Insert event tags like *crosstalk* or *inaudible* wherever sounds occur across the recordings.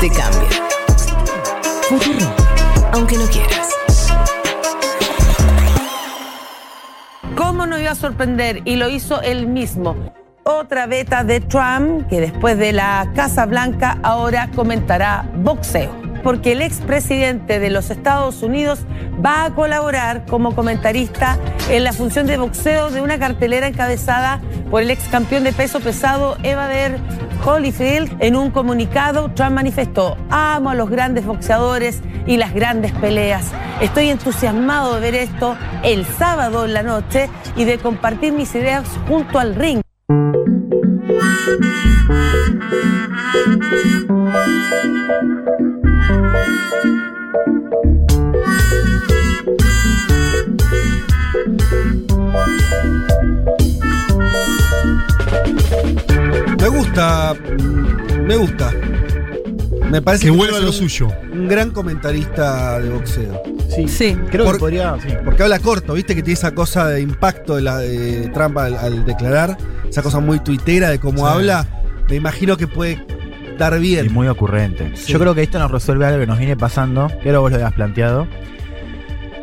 Te cambia. Futurock. Aunque no quieras. ¿Cómo no iba a sorprender? Y lo hizo él mismo. Otra beta de Trump, que después de la Casa Blanca ahora comentará boxeo. Porque el expresidente de los Estados Unidos va a colaborar como comentarista en la función de boxeo de una cartelera encabezada por el ex campeón de peso pesado Evander Holyfield. En un comunicado, Trump manifestó: Amo a los grandes boxeadores y las grandes peleas. Estoy entusiasmado de ver esto el sábado en la noche y de compartir mis ideas junto al ring. Me gusta. Me gusta. Me parece Que puede vuelva a lo un- suyo. Un gran comentarista de boxeo. Sí. Sí. Creo Por- que podría. sí. Porque habla corto, viste que tiene esa cosa de impacto de, la, de Trump al, al declarar, esa cosa muy tuitera de cómo Sí. habla. Me imagino que puede dar bien. Y muy ocurrente. Sí. Yo creo que esto nos resuelve algo que nos viene pasando, que ahora vos lo habías planteado,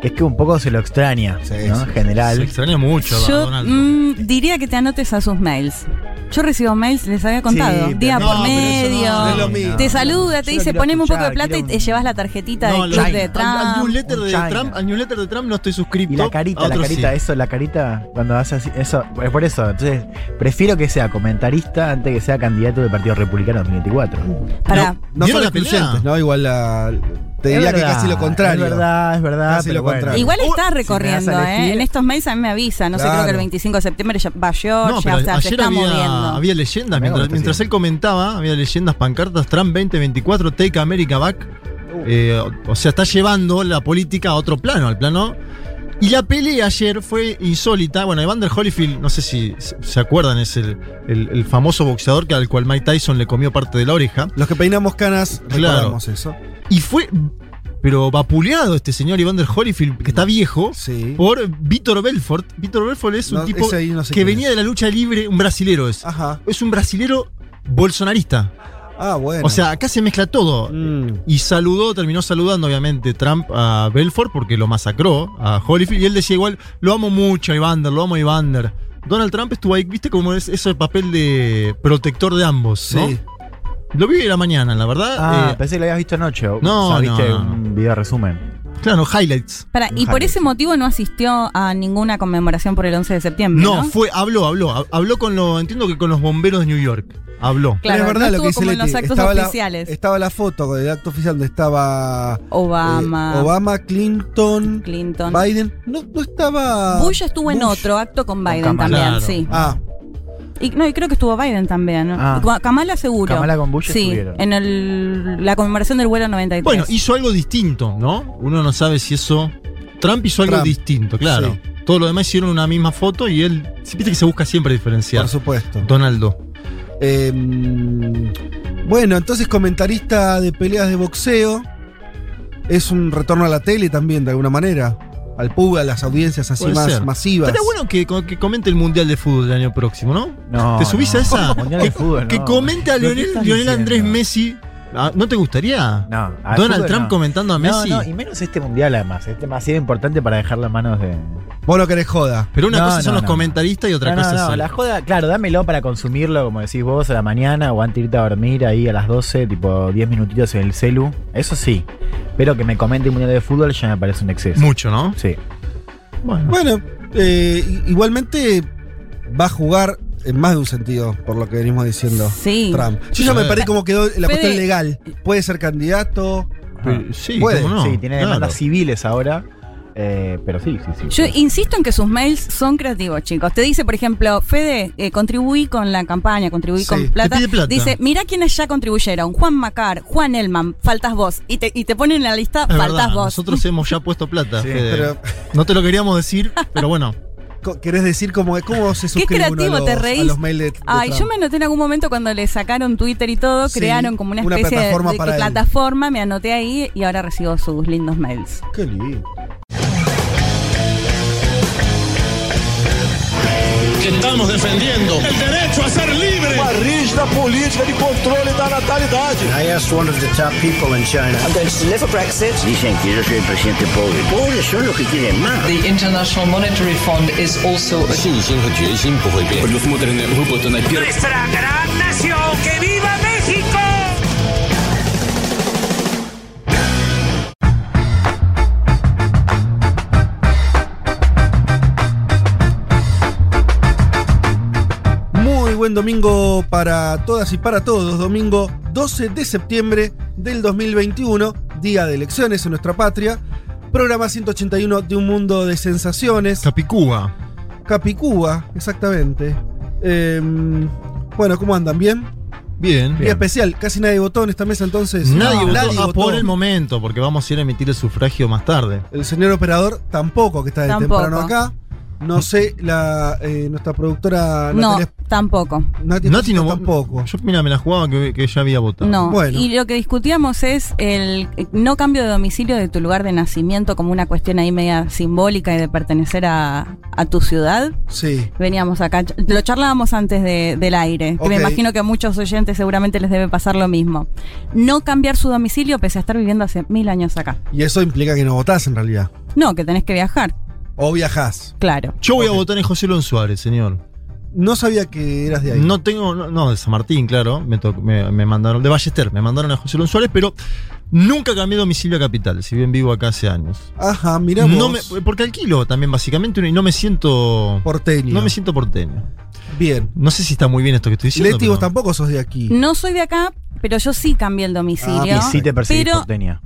que es que un poco se lo extraña, Sí, ¿no? En general. Se extraña mucho Yo Donald. mm, diría que te anotes a sus mails. Yo recibo mails, les había contado, Sí, día por medio. no, no. Te saluda, te dice, poneme un poco de plata y te llevas la tarjetita No, del club de al, Trump. al newsletter un de. Trump, al newsletter de Trump no estoy suscrito. Y la carita, la carita, sí. eso, la carita, cuando hace así, eso, es por eso. Entonces, prefiero que sea comentarista antes que sea candidato del Partido Republicano en 2024. Pará, No ¿Vieron son excluyentes, ¿no? Igual la. Te diría Es que verdad, casi lo contrario. Es verdad, es verdad. Casi pero lo bueno. contrario. igual está recorriendo, ¿eh? En estos mails a mí me avisa, no sé, creo que el Claro. 25 de septiembre ya va No, Georgia, pero o sea, se está había, moviendo. había leyendas. Mientras, él comentaba, había leyendas, pancartas, Trump 2024, Take America Back. Uh. Eh, o sea, está llevando la política a otro plano, al plano. Y la pelea ayer fue insólita. Bueno, Evander Holyfield, no sé si se acuerdan, es el, el- el famoso boxeador que al cual Mike Tyson le comió parte de la oreja. Los que peinamos canas, Claro. recordamos eso. Y fue, pero vapuleado este señor Evander Holyfield, que está viejo, Sí. por Víctor Belfort. Víctor Belfort es un No, tipo no sé que venía es. de la lucha libre, un brasilero es. Ajá. Es un brasilero bolsonarista. Ah, bueno. O sea, acá se mezcla todo. Mm. Y saludó, terminó saludando obviamente Trump a Belfort porque lo masacró a Holyfield. Y él decía igual, lo amo mucho a Evander, lo amo a Evander. Donald Trump estuvo ahí, viste como es eso el papel de protector de ambos, ¿no? Sí. Lo vi en la mañana, la verdad. Ah, eh, pensé que lo habías visto anoche. o- No, o sea, viste no. un video resumen. Claro, highlights. Pará, y por ese motivo no asistió a ninguna conmemoración por el 11 de septiembre. No, No, fue, habló, habló. ha- Habló con lo, entiendo que con los bomberos de New York. Habló. Claro, Pero es verdad no lo que dice como en Leti. los actos estaba oficiales. La, estaba la foto del acto oficial donde estaba Obama, eh, Obama, Clinton, Clinton. Biden. No, no estaba. Bush estuvo en otro acto con Biden también, Claro. sí. Ah, Y, no, y creo que estuvo Biden también. ¿no? Ah. Kamala seguro. Kamala con Bush Sí, estuvieron. en el, la conmemoración del vuelo 93. Bueno, hizo algo distinto, ¿no? Uno no sabe si eso. Trump hizo algo Trump, distinto, claro. sí. Todo lo demás hicieron una misma foto y él. Viste que se busca siempre diferenciar. por supuesto. Donaldo. Eh, bueno, entonces comentarista de peleas de boxeo. Es un retorno a la tele también, de alguna manera. Al público, a las audiencias así más ser. masivas. Estaría bueno que, que comente el Mundial de Fútbol del año próximo, ¿no? No, ¿Te subís no. a esa? Mundial que, de fútbol, que no. comente a ¿Pero qué Lionel, Lionel Andrés? Messi. Ah, ¿No te gustaría? No, al Donald Trump no. comentando a Messi. No, no, y menos este mundial además. Es demasiado importante para dejar las manos de. Vos no querés joda. Pero una No, cosa son los comentaristas y otra cosa no, el- la joda, claro, dámelo para consumirlo, como decís vos, a la mañana o antes de irte a dormir ahí a las 12, tipo 10 minutitos en el celu. Eso sí. Pero que me comente un mundial de fútbol ya me parece un exceso. Mucho, ¿no? Sí. Bueno. Bueno, eh, igualmente va a jugar en más de un sentido, por lo que venimos diciendo Sí. Trump. Yo ya me paré como quedó la Fede- cuestión legal. Puede ser candidato. Pero- sí, Puede, ¿cómo no? sí, tiene Claro. demandas civiles ahora. eh, pero sí, sí, sí. Yo insisto en que sus mails son creativos, chicos. Te dice, por ejemplo, Fede, eh, contribuí con la campaña, contribuí Sí, con te plata. pide plata. Dice, mira quiénes ya contribuyeron. Juan Macar, Juan Elman, faltas vos. Y te, y te ponen en la lista, Es faltas verdad, vos. nosotros hemos ya puesto plata. Sí, Fede. pero- No te lo queríamos decir, *laughs* pero bueno. ¿Querés decir cómo, cómo se Qué suscribe uno creativo, a los, te reís. a los mails de, de Ay, Trump? yo me anoté en algún momento cuando le sacaron Twitter y todo, Sí, crearon como una una especie de- plataforma de, él. plataforma, me anoté ahí y ahora recibo sus lindos mails. Qué lindo. estamos defendiendo el derecho a ser libre. Uma rígida política de controle da natalidade. I asked one of the top people in China. I'm going to live a Brexit. Dicen que yo soy el presidente pobre. Pobres son los que quieren más. The International Monetary Fund is also a... Nuestra gran nación, que viva México. Buen domingo para todas y para todos. Domingo 12 de septiembre del 2021, día de elecciones en nuestra patria. Programa 181 de Un Mundo de Sensaciones. Capicúa. Capicúa, exactamente. Em, bueno, ¿cómo andan? ¿Bien? Bien. Día especial. Casi nadie votó en esta mesa entonces. Nadie, No, votó, ah, por el momento, porque vamos a ir a emitir el sufragio más tarde. El señor operador tampoco, que está de Tampoco. temprano acá. No sé, la, eh, nuestra productora No, Natalia tampoco. Nati Nati no tampoco. Yo, mira, me la jugaba que, que ya había votado. No. Bueno. Y lo que discutíamos es el no cambio de domicilio de tu lugar de nacimiento como una cuestión ahí media simbólica y de pertenecer a, a tu ciudad. Sí. Veníamos acá, lo charlábamos antes de- del aire, que me imagino que a muchos oyentes seguramente les debe pasar lo mismo. No cambiar su domicilio pese a estar viviendo hace mil años acá. Y eso implica que no votás en realidad. No, que tenés que viajar, O viajás. claro. Yo voy a votar en José Lon Suárez, señor. No sabía que eras de ahí. No tengo, no, no, de San Martín, claro. Me, to- me, me mandaron, de Ballester, me mandaron a José Lon Suárez, pero nunca cambié domicilio a capital, si bien vivo acá hace años. Ajá, mirá No vos. me- porque alquilo también, básicamente, y no me siento. Porteño. No me siento porteño. Bien. No sé si está muy bien esto que estoy diciendo. Leti, vos pero- tampoco sos de aquí. No soy de acá, pero yo sí cambié el domicilio. Ah, Y sí te percibís pero porteña.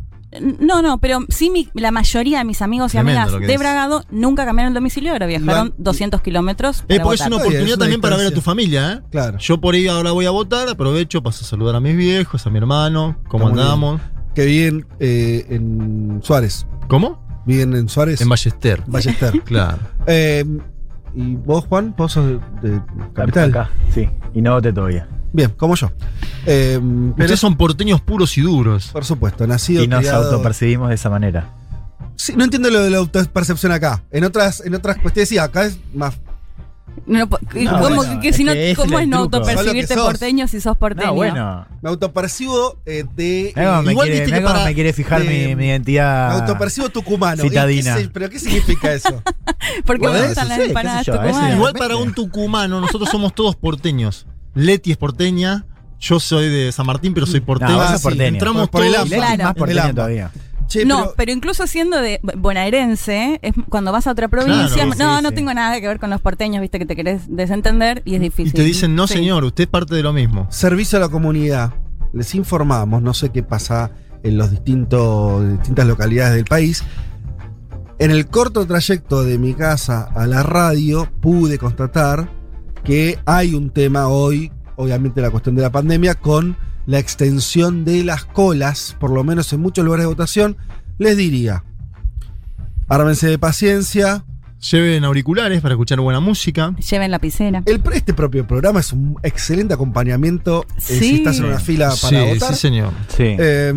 No, no, pero sí mi- la mayoría de mis amigos y Tremendo amigas de. Bragado nunca cambiaron el domicilio, ahora viajaron Igual- 200 kilómetros. Eh, porque es una oportunidad es una también para ver a tu familia, ¿eh? Claro. Yo por ahí ahora voy a votar, aprovecho, paso a saludar a mis viejos, a mi hermano, cómo Está andamos. Que viven eh, en Suárez. ¿Cómo? Viven en Suárez. En Ballester. Ballester. *laughs* Claro. Eh, ¿Y vos, Juan? ¿Vos sos de, de Capital? Acá, sí. Y no voté todavía. Bien, como yo. Eh, pero, Ustedes son porteños puros y duros. por supuesto, nacido Y nos criado- autopercibimos de esa manera. Sí, no entiendo lo de la autopercepción acá. En otras, en otras cuestiones sí, acá es más. No, ¿Cómo, bueno, que es si no, que ese ¿cómo es no autopercibirte que porteño si sos porteño? No, bueno. Me autopercibo eh, de. Cómo me igual quiere, viste que mirá cómo para- me quiere fijar de- mi, mi Me identidad. autopercibo tucumano. ¿Y Citadina. qué ¿Pero qué significa eso? *laughs* Porque Bueno, me gustan las empanadas yo, tucumanas. Igual para un tucumano, nosotros somos todos porteños. Leti es porteña, yo soy de San Martín, pero soy porteño. No, sí, porteño. Entramos Por el es Claro. más AMBA. todavía. Che, no, pero- pero, incluso siendo de bonaerense, es cuando vas a otra provincia, Claro, no, sí, no sí. tengo nada que ver con los porteños, viste que te querés desentender y es difícil. Y te dicen, no Sí. señor, usted es parte de lo mismo. Servicio a la comunidad. Les informamos, no sé qué pasa en los distintos, distintas localidades del país. En el corto trayecto de mi casa a la radio pude constatar que hay un tema hoy, obviamente la cuestión de la pandemia, con la extensión de las colas, por lo menos en muchos lugares de votación. Les diría, ármense de paciencia. Lleven auriculares para escuchar buena música. Lleven lapicera. El, este propio programa es un excelente acompañamiento eh, si Sí. estás en una fila Sí, para votar. sí, señor. Sí. Eh,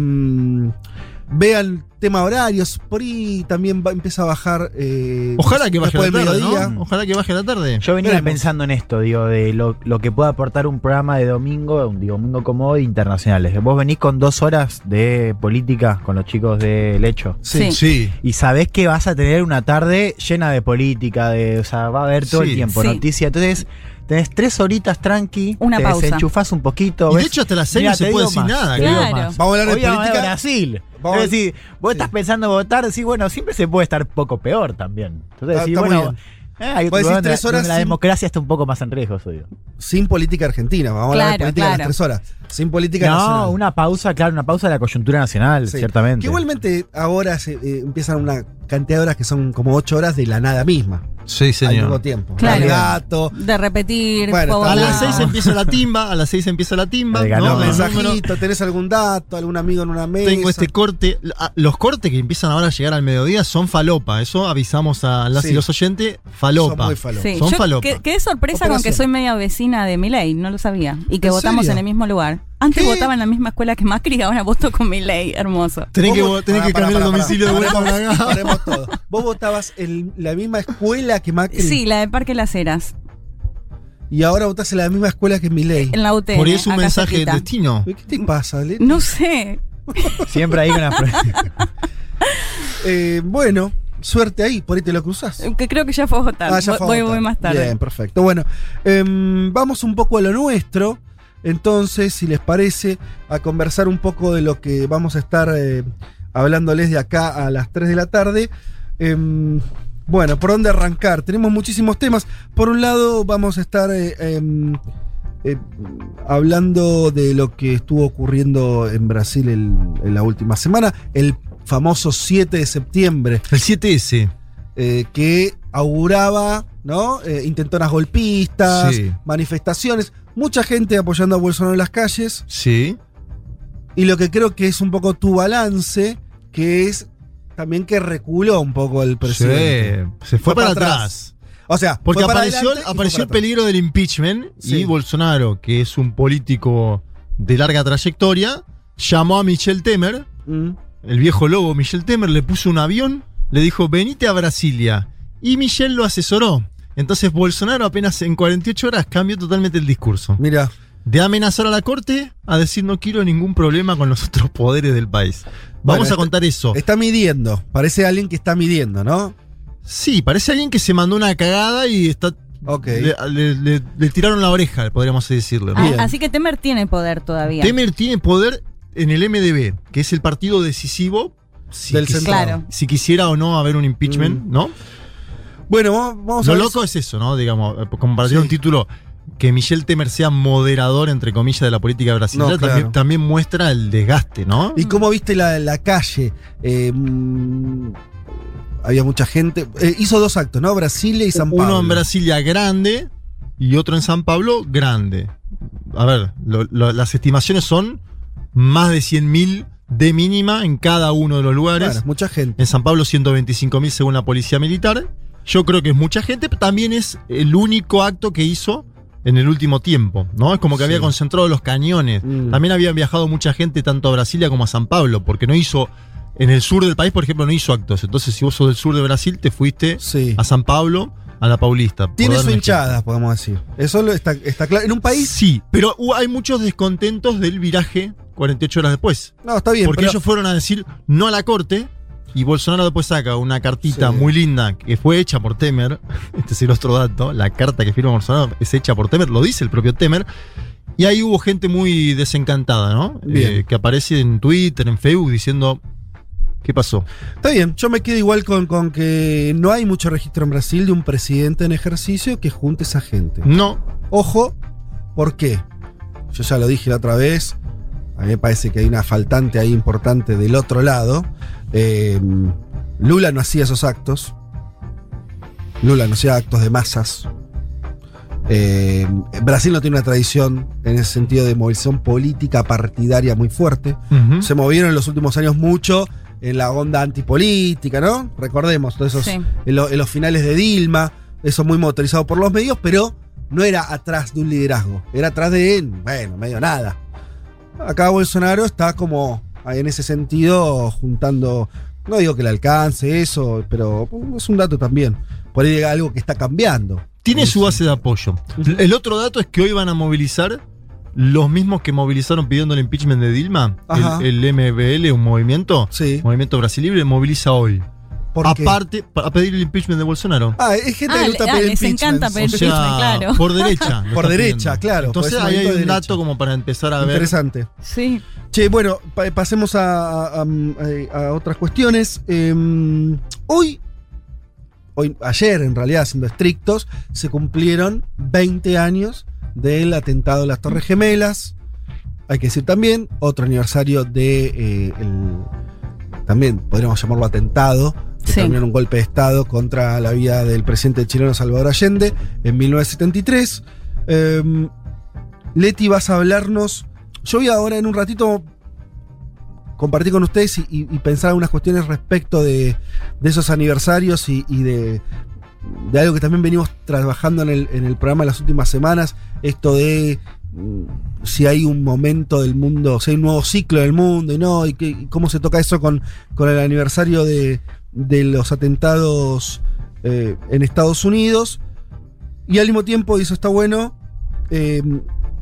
vean tema horarios, por ahí también va, empieza a bajar. eh, Ojalá que baje la tarde. Ojalá que baje la tarde. Yo venía Veremos. pensando en esto, digo, de lo, lo que puede aportar un programa de domingo, un domingo como hoy, internacionales. Vos venís con dos horas de política con los chicos del hecho. Sí. Sí. Sí. Y sabés que vas a tener una tarde llena de política, de, o sea, va a haber todo Sí. el tiempo Sí. noticias. Entonces, tenés tres horitas tranqui, Una te pausa. desenchufás un poquito. Y de ves- hecho hasta las seis Mirá, no se te puede digo decir más, nada. te digo Claro. más. Vamos a hablar de Hoy vamos a política. Brasil. Vamos a- es decir, vos Sí. estás pensando votar, sí, bueno, siempre se puede estar poco peor también. Entonces, decís, está muy bueno, eh, hay Vos otro decís lugar donde, tres horas donde la sin- democracia está un poco más en riesgo, yo digo. Sin política argentina. Vamos a hablar de Claro, política a las claro. tres horas. Sin política No, nacional. una pausa, claro, una pausa de la coyuntura nacional, Sí. ciertamente. Que igualmente ahora se, eh, empiezan una cantidad de horas que son como ocho horas de la nada misma. Sí, Al mismo señor. tiempo. Claro. El gato. De repetir. Bueno, A las seis empieza la timba, a las seis empieza la timba. Mensajito, tenés algún dato, algún amigo en una mesa. Tengo este corte. Ah, Los cortes que empiezan ahora a llegar al mediodía son falopa. Eso avisamos a las Sí. y los oyentes. Son Falopa. muy falopa. Sí, Son yo falopa. que- quedé sorpresa con que Operación. soy media vecina de Milei, no lo sabía. Y que ¿En votamos serio? en el mismo lugar. Antes ¿Qué? votaba en la misma escuela que Macri, ahora voto con Milei, hermoso. Tenés que, cambiar el domicilio de vuelta para Paremos- acá. paremos todo. Vos votabas en la misma escuela que Macri. Sí, la de Parque Las Heras. y ahora votás en la misma escuela que Milei. En la UTN. Por ahí es un mensaje cerquita. destino. ¿Qué te pasa, Leti? No sé. *laughs* Siempre hay una. *laughs* Eh, bueno, suerte ahí, por ahí te lo cruzás. Que creo que ya fue a votar. Ah, ya Voy- fue a voy, votar. voy más tarde. Bien, perfecto. Bueno, em, vamos un poco a lo nuestro. Entonces, si les parece, a conversar un poco de lo que vamos a estar eh, hablándoles de acá a las 3 de la tarde. Em, bueno, ¿por dónde arrancar? Tenemos muchísimos temas. Por un lado, vamos a estar eh, em, eh, hablando de lo que estuvo ocurriendo en Brasil el- en la última semana. El famoso 7 de septiembre El 7S. eh, que auguraba ¿no? Eh, intentonas golpistas, Sí. manifestaciones, mucha gente apoyando a Bolsonaro en las calles. Sí. Y lo que creo que es un poco tu balance, que es también que reculó un poco el presidente. Sí, se fue, para, atrás. O sea, Porque apareció, apareció el peligro del impeachment Sí. y Bolsonaro, que es un político de larga trayectoria, llamó a Michel Temer. Mm. el viejo lobo Michel Temer, le puso un avión, le dijo, venite a Brasilia. Y Michel lo asesoró. Entonces Bolsonaro apenas en 48 horas cambió totalmente el discurso. Mira, De amenazar a la corte a decir no quiero ningún problema con los *laughs* otros poderes del país. Vamos Bueno, a está- contar eso. está midiendo. Parece alguien que está midiendo, ¿no? Sí, parece alguien que se mandó una cagada y está Ok. Le, le- le- le tiraron la oreja, podríamos decirle. ¿no? Ah, así que Temer tiene poder todavía. Temer tiene poder en el MDB, que es el partido decisivo si, Del quisi- centro. Claro. si quisiera o no haber un impeachment, Mm. ¿no? Bueno, vamos, vamos a Lo ver loco es eso, ¿no? Digamos, tirar Sí. un título, que Michel Temer sea moderador, entre comillas, de la política brasileña, No, claro. también, también muestra el desgaste, ¿no? ¿Y cómo viste la, la calle? Eh, mm, había mucha gente. Eh, hizo dos actos, ¿no? Brasilia y San Pablo. Uno en Brasilia grande y otro en San Pablo grande. A ver, lo- lo- las estimaciones son más de 100.000 de mínima en cada uno de los lugares. Claro, mucha gente. En San Pablo 125.000 según la policía militar. Yo creo que es mucha gente, pero también es el único acto que hizo en el último tiempo, ¿no? Es como que Sí. había concentrado los cañones. Mm. También habían viajado mucha gente tanto a Brasilia como a San Pablo, porque no hizo, en el sur del país, por ejemplo, no hizo actos. Entonces, si vos sos del sur de Brasil, te fuiste Sí. a San Pablo, a la Paulista. Tiene su hinchada, podemos decir. Eso lo está, está claro. En un país. Sí, pero hay muchos descontentos del viraje 48 horas después. No, está bien. Porque pero- ellos fueron a decir no a la corte y Bolsonaro después saca una cartita Sí. muy linda que fue hecha por Temer. *laughs* Este es el otro dato. La carta que firma Bolsonaro es hecha por Temer, lo dice el propio Temer. Y ahí hubo gente muy desencantada, ¿no? Eh, que aparece en Twitter, en Facebook, diciendo. ¿Qué pasó? Está bien, yo me quedo igual con, con que no hay mucho registro en Brasil de un presidente en ejercicio que junte esa gente. No. Ojo, ¿por qué? Yo ya lo dije la otra vez. A mí me parece que hay una faltante ahí importante del otro lado. Eh, Lula no hacía esos actos. Lula no hacía actos de masas. Eh, Brasil no tiene una tradición en ese sentido de movilización política partidaria muy fuerte. Se movieron en los últimos años mucho en la onda antipolítica, ¿no? Recordemos todos esos Sí. en, lo- en los finales de Dilma, eso muy motorizado por los medios, pero no era atrás de un liderazgo, era atrás de, bueno, medio nada. Acá Bolsonaro está como en ese sentido juntando, no digo que le alcance eso, pero es un dato también. Por ahí algo que está cambiando. Tiene su base de apoyo. El otro dato es que hoy van a movilizar los mismos que movilizaron pidiendo el impeachment de Dilma. El, el MBL, un movimiento. Sí. Movimiento Brasil Libre moviliza hoy. Aparte, para pedir el impeachment de Bolsonaro. Ah, es gente Ah, que le gusta ah, pedir les impeachment. encanta pedir O sea, impeachment, claro. por derecha. *laughs* Por derecha, pidiendo. claro, Entonces por ese ahí hay un dato como para empezar a ver. Interesante. Sí. Che, bueno, pa- pasemos a, a- a- a otras cuestiones. Eh, hoy, hoy, ayer en realidad, siendo estrictos, se cumplieron 20 años del atentado de las Torres Gemelas. Hay que decir también, otro aniversario de eh, el- también podríamos llamarlo atentado, que Sí. terminó en un golpe de Estado contra la vida del presidente chileno Salvador Allende en 1973. Eh, Leti, vas a hablarnos. Yo voy ahora en un ratito compartir con ustedes y, pensar algunas cuestiones respecto de, de esos aniversarios y, y de, de algo que también venimos trabajando en el, en el programa las últimas semanas, esto de mm, si hay un momento del mundo, si hay un nuevo ciclo del mundo y no, y, y cómo se toca eso con, con el aniversario de, de los atentados eh, en Estados Unidos. Y al mismo tiempo, y eso está bueno, eh,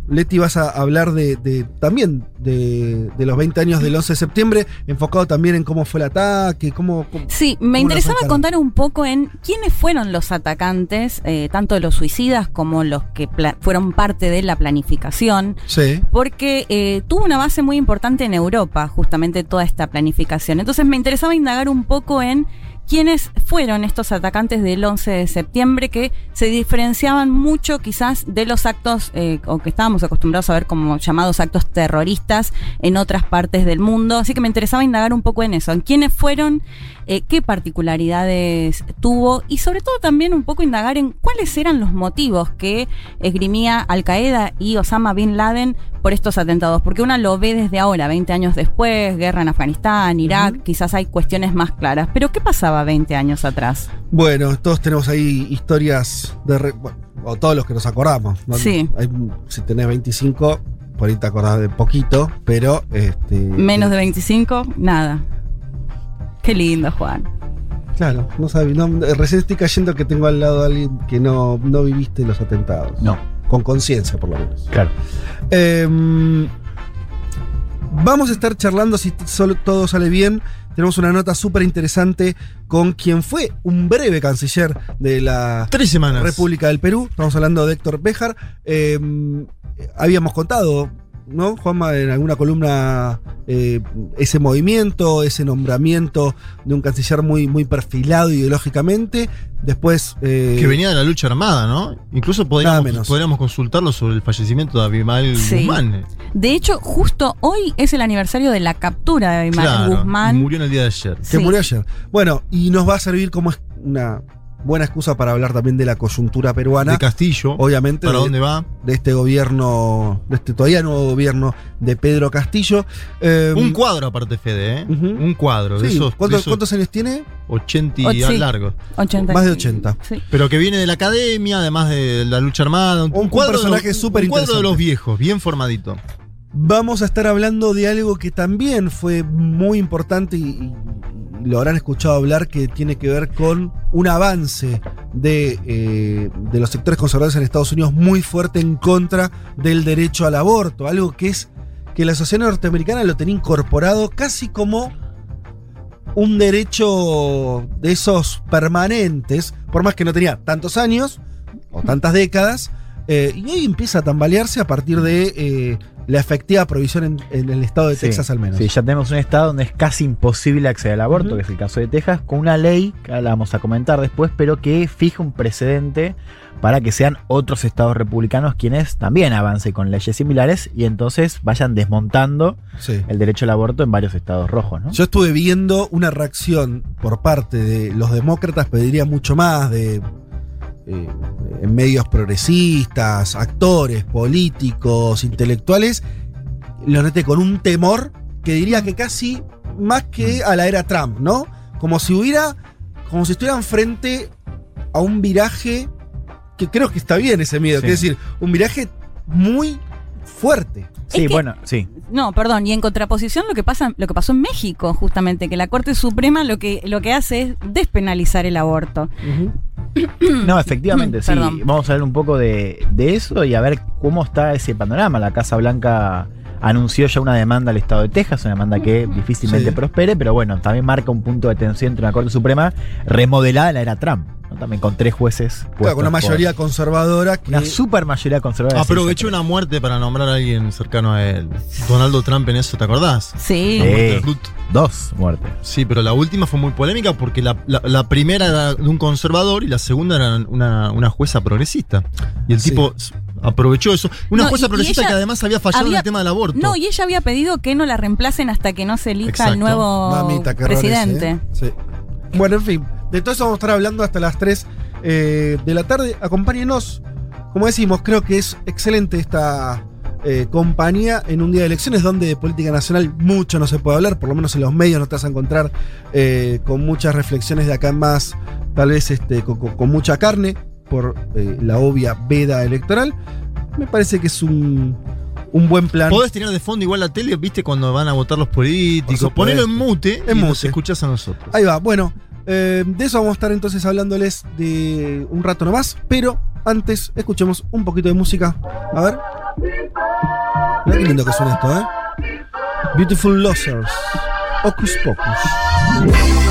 Leti, vas a hablar de, de- también de, de los 20 años del 11 de septiembre, enfocado también en cómo fue el ataque, cómo... cómo- Sí, me interesaba contar un poco en quiénes fueron los atacantes, eh, tanto los suicidas como los que fueron parte de la planificación. Sí. Porque eh, tuvo una base muy importante en Europa, justamente toda esta planificación. Entonces me interesaba indagar un poco en quiénes fueron estos atacantes del 11 de septiembre que se diferenciaban mucho quizás de los actos eh, que estábamos acostumbrados a ver como llamados actos terroristas en otras partes del mundo. Así que me interesaba indagar un poco en eso, en quiénes fueron, eh, qué particularidades tuvo y sobre todo también un poco indagar en cuáles eran los motivos que esgrimía Al Qaeda y Osama Bin Laden por estos atentados, porque uno lo ve desde ahora, 20 años después, guerra en Afganistán, Irak, quizás hay cuestiones más claras, pero ¿qué pasaba 20 años atrás? Bueno, todos tenemos ahí historias de... re- bueno, o todos los que nos acordamos. ¿no? Sí. Hay- si tenés 25, por ahí te acordás de poquito, pero... Este, Menos de 25, nada. Qué lindo, Juan. Claro, no sabía. no, recién estoy cayendo que tengo al lado a alguien que no, no viviste los atentados. No. Con conciencia, por lo menos. Claro. Em, vamos a estar charlando, si todo sale bien. Tenemos una nota súper interesante con quien fue un breve canciller de la Tres semanas. República del Perú. Estamos hablando de Héctor Béjar. Em, habíamos contado, ¿no, Juanma, en alguna columna eh, ese movimiento, ese nombramiento de un canciller muy, muy perfilado ideológicamente. Después. eh, Que venía de la lucha armada, ¿no? Incluso podríamos, menos. podríamos consultarlo sobre el fallecimiento de Abimael Sí. Guzmán. De hecho, justo hoy es el aniversario de la captura de Abimael Claro, Guzmán. murió en el día de ayer. que Sí. murió ayer. Bueno, y nos va a servir como es- una buena excusa para hablar también de la coyuntura peruana. De Castillo. Obviamente. ¿Para de- dónde va? de este gobierno, de este todavía nuevo gobierno de Pedro Castillo. Eh, Un cuadro aparte, Fede, ¿eh? Un cuadro. de esos, ¿cuántos, de esos cuántos años tiene? 80 Oh, y sí. largo. 80. Más de 80. Sí. Pero que viene de la academia, además de la lucha armada. Un, Un- un cuadro, personaje de, súper un cuadro de los viejos, bien formadito. Vamos a estar hablando de algo que también fue muy importante y lo habrán escuchado hablar, que tiene que ver con un avance de, eh, de los sectores conservadores en Estados Unidos muy fuerte en contra del derecho al aborto. Algo que es que la sociedad norteamericana lo tenía incorporado casi como un derecho de esos permanentes, por más que no tenía tantos años o tantas décadas, eh, y hoy empieza a tambalearse a partir de eh, la efectiva provisión en, en el estado de Sí, Texas al menos. Sí, ya tenemos un estado donde es casi imposible acceder al aborto, que es el caso de Texas, con una ley, que ahora la vamos a comentar después, pero que fija un precedente para que sean otros estados republicanos quienes también avancen con leyes similares y entonces vayan desmontando Sí. el derecho al aborto en varios estados rojos, ¿no? Yo estuve viendo una reacción por parte de los demócratas, pediría mucho más, de eh, en medios progresistas, actores, políticos, intelectuales, lo noté con un temor que diría que casi más que a la era Trump, ¿no? Como si hubiera, como si estuvieran frente a un viraje que creo que está bien ese miedo, Sí. que es decir, un viraje muy fuerte. Sí, Es que- bueno, sí. No, perdón, y en contraposición lo que pasa, lo que pasó en México, justamente, que la Corte Suprema lo que, lo que hace es despenalizar el aborto. No, efectivamente, sí. Perdón. Vamos a hablar un poco de, de eso y a ver cómo está ese panorama. La Casa Blanca anunció ya una demanda al Estado de Texas, una demanda que difícilmente Sí. prospere, pero bueno, también marca un punto de tensión entre una Corte Suprema remodelada en la era Trump, ¿no? también con tres jueces. Claro, con una por- mayoría conservadora que... Una super mayoría conservadora. Aprovechó una muerte para nombrar a alguien cercano a él. Donaldo Trump en eso, ¿te acordás? Sí. La muerte Sí. de Ruth. Dos muertes. Sí, pero la última fue muy polémica porque la, la- la primera era de un conservador y la segunda era una, una jueza progresista. Y el Sí. tipo aprovechó eso. Una No, jueza y- y progresista ella que además había fallado en el tema del aborto. No, y ella había pedido que no la reemplacen hasta que no se elija Exacto. el nuevo Mamita, error presidente. ese, ¿eh? Sí. Bueno, en fin, de todo eso vamos a estar hablando hasta las 3 eh, de la tarde. Acompáñenos. Como decimos, creo que es excelente esta eh, compañía en un día de elecciones donde de política nacional mucho no se puede hablar, por lo menos en los medios no te vas a encontrar eh, con muchas reflexiones de acá en más, tal vez este, con, con- con mucha carne por la obvia veda electoral. Me parece que es un, un buen plan. Podés tener de fondo igual la tele, viste, cuando van a votar los políticos. Ponelo en mute En y nos mute. escuchás a nosotros. Ahí va, bueno, eh, de eso vamos a estar entonces hablándoles de un rato nomás, pero antes, escuchemos un poquito de música. A ver. Mira qué lindo que suena esto, ¿eh? Beautiful Losers. Ocus Pocus.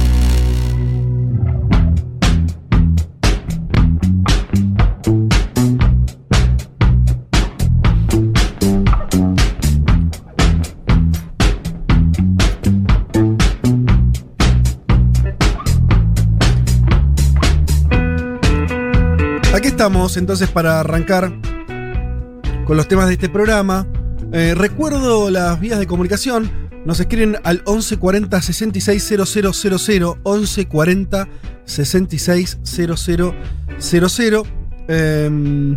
Estamos entonces para arrancar con los temas de este programa. Eh, recuerdo las vías de comunicación. Nos escriben al 1140 660000 1140 660000. Eh,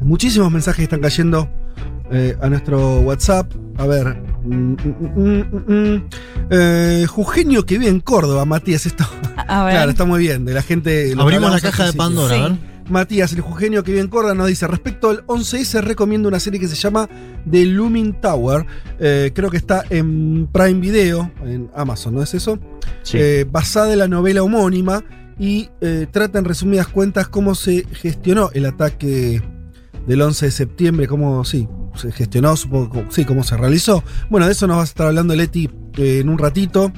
muchísimos mensajes están cayendo eh, a nuestro WhatsApp. A ver. mm, mm, mm, mm. Eh, Jujeño que vive en Córdoba, Matías. Esto. A ver. Claro, está muy bien. De la gente. Abrimos la caja de. Pandora, Sí. Matías, el jujeño que vive en Córdoba, nos dice: Respecto al 11S, recomiendo una serie que se llama The Looming Tower. Eh, creo que está en Prime Video, en Amazon, ¿no es eso? Sí. Eh, basada en la novela homónima y eh, trata en resumidas cuentas cómo se gestionó el ataque del 11 de septiembre, cómo sí, se gestionó, supongo, sí, cómo se realizó. Bueno, de eso nos va a estar hablando Leti en un ratito.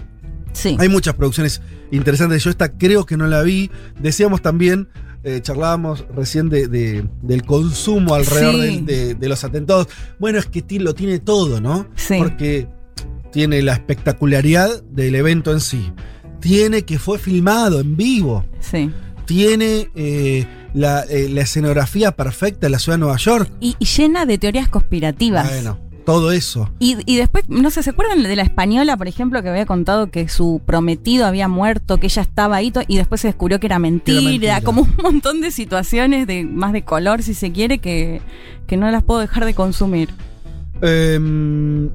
Sí. Hay muchas producciones interesantes. Yo esta creo que no la vi. Decíamos también, eh, charlábamos recién de, de- del consumo alrededor Sí. de, de los atentados. Bueno, es que lo tiene todo, ¿no? Sí. Porque tiene la espectacularidad del evento en sí. Tiene que fue filmado en vivo. Sí. Tiene eh, la, eh, la escenografía perfecta de la ciudad de Nueva York. Y, y llena de teorías conspirativas. Bueno, todo eso. Y, y después, no sé, ¿se acuerdan de la española, por ejemplo, que había contado que su prometido había muerto, que ella estaba ahí y después se descubrió que era mentira? mentira. Como un montón de situaciones de más de color, si se quiere, que, que no las puedo dejar de consumir. Eh,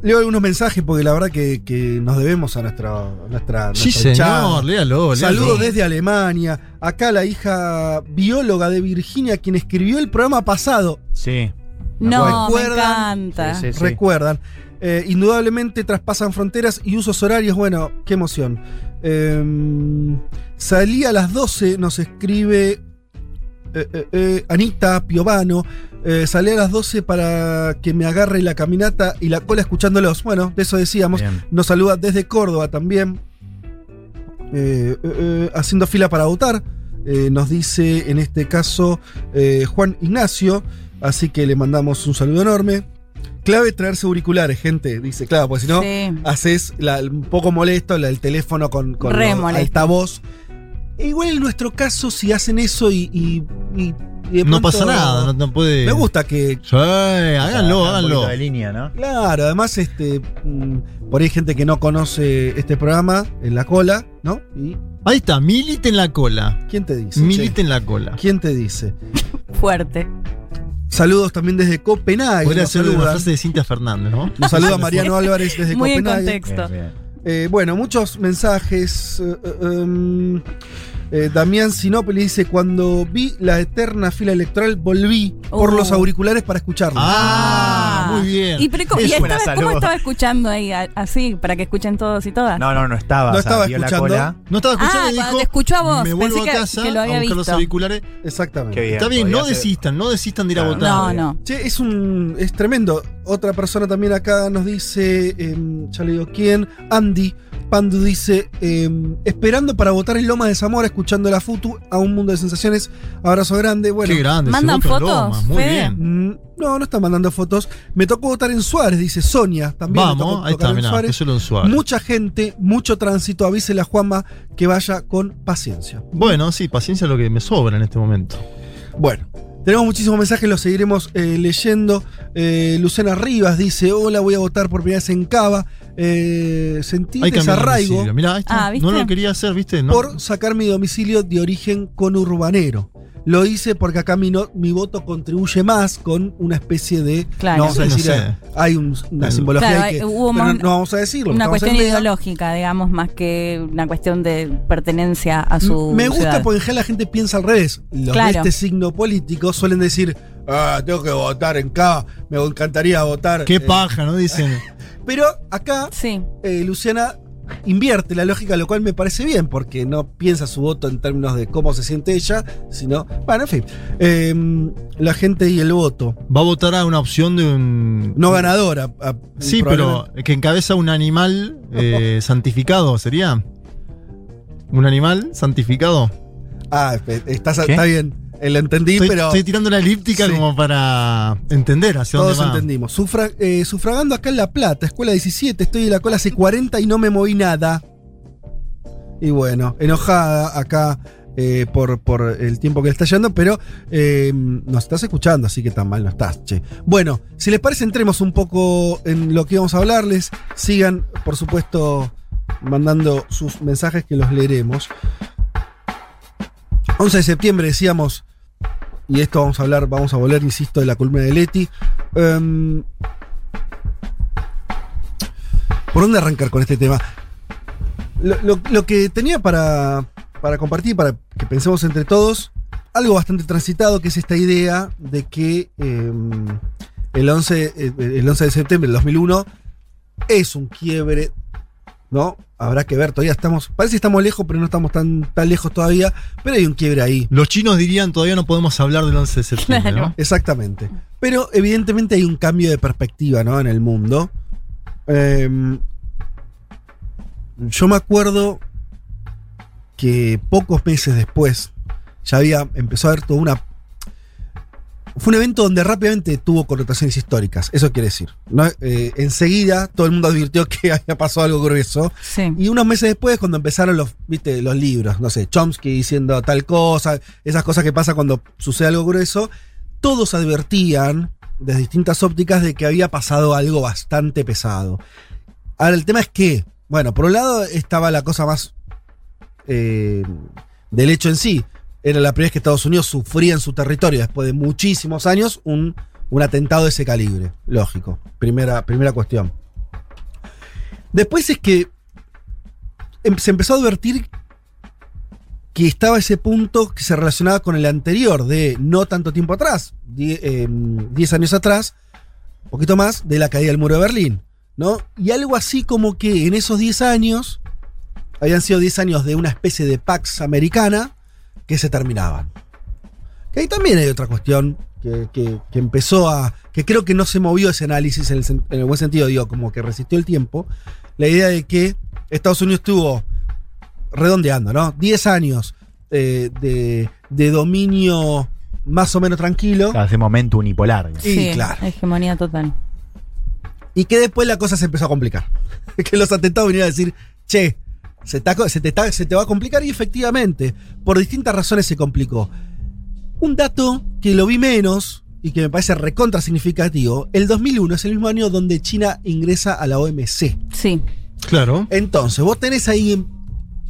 leo algunos mensajes porque la verdad que, que nos debemos a nuestra, a nuestra Sí, nuestro chat. señor, léalo, léalo. Saludos desde Alemania. Acá la hija bióloga de Virginia, quien escribió el programa pasado. Sí. No, me ¿Recuerdan? encanta. Sí, sí, sí. Recuerdan. Eh, indudablemente traspasan fronteras y usos horarios. Bueno, qué emoción. Eh, salí a las 12, nos escribe eh, eh, eh, Anita Piovano. Eh, salí a las 12 para que me agarre la caminata y la cola escuchándolos. Bueno, de eso decíamos. Bien. Nos saluda desde Córdoba también. Eh, eh, eh, haciendo fila para votar. Eh, nos dice en este caso eh, Juan Ignacio. Así que le mandamos un saludo enorme. Clave traerse auriculares, gente. Dice, claro, porque si no, Sí. haces la- un poco molesto la- el teléfono con, con molesto. altavoz. E igual en nuestro caso, si hacen eso y. y- y- y de No pasa nada, no, no puede. Me gusta que. Sí, háganlo, háganlo. de línea, ¿no? Claro, además, este. mm, por ahí hay gente que no conoce este programa en la cola, ¿no? ¿Y Ahí está, milite en la cola. quién te dice? Milite che? en la cola. ¿Quién te dice? Fuerte. Saludos también desde Copenhague. Podría ser una frase de Cintia Fernández, ¿no? Nos saluda *laughs* Mariano Álvarez desde Muy en Copenhague. contexto. Bien, bien. Eh, bueno, muchos mensajes. eh, em, eh, Damián Sinopoli dice: Cuando vi la eterna fila electoral, volví por Oh. los auriculares para escucharlo. Ah, muy bien. ¿Y, pero, ¿cómo- y estaba- cómo salud. estaba escuchando ahí? Así, para que escuchen todos y todas. No, no, no estaba. No estaba escuchando. cola. No estaba escuchando Ah, y dijo, te escuchó a vos, Me vuelvo pensé a casa que lo había a buscar los auriculares. Exactamente. Bien. Está bien, no ser- desistan, no desistan de ir a votar. No, no. Che, es un. es tremendo. Otra persona también acá nos dice, em, ya le digo quién, Andy Pandu dice, em, esperando para votar en Loma de Zamora, escuchando la FUTU, a un mundo de sensaciones. Abrazo grande. Bueno, Qué grande. ¿Mandan fotos, Lomas, Muy Fede? bien. mm, no, no están mandando fotos. Me tocó votar en Suárez, dice Sonia. También me tocó Vamos, ahí está, en mirá, Suárez. que solo en Suárez. Mucha gente, mucho tránsito. Avísele a Juanma que vaya con paciencia. Bueno, sí, paciencia es lo que me sobra en este momento. Bueno, tenemos muchísimos mensajes, los seguiremos eh, leyendo. Eh, Lucena Rivas dice: Hola, voy a votar por primera vez en Cava. Eh, sentí Hay de desarraigo domicilio. Mirá, ahí está. Ah, ¿viste? no lo quería hacer, ¿viste? No. por sacar mi domicilio de origen conurbanero. Lo hice porque acá mi, no- mi voto contribuye más con una especie de. Claro. No vamos a No decir, sé. hay un- una Claro, simbología Claro, ahí hay- que. hubo pero más- no vamos a decirlo. Una cuestión ideológica, digamos, más que una cuestión de pertenencia a su Me gusta ciudad. porque en general la gente piensa al revés. Los Claro. de este signo político suelen decir, ah, tengo que votar en K, me encantaría votar. Qué eh". paja, ¿no? Dicen. *laughs* Pero acá Sí. eh, Luciana invierte la lógica, lo cual me parece bien, porque no piensa su voto en términos de cómo se siente ella, sino, bueno, en fin, eh, la gente y el voto. Va a votar a una opción de un. No ganadora. a- Sí, pero que encabeza un animal eh, *laughs* santificado, ¿sería? ¿Un animal santificado? Ah, espe- está, ¿Qué? está bien, lo entendí, Estoy, pero estoy tirando la elíptica Sí. como para entender hacia todos dónde va. entendimos. Sufra- eh, sufragando acá en La Plata, escuela 17, estoy en la cola hace 40 y no me moví nada. Y bueno, enojada acá eh, por, por el tiempo que le está llevando, pero eh, nos estás escuchando, así que tan mal no estás, che. Bueno, si les parece, entremos un poco en lo que vamos a hablarles. Sigan, por supuesto, mandando sus mensajes que los leeremos. 11 de septiembre decíamos, y esto vamos a hablar, vamos a volver, insisto, de la columna de Leti. Em, ¿Por dónde arrancar con este tema? Lo, que tenía para, para compartir, para que pensemos entre todos, algo bastante transitado, que es esta idea de que em, el, 11, eh, el 11 de septiembre del 2001 es un quiebre, ¿no? Habrá que ver, todavía estamos, parece que estamos lejos, pero no estamos tan, tan lejos todavía, pero hay un quiebre ahí. Los chinos dirían todavía no podemos hablar del 11 de septiembre, Claro. ¿no? Exactamente. Pero evidentemente hay un cambio de perspectiva, ¿no? En el mundo. Em, yo me acuerdo que pocos meses después ya había empezó a haber toda una. Fue un evento donde rápidamente tuvo connotaciones históricas. Eso quiere decir. ¿no? Eh, enseguida todo el mundo advirtió *laughs* que había pasado algo grueso. Sí. Y unos meses después, cuando empezaron los, viste, los libros, no sé, Chomsky diciendo tal cosa, esas cosas que pasa cuando sucede algo grueso, todos advertían desde distintas ópticas de que había pasado algo bastante pesado. Ahora, el tema es que, bueno, por un lado estaba la cosa más eh, del hecho en sí. Era la primera vez que Estados Unidos sufría en su territorio, después de muchísimos años, un, un atentado de ese calibre. Lógico. Primera, primera cuestión. Después es que em- se empezó a advertir que estaba ese punto que se relacionaba con el anterior, de no tanto tiempo atrás, 10 años atrás, un poquito más, de la caída del muro de Berlín. ¿no? Y algo así como que en esos 10 años, habían sido 10 años de una especie de Pax americana que se terminaban. Que ahí también hay otra cuestión que, que- que empezó a. que creo que no se movió ese análisis en el, sen- en el buen sentido, digo, como que resistió el tiempo. La idea de que Estados Unidos estuvo redondeando, ¿no? 10 años eh, de, de dominio más o menos tranquilo. Ese momento unipolar. digamos. Y Sí, claro. Hegemonía total. Y que después la cosa se empezó a complicar. *laughs* que los atentados vinieron a decir, che, se, está co- se te está- se te va a complicar y efectivamente, por distintas razones se complicó. Un dato que lo vi menos y que me parece recontra significativo, el 2001 es el mismo año donde China ingresa a la OMC. Sí. Claro. Entonces, vos tenés ahí,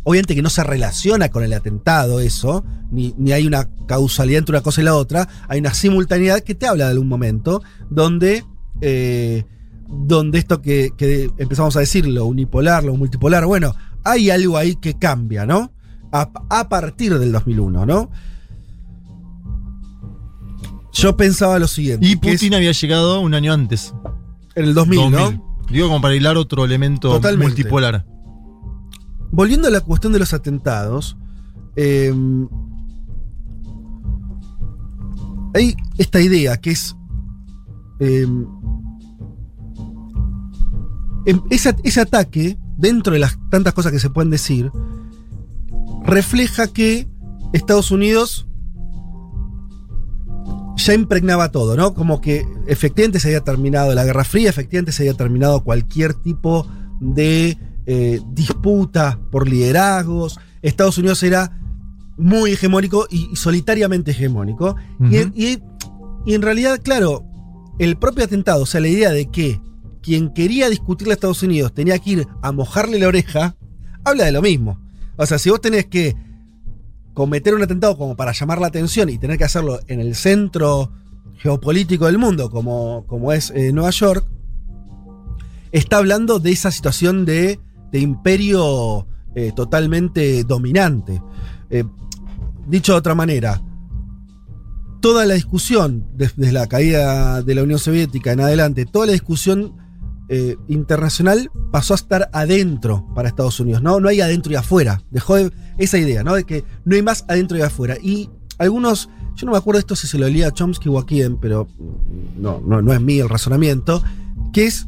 obviamente que no se relaciona con el atentado eso, ni, ni hay una causalidad entre una cosa y la otra, hay una simultaneidad que te habla de algún momento donde, eh, donde esto que, que empezamos a decir, lo unipolar, lo multipolar, bueno, hay algo ahí que cambia, ¿no? A, a partir del 2001, ¿no? Yo pensaba lo siguiente. Y es Putin había llegado un año antes. en el 2000, 2000. ¿no? Digo, como para hilar otro elemento Totalmente. multipolar. Volviendo a la cuestión de los atentados, eh, hay esta idea que es. eh, em- ese, ese ataque, dentro de las tantas cosas que se pueden decir, refleja que Estados Unidos ya impregnaba todo, ¿no? Como que efectivamente se había terminado la Guerra Fría, efectivamente se había terminado cualquier tipo de eh, disputa por liderazgos. Estados Unidos era muy hegemónico y, y solitariamente hegemónico. Y, y en realidad, claro, el propio atentado, o sea, la idea de que quien quería discutirle a Estados Unidos tenía que ir a mojarle la oreja, habla de lo mismo. O sea, si vos tenés que cometer un atentado como para llamar la atención y tener que hacerlo en el centro geopolítico del mundo, como, como es eh, Nueva York, está hablando de esa situación de, de imperio eh, totalmente dominante. Eh, dicho de otra manera, toda la discusión, desde la caída de la Unión Soviética en adelante, toda la discusión eh, internacional pasó a estar adentro para Estados Unidos, ¿no? No hay adentro y afuera. Dejó de- esa idea, ¿no? De que no hay más adentro y afuera. Y algunos, yo no me acuerdo esto si se lo leía a Chomsky o a quién, pero no, no, no es mío el razonamiento, que es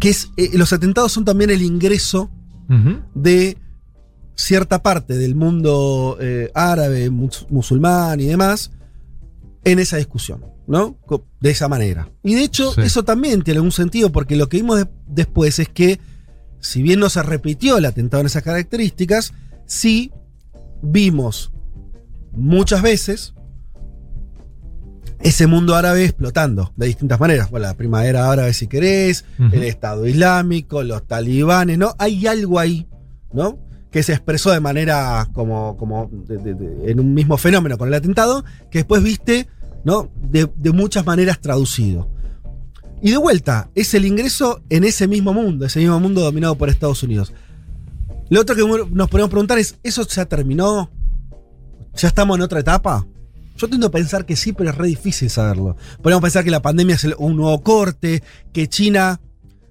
que es, eh, los atentados son también el ingreso de cierta parte del mundo eh, árabe, mus- musulmán y demás en esa discusión, ¿no? De esa manera. Y de hecho, Sí. eso también tiene algún sentido, porque lo que vimos de- después es que, si bien no se repitió el atentado en esas características, sí vimos muchas veces ese mundo árabe explotando de distintas maneras. Bueno, la primavera árabe, si querés, el Estado Islámico, los talibanes, ¿no? Hay algo ahí, ¿no? Que se expresó de manera como, como de- de- de- en un mismo fenómeno con el atentado, que después viste, ¿no? De, muchas maneras traducido. Y de vuelta, es el ingreso en ese mismo mundo, ese mismo mundo dominado por Estados Unidos. Lo otro que nos podemos preguntar es, ¿eso ya terminó? ¿Ya estamos en otra etapa? Yo tiendo a pensar que sí, pero es re difícil saberlo. Podemos pensar que la pandemia es un nuevo corte, que China,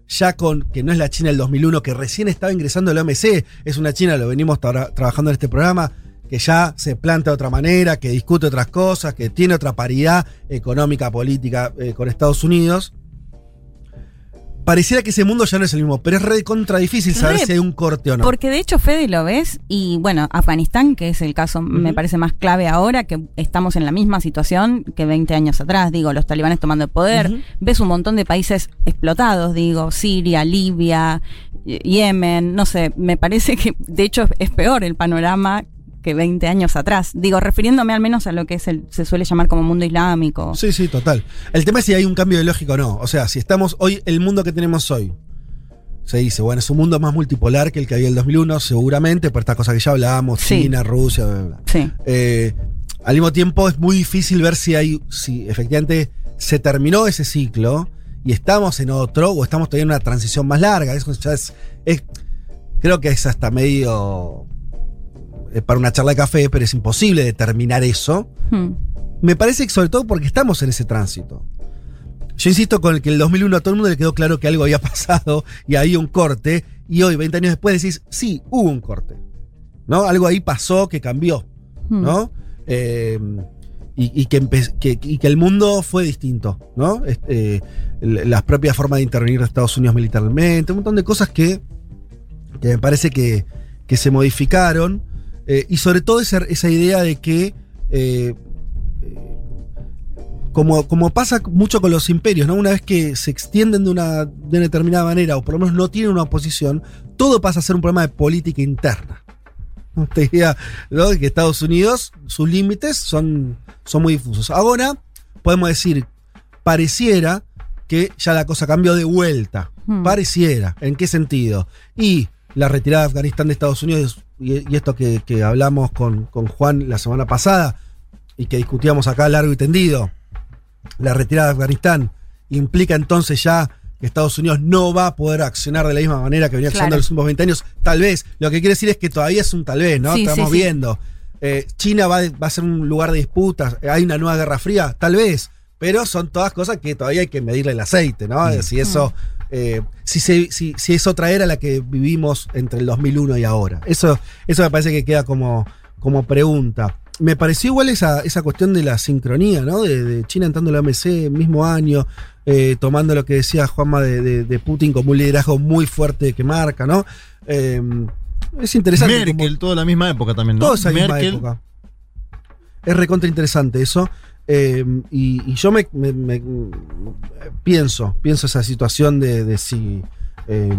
ya con, que no es la China del 2001, que recién estaba ingresando al OMC, es una China, lo venimos tra- trabajando en este programa, que ya se plantea de otra manera, que discute otras cosas, que tiene otra paridad económica, política eh, con Estados Unidos. Pareciera que ese mundo ya no es el mismo, pero es re contra difícil saber Re, si hay un corte o no. Porque de hecho, Fede, lo ves, y bueno, Afganistán, que es el caso, me parece más clave ahora, que estamos en la misma situación que 20 años atrás, digo, los talibanes tomando el poder, ves un montón de países explotados, digo, Siria, Libia, Ye- Yemen, no sé, me parece que de hecho es peor el panorama que 20 años atrás, digo, refiriéndome al menos a lo que es el, se suele llamar como mundo islámico. Sí, sí, total. El tema es si hay un cambio de lógica o no. O sea, si estamos hoy, el mundo que tenemos hoy, se dice, bueno, es un mundo más multipolar que el que había en el 2001, seguramente, por estas cosas que ya hablábamos, Sí. China, Rusia, bla, bla. Sí. Eh, al mismo tiempo es muy difícil ver si hay, si efectivamente se terminó ese ciclo y estamos en otro o estamos todavía en una transición más larga. Eso ya es, es- creo que es hasta medio para una charla de café, pero es imposible determinar eso. Hmm. Me parece que sobre todo porque estamos en ese tránsito. Yo insisto con el que el 2001 a todo el mundo le quedó claro que algo había *laughs* pasado y había un corte. Y hoy, 20 años después, decís, sí, hubo un corte. ¿No? Algo ahí pasó que cambió. Hmm. ¿No? Eh, y, y que, empe- que- y que el mundo fue distinto. ¿No? L- las propias formas de intervenir de Estados Unidos militarmente, un montón de cosas que, que me parece que, que se modificaron. Eh, y sobre todo esa, esa idea de que eh, como, como pasa mucho con los imperios, ¿no? Una vez que se extienden de una, de una determinada manera, o por lo menos no tienen una oposición, todo pasa a ser un problema de política interna. *laughs* Te diría, ¿no? que Estados Unidos, sus límites son, son muy difusos. Ahora, podemos decir, pareciera que ya la cosa cambió de vuelta. Hmm. Pareciera. ¿En qué sentido? Y la retirada de Afganistán de Estados Unidos, y, y esto que, que hablamos con, con Juan la semana pasada, y que discutíamos acá largo y tendido, la retirada de Afganistán implica entonces ya que Estados Unidos no va a poder accionar de la misma manera que venía accionando en los últimos 20 años. Tal vez. Lo que quiere decir es que todavía es un tal vez, ¿no? Sí, Estamos sí. viendo. Eh, China va, va a ser un lugar de disputas. Hay una nueva guerra fría, tal vez. Pero son todas cosas que todavía hay que medirle el aceite, ¿no? Si eso. Eh, si, se- si, si es otra era la que vivimos entre el 2001 y ahora. Eso, eso me parece que queda como, como pregunta. Me pareció igual esa, esa cuestión de la sincronía, ¿no? De, de China entrando a la OMC mismo año, eh, tomando lo que decía Juanma de, de- de Putin como un liderazgo muy fuerte que marca, ¿no? Eh, es interesante. como- Merkel, toda la misma época también, ¿no? toda esa misma Merkel, época. Es recontra interesante eso. Eh, y, yo me, pienso, pienso esa situación de, de si. eh,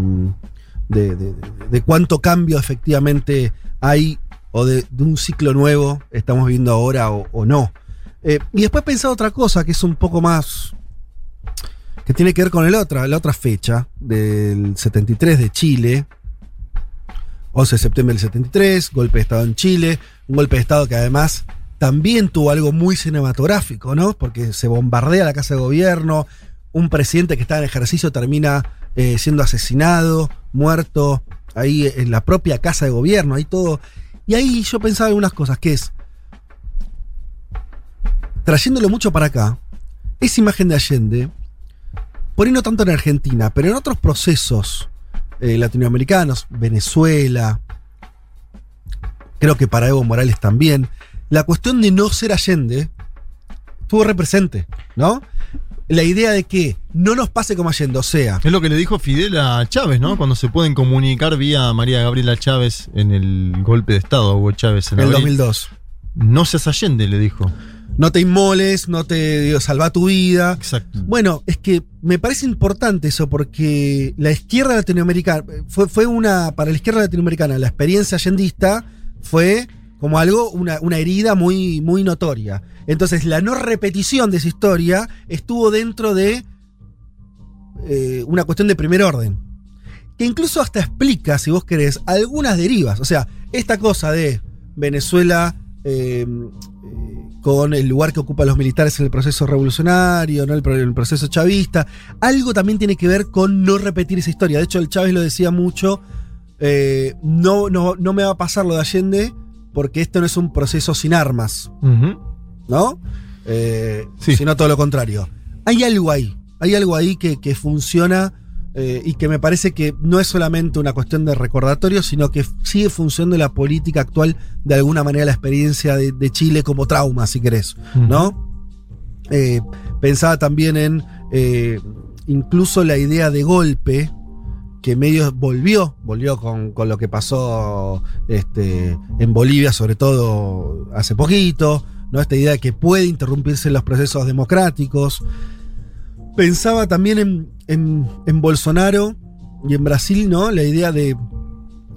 de, de- cuánto cambio efectivamente hay o de, un ciclo nuevo estamos viendo ahora o, o no. Eh, y después pensaba otra cosa que es un poco más. que tiene que ver con el otra, la otra fecha del 73 de Chile. 11 de septiembre del 73, golpe de Estado en Chile, un golpe de Estado que además también tuvo algo muy cinematográfico, ¿no? Porque se bombardea la Casa de Gobierno, un presidente que está en ejercicio termina eh, siendo asesinado, muerto, ahí en la propia Casa de Gobierno, ahí todo. Y ahí yo pensaba algunas cosas, que es, trayéndolo mucho para acá, esa imagen de Allende, por ahí no tanto en Argentina, pero en otros procesos eh, latinoamericanos, Venezuela, creo que para Evo Morales también, la cuestión de no ser Allende estuvo represente, ¿no? La idea de que no nos pase como Allende, o sea. Es lo que le dijo Fidel a Chávez, ¿no? Cuando se pueden comunicar vía María Gabriela Chávez en el golpe de Estado, a Hugo Chávez en el abril. 2002. No seas Allende, le dijo. No te inmoles, no te digo, salva tu vida. Exacto. Bueno, es que me parece importante eso porque la izquierda latinoamericana, fue, fue una, para la izquierda latinoamericana, la experiencia allendista fue como algo, una, una herida muy, muy notoria. Entonces, la no repetición de esa historia estuvo dentro de eh, una cuestión de primer orden. Que incluso hasta explica, si vos querés, algunas derivas. O sea, esta cosa de Venezuela eh, eh, con el lugar que ocupan los militares en el proceso revolucionario, ¿no? el proceso chavista, algo también tiene que ver con no repetir esa historia. De hecho, el Chávez lo decía mucho, eh, no, no, no me va a pasar lo de Allende porque esto no es un proceso sin armas. ¿no? Eh, Sí. Sino todo lo contrario. Hay algo ahí, hay algo ahí que, que funciona eh, y que me parece que no es solamente una cuestión de recordatorio, sino que sigue funcionando la política actual de alguna manera la experiencia de, de Chile como trauma, si querés, ¿no? Eh, pensaba también en incluso la idea de golpe que medio volvió, volvió con, con lo que pasó este, en Bolivia, sobre todo hace poquito, ¿no? Esta idea de que puede interrumpirse los procesos democráticos. Pensaba también en, en- en Bolsonaro y en Brasil, ¿no? La idea de,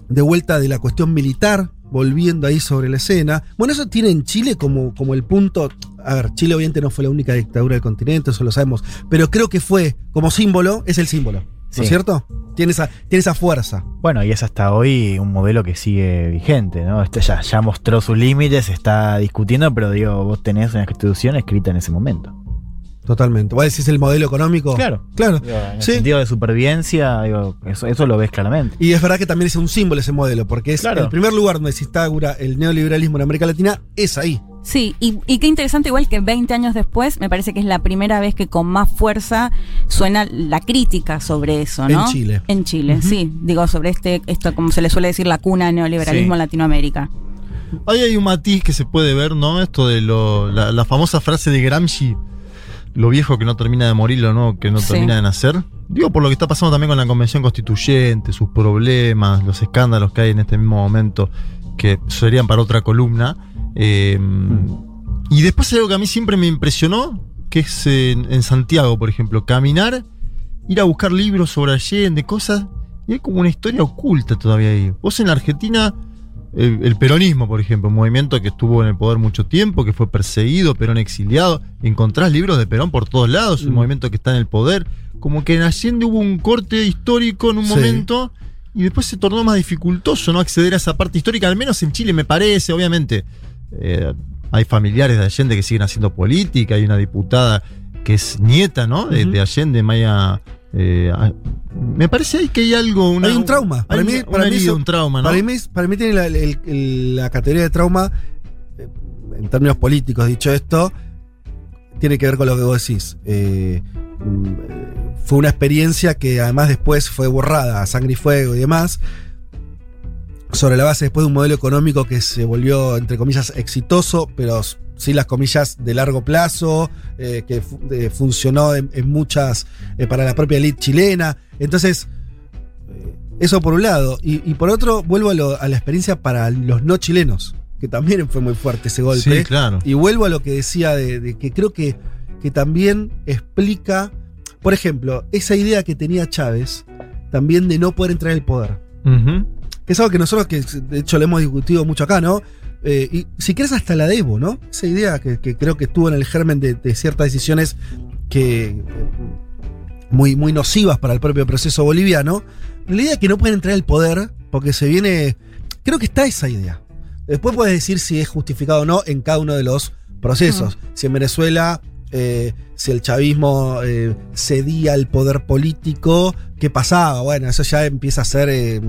de vuelta de la cuestión militar, volviendo ahí sobre la escena. Bueno, eso tiene en Chile como, como el punto. A ver, Chile obviamente no fue la única dictadura del continente, eso lo sabemos. Pero creo que fue, como símbolo, es el símbolo. ¿No es cierto? Tiene esa, tiene esa fuerza. Bueno, y es hasta hoy un modelo que sigue vigente, ¿no? Este ya, ya mostró sus límites, se está discutiendo, pero digo, vos tenés una constitución escrita en ese momento. Totalmente. ¿Vos decís el modelo económico? Claro. Claro. Digo, en el Sí. sentido de supervivencia, digo, eso, eso lo ves claramente. Y es verdad que también es un símbolo ese modelo, porque es Claro. el primer lugar donde se instaura el neoliberalismo en América Latina, es ahí. Sí, y, y qué interesante, igual que 20 años después, me parece que es la primera vez que con más fuerza suena la crítica sobre eso, ¿no? En Chile. En Chile, sí. Digo, sobre este, esto, como se le suele decir, la cuna del neoliberalismo Sí. en Latinoamérica. Ahí hay un matiz que se puede ver, ¿no? Esto de lo, la, la famosa frase de Gramsci, lo viejo que no termina de morir, lo nuevo que no Sí. termina de nacer. Digo, por lo que está pasando también con la convención constituyente, sus problemas, los escándalos que hay en este mismo momento, que serían para otra columna. Eh, Y después hay algo que a mí siempre me impresionó, que es en, en Santiago, por ejemplo, caminar, ir a buscar libros sobre Allende, cosas, y hay como una historia oculta todavía ahí. Vos en la Argentina el, el peronismo, por ejemplo, un movimiento que estuvo en el poder mucho tiempo, que fue perseguido, Perón exiliado. Encontrás libros de Perón por todos lados, un Mm. movimiento que está en el poder. Como que en Allende hubo un corte histórico en un Sí. momento y después se tornó más dificultoso no acceder a esa parte histórica, al menos en Chile me parece, obviamente. Eh, hay familiares de Allende que siguen haciendo política, hay una diputada que es nieta, ¿no? De, Allende, Maya. eh, ah, me parece que hay algo. una- hay un trauma. Para hay mí, para eso- un trauma, ¿no? Para mí, para mí tiene la, el- el- la categoría de trauma, eh, en términos políticos, dicho esto, tiene que ver con lo que vos decís. Mm, eh, fue una experiencia que además después fue borrada a sangre y fuego y demás. Sobre la base después de un modelo económico que se volvió, entre comillas, exitoso, pero sí las comillas de largo plazo, eh, que fu- eh, funcionó en, en muchas, eh, para la propia elite chilena. Entonces, eso por un lado. Y, y por otro, vuelvo a, lo- a la experiencia para los no chilenos, que también fue muy fuerte ese golpe. Sí, claro. Y vuelvo a lo que decía de, de que creo que, que también explica, por ejemplo, esa idea que tenía Chávez también de no poder entrar al poder. Ujú. Que es algo que nosotros, que de hecho lo hemos discutido mucho acá, ¿no? Eh, y si quieres hasta la Debo, ¿no? Esa idea que, que creo que estuvo en el germen de, de ciertas decisiones que, muy, muy nocivas para el propio proceso boliviano. La idea es que no pueden entrar al poder porque se viene. Creo que está esa idea. Después puedes decir si es justificado o no en cada uno de los procesos. Si en Venezuela, eh, si el chavismo eh, cedía el poder político, ¿qué pasaba? Bueno, eso ya empieza a ser eh,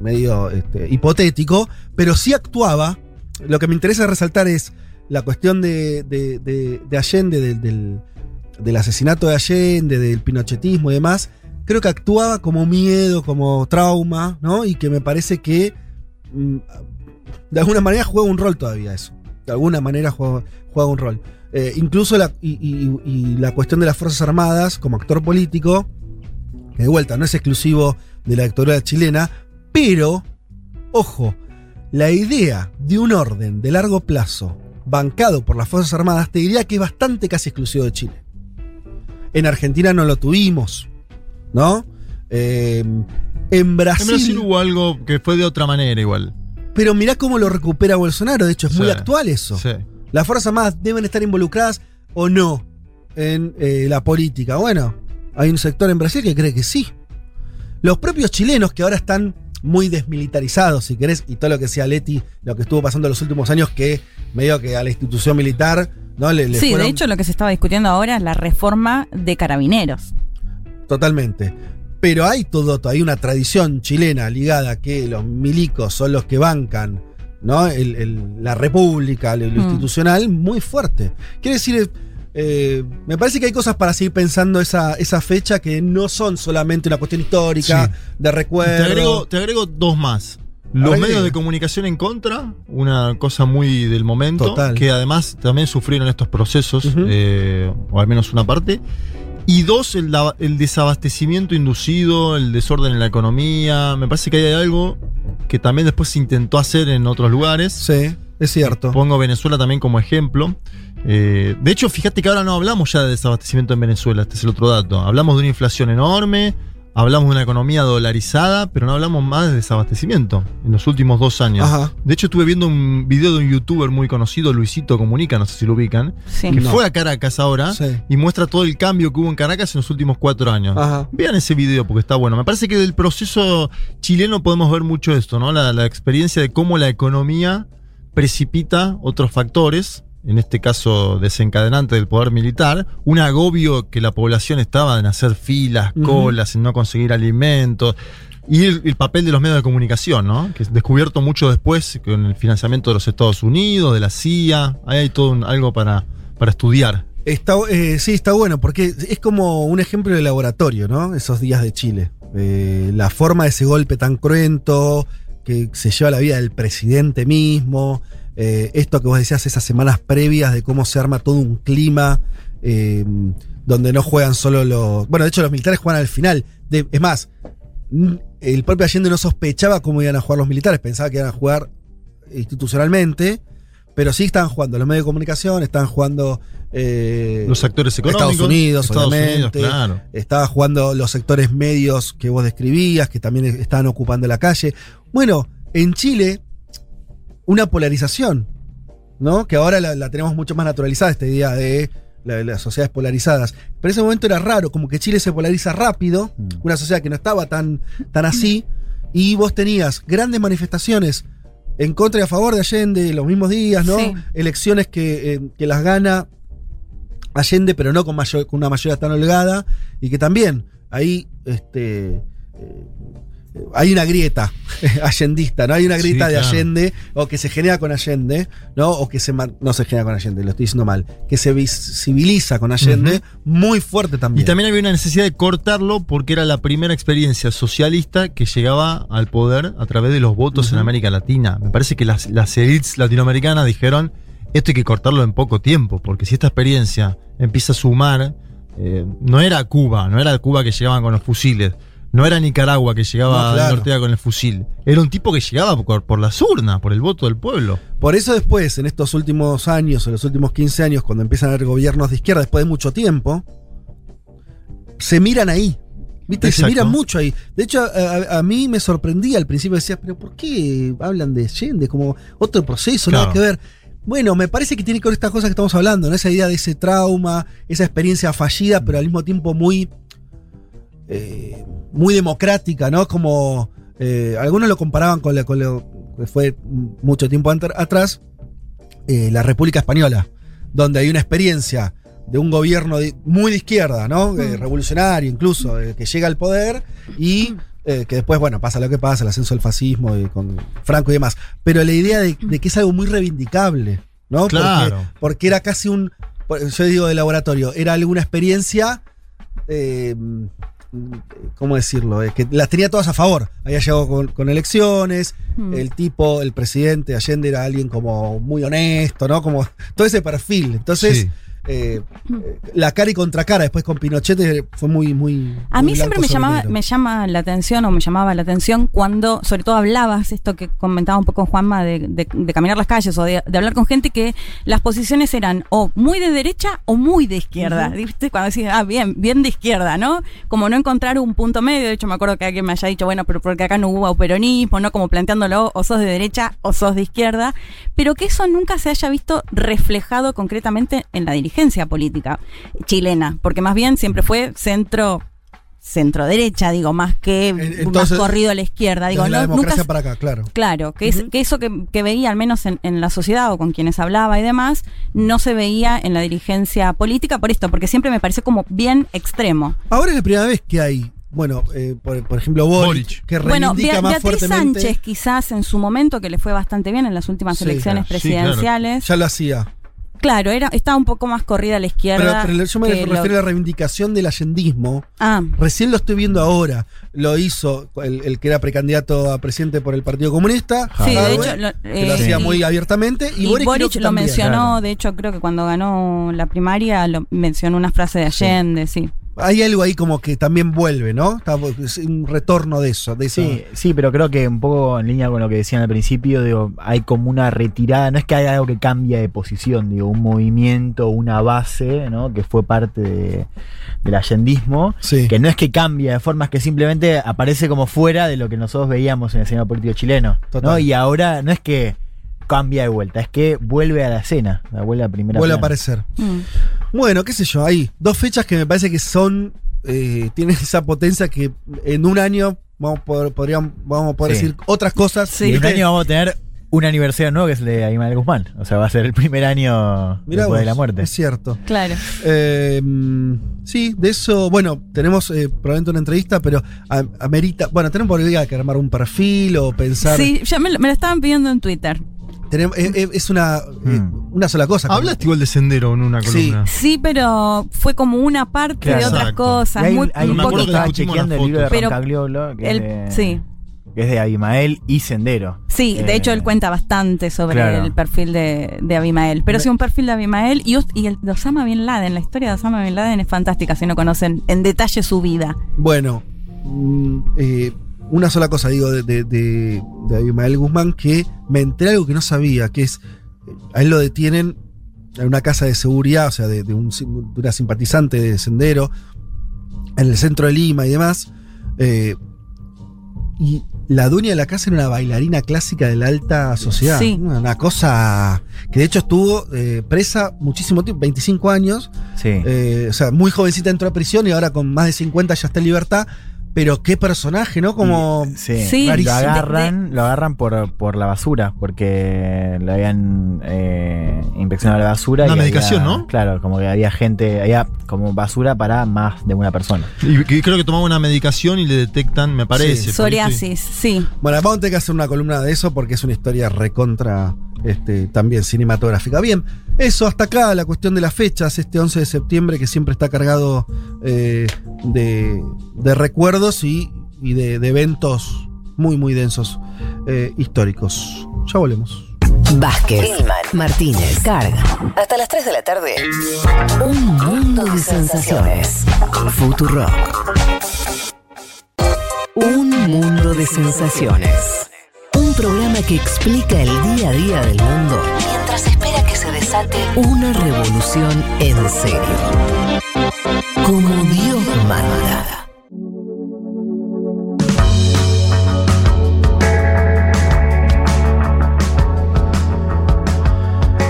medio este, hipotético, pero sí actuaba. Lo que me interesa resaltar es la cuestión de, de- de- de Allende, del, asesinato de Allende, del pinochetismo y demás. Creo que actuaba como miedo, como trauma, ¿no? Y que me parece que mm, de alguna manera juega un rol todavía eso. De alguna manera juega un rol. Eh, incluso la, y, y- y la cuestión de las Fuerzas Armadas como actor político, que de vuelta no es exclusivo de la dictadura chilena, pero, ojo, la idea de un orden de largo plazo bancado por las Fuerzas Armadas, te diría que es bastante casi exclusivo de Chile. En Argentina no lo tuvimos, ¿no? Eh, en En Brasil. Brasil hubo algo que fue de otra manera igual. Pero mirá cómo lo recupera Bolsonaro, de hecho es muy actual eso. Sí. ¿Las Fuerzas Armadas deben estar involucradas o no en eh, la política? Bueno, hay un sector en Brasil que cree que sí. Los propios chilenos que ahora están muy desmilitarizados, si querés, y todo lo que decía Leti, lo que estuvo pasando en los últimos años, que medio que a la institución militar, ¿no? Le, le Sí, fueron- de hecho lo que se estaba discutiendo ahora es la reforma de carabineros. Totalmente. Pero hay todo, hay una tradición chilena ligada a que los milicos son los que bancan ¿no? El- el- la república, lo, lo Mm. institucional, muy fuerte. Quiere decir, eh, me parece que hay cosas para seguir pensando esa, esa fecha que no son solamente una cuestión histórica, Sí. de Te recuerdo. agrego, te agrego dos más. Los medios de comunicación en contra, una cosa muy del momento, Total. que además también sufrieron estos procesos, eh, o al menos una parte. Y dos, el, el desabastecimiento inducido, el desorden en la economía. Me parece que hay algo que también después se intentó hacer en otros lugares. Sí, es cierto. Pongo Venezuela también como ejemplo. Eh, de hecho, fíjate que ahora no hablamos ya de desabastecimiento en Venezuela, este es el otro dato. Hablamos de una inflación enorme, hablamos de una economía dolarizada, pero no hablamos más de desabastecimiento en los últimos dos años. Ajá. De hecho, estuve viendo un video de un youtuber muy conocido, Luisito Comunica, no sé si lo ubican, Sí. que No. fue a Caracas ahora Sí. y muestra todo el cambio que hubo en Caracas en los últimos cuatro años. Ajá. Vean ese video porque está bueno. Me parece que del proceso chileno podemos ver mucho esto, ¿no? La, la experiencia de cómo la economía precipita otros factores, en este caso desencadenante del poder militar, un agobio que la población estaba en hacer filas, colas, en no conseguir alimentos. Y el, el papel de los medios de comunicación, ¿no? Que es descubierto mucho después con el financiamiento de los Estados Unidos, de la CIA. Ahí hay todo un- algo para, para estudiar. Está, eh, sí, está bueno, porque es como un ejemplo de laboratorio, ¿no? Esos días de Chile. Eh, la forma de ese golpe tan cruento, que se lleva la vida del presidente mismo, eh, esto que vos decías, esas semanas previas de cómo se arma todo un clima, eh, donde no juegan solo los... Bueno, de hecho los militares juegan al final. De- es más, el propio Allende no sospechaba cómo iban a jugar los militares, pensaba que iban a jugar institucionalmente, pero sí estaban jugando los medios de comunicación, estaban jugando... eh, Los actores económicos. Estados Unidos, Estados obviamente. Unidos, claro. Estaba jugando los sectores medios que vos describías, que también estaban ocupando la calle. Bueno, en Chile, una polarización, ¿no? Que ahora la, la tenemos mucho más naturalizada, esta idea de la- las sociedades polarizadas. Pero en ese momento era raro, como que Chile se polariza rápido, Mm. una sociedad que no estaba tan, tan así, y vos tenías grandes manifestaciones en contra y a favor de Allende los mismos días, ¿no? Sí. Elecciones que, eh, que las gana Allende, pero no con, mayor- con una mayoría tan holgada, y que también ahí este, eh, hay una grieta *laughs* allendista, ¿no? Hay una Sí, grieta de claro. Allende, o que se genera con Allende, ¿no? O que se no se genera con Allende, lo estoy diciendo mal, que se visibiliza con Allende muy fuerte también. Y también había una necesidad de cortarlo porque era la primera experiencia socialista que llegaba al poder a través de los votos en. América Latina. Me parece que las, las elites latinoamericanas dijeron, esto hay que cortarlo en poco tiempo, porque si esta experiencia empieza a sumar, eh, no era Cuba, no era Cuba que llegaban con los fusiles, no era Nicaragua que llegaba No, claro. Ortega con el fusil, era un tipo que llegaba por, por las urnas, por el voto del pueblo. Por eso después, en estos últimos años, en los últimos 15 años, cuando empiezan a haber gobiernos de izquierda, después de mucho tiempo, se miran ahí. ¿Viste? Se miran mucho ahí. De hecho, a, a- a mí me sorprendía al principio, decía, pero ¿por qué hablan de Allende? Como otro proceso, nada que ver. Bueno, me parece que tiene que ver estas cosas que estamos hablando, ¿no? Esa idea de ese trauma, esa experiencia fallida, pero al mismo tiempo muy eh, muy democrática, ¿no? Como eh, algunos lo comparaban con, la- con lo que fue mucho tiempo atrás, eh, la República Española, donde hay una experiencia de un gobierno de- muy de izquierda, ¿no? Eh, revolucionario incluso, eh, que llega al poder y eh, que después, bueno, pasa lo que pasa, el ascenso del fascismo y con Franco y demás. Pero la idea de, de que es algo muy reivindicable, ¿no? Porque- Claro. Porque, era casi un, yo digo de laboratorio, era alguna experiencia, eh, ¿cómo decirlo? Eh, que las tenía todas a favor. Había llegado con, con elecciones, Mm. el tipo, el presidente Allende era alguien como muy honesto, ¿no? Como todo ese perfil. Entonces, Sí. Eh, la cara y contra cara después con Pinochet eh, fue muy, muy. A muy mí siempre me llamaba, negro. me llama la atención o me llamaba la atención cuando, sobre todo hablabas, esto que comentaba un poco Juanma, de, de- de caminar las calles o de, de hablar con gente que las posiciones eran o muy de derecha o muy de izquierda. ¿Viste? Cuando decías, ah, bien, bien de izquierda, ¿no? Como no encontrar un punto medio. De hecho, me acuerdo que alguien me haya dicho, bueno, pero porque acá no hubo peronismo, ¿no? Como planteándolo, o sos de derecha o sos de izquierda. Pero que eso nunca se haya visto reflejado concretamente en la dirigencia política chilena. Porque más bien siempre fue centro centro derecha, digo, más que entonces, más corrido a la izquierda, digo, Desde la no, nunca democracia se- para acá, claro. Claro, que, es, que eso que, que veía al menos en, en la sociedad o con quienes hablaba y demás, no se veía en la dirigencia política por esto, porque siempre me pareció como bien extremo. Ahora es la primera vez que hay, bueno, eh, por, por ejemplo, Boric, Boric. que Bueno, reivindica Bea- más Beatriz fuertemente. Sánchez quizás en su momento, que le fue bastante bien en las últimas Sí, elecciones claro. Sí, claro. presidenciales. Ya lo hacía. Claro, era, estaba un poco más corrida a la Pero, izquierda. pero yo me lo- refiero a la reivindicación del allendismo. Ah, Recién lo estoy viendo ahora. Lo hizo el, el que era precandidato a presidente por el Partido Comunista. sí, de hecho, lo, que lo eh, hacía y- muy abiertamente. Y, Y, Boric, lo también. mencionó, claro. de hecho creo que cuando ganó la primaria lo mencionó una frase de Allende, sí. Hay algo ahí como que también vuelve, ¿no? Es un retorno de eso. De esa- Sí, sí, pero creo que un poco en línea con lo que decían al principio, digo, hay como una retirada, no es que haya algo que cambia de posición, digo, un movimiento, una base, ¿no? Que fue parte de- del allendismo, Sí. que no es que cambia de formas que simplemente aparece como fuera de lo que nosotros veíamos en el escenario político chileno, ¿no? Total. Y ahora no es que cambia de vuelta, es que vuelve a la escena, vuelve a primera Vuelve a aparecer. Mm. Bueno, qué sé yo, ahí. Dos fechas que me parece que son. eh, tienen esa potencia que en un año vamos a poder, podríamos, vamos a poder Sí. decir otras cosas. Sí. Y en un año vamos a tener un aniversario nuevo que es el de Aymar Guzmán. O sea, va a ser el primer año Mirá después vos, de la muerte. Es cierto. Claro. Eh, sí, de eso, bueno, tenemos eh, probablemente una entrevista, pero amerita, bueno, tenemos por ahí que armar un perfil o pensar. Sí, ya me, lo- me lo estaban pidiendo en Twitter. Tenemos- eh, eh, es una, eh, Hmm. una sola cosa. Hablaste igual de sendero en una Sí. columna. Sí, pero fue como una parte Claro. de otras Exacto. cosas. Hay, muy, hay un poco que estaba chequeando el libro de. Pero Roncagliolo, que, el- es de, sí. que es de Abimael y Sendero. Sí, de hecho él cuenta bastante sobre claro. el perfil de, de Abimael. Pero sí, un perfil de Abimael y, el de Osama Bin Laden. La historia de Osama Bin Laden es fantástica si no conocen en detalle su vida. Bueno, mm, eh, una sola cosa digo de, de, de, de Abimael Guzmán que me enteré algo que no sabía, que es, a él lo detienen en una casa de seguridad, o sea, de, de un una simpatizante de Sendero, en el centro de Lima y demás. eh, y la dueña de la casa era una bailarina clásica de la alta sociedad. Sí. Una, una cosa que de hecho estuvo eh, presa muchísimo tiempo, 25 años. Sí. Eh, o sea, muy jovencita entró a prisión y ahora con más de 50 ya está en libertad. Pero qué personaje, ¿no? Como. Sí, Sí, lo agarran, lo agarran por, por la basura, porque le habían eh, inspeccionado la basura. Una y medicación, había- ¿no? Claro, como que había gente, había como basura para más de una persona. Y, creo que tomaba una medicación y le detectan, me parece. ahí Psoriasis, sí. Bueno, vamos a tener que hacer una columna de eso porque es una historia recontra este, también cinematográfica. Bien, eso hasta acá, la cuestión de las fechas, este 11 de septiembre que siempre está cargado eh, de, de recuerdos y, y de, de eventos muy, muy densos eh, históricos. Ya volvemos. Vázquez, Martínez, Carga. Hasta las 3 de la tarde. Un mundo de sensaciones. Futurock. Un mundo de sensaciones. Un programa que explica el día a día del mundo mientras espera que se desate una revolución en serio. Como Dios manda.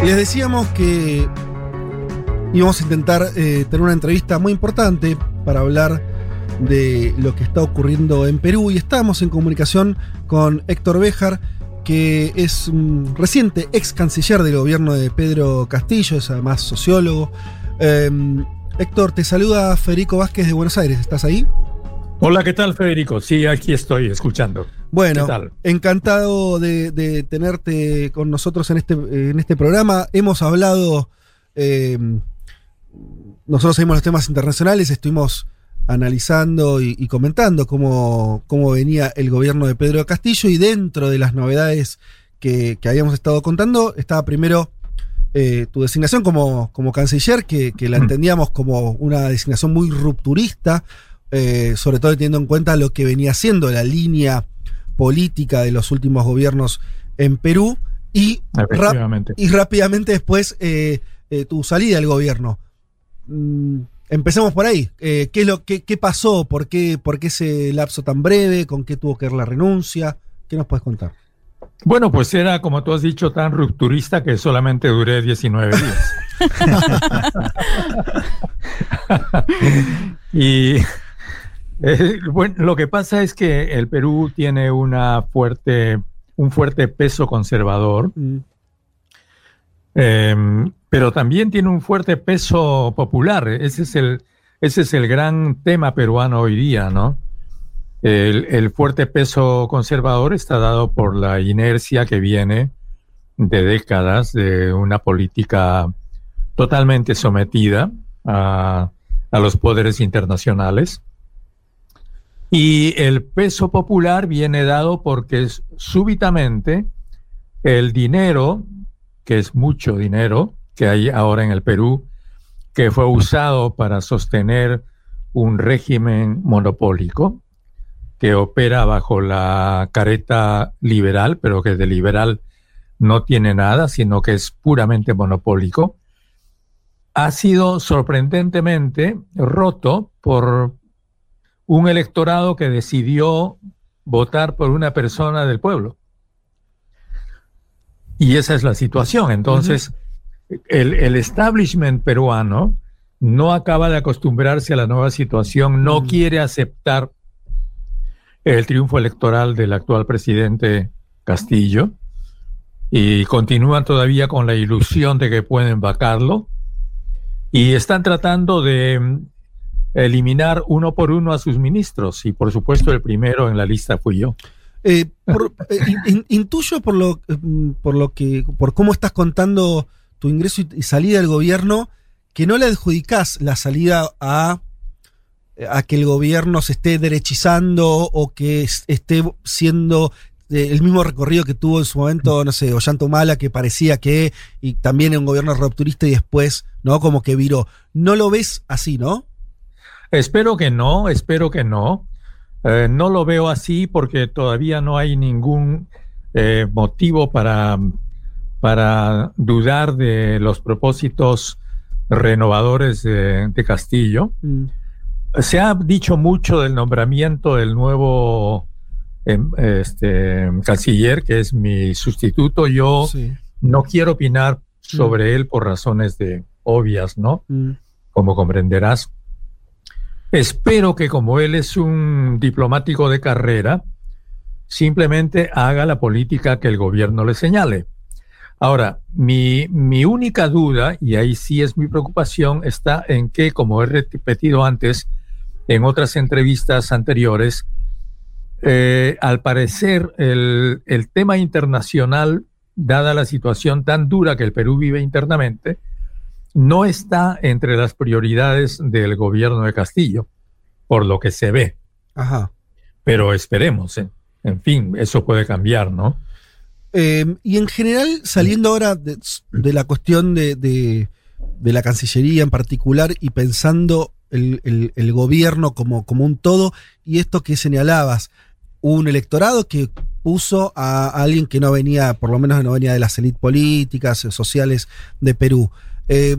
Les decíamos que íbamos a intentar eh, tener una entrevista muy importante para hablar de lo que está ocurriendo en Perú y estamos en comunicación con Héctor Béjar, que es un reciente ex canciller del gobierno de Pedro Castillo, es además sociólogo. Eh, Héctor, te saluda Federico Vázquez de Buenos Aires, ¿estás ahí? Hola, ¿qué tal Federico? Sí, aquí estoy escuchando. Bueno, encantado de, de, tenerte con nosotros en este, en este programa. Hemos hablado, eh, nosotros seguimos los temas internacionales, estuvimos analizando y, y comentando cómo, cómo, venía el gobierno de Pedro Castillo y dentro de las novedades que, que habíamos estado contando estaba primero eh, tu designación como, como canciller, que, que, la entendíamos como una designación muy rupturista, eh, sobre todo teniendo en cuenta lo que venía siendo la línea política de los últimos gobiernos en Perú y, y rápidamente después eh, eh, tu salida del gobierno. Mm, empecemos por ahí. Eh, ¿qué, es lo, qué, ¿Qué pasó? ¿Por qué, ¿Por qué ese lapso tan breve? ¿Con qué tuvo que ver la renuncia? ¿Qué nos puedes contar? Bueno, pues era, como tú has dicho, tan rupturista que solamente duré 19 días. *laughs* y eh, bueno, lo que pasa es que el Perú tiene una fuerte, un fuerte peso conservador, mm. Eh, pero también tiene un fuerte peso popular. Ese es el, ese es el gran tema peruano hoy día, ¿no? El, el, fuerte peso conservador está dado por la inercia que viene de décadas de una política totalmente sometida a, a los poderes internacionales y el peso popular viene dado porque súbitamente el dinero, que es mucho dinero que hay ahora en el Perú, que fue usado para sostener un régimen monopólico que opera bajo la careta liberal, pero que de liberal no tiene nada, sino que es puramente monopólico, ha sido sorprendentemente roto por un electorado que decidió votar por una persona del pueblo. Y esa es la situación. Entonces, el, el, establishment peruano no acaba de acostumbrarse a la nueva situación, no quiere aceptar el triunfo electoral del actual presidente Castillo y continúan todavía con la ilusión de que pueden vacarlo y están tratando de eliminar uno por uno a sus ministros y por supuesto el primero en la lista fui yo. Eh, eh, intuyo por lo, mm, por lo que, por cómo estás contando tu ingreso y, salida del gobierno, que no le adjudicás la salida a, a que el gobierno se esté derechizando o que esté siendo eh, el mismo recorrido que tuvo en su momento, no sé, Ollanta Humala, que parecía que, y también un gobierno rupturista y después, ¿no? Como que viró. No lo ves así, ¿no? Espero que no, espero que no. Eh, no lo veo así porque todavía no hay ningún eh, motivo para, para dudar de los propósitos renovadores de, Castillo. Mm. Se ha dicho mucho del nombramiento del nuevo em, este, canciller, que es mi sustituto. Yo no quiero opinar mm. sobre él por razones de obvias, ¿no? Mm. Como comprenderás. Espero que como él es un diplomático de carrera, simplemente haga la política que el gobierno le señale. Ahora, mi, mi única duda, y ahí sí es mi preocupación, está en que, como he repetido antes en otras entrevistas anteriores, eh, al parecer el, el tema internacional, dada la situación tan dura que el Perú vive internamente, no está entre las prioridades del gobierno de Castillo, por lo que se ve. Ajá. Pero esperemos, ¿eh? en fin, eso puede cambiar, ¿no? Eh, y en general, saliendo ahora de, la cuestión de, de, la Cancillería en particular y pensando el, el, gobierno como, como un todo, y esto que señalabas, un electorado que puso a, alguien que no venía, por lo menos no venía de las élites políticas, sociales de Perú. Eh,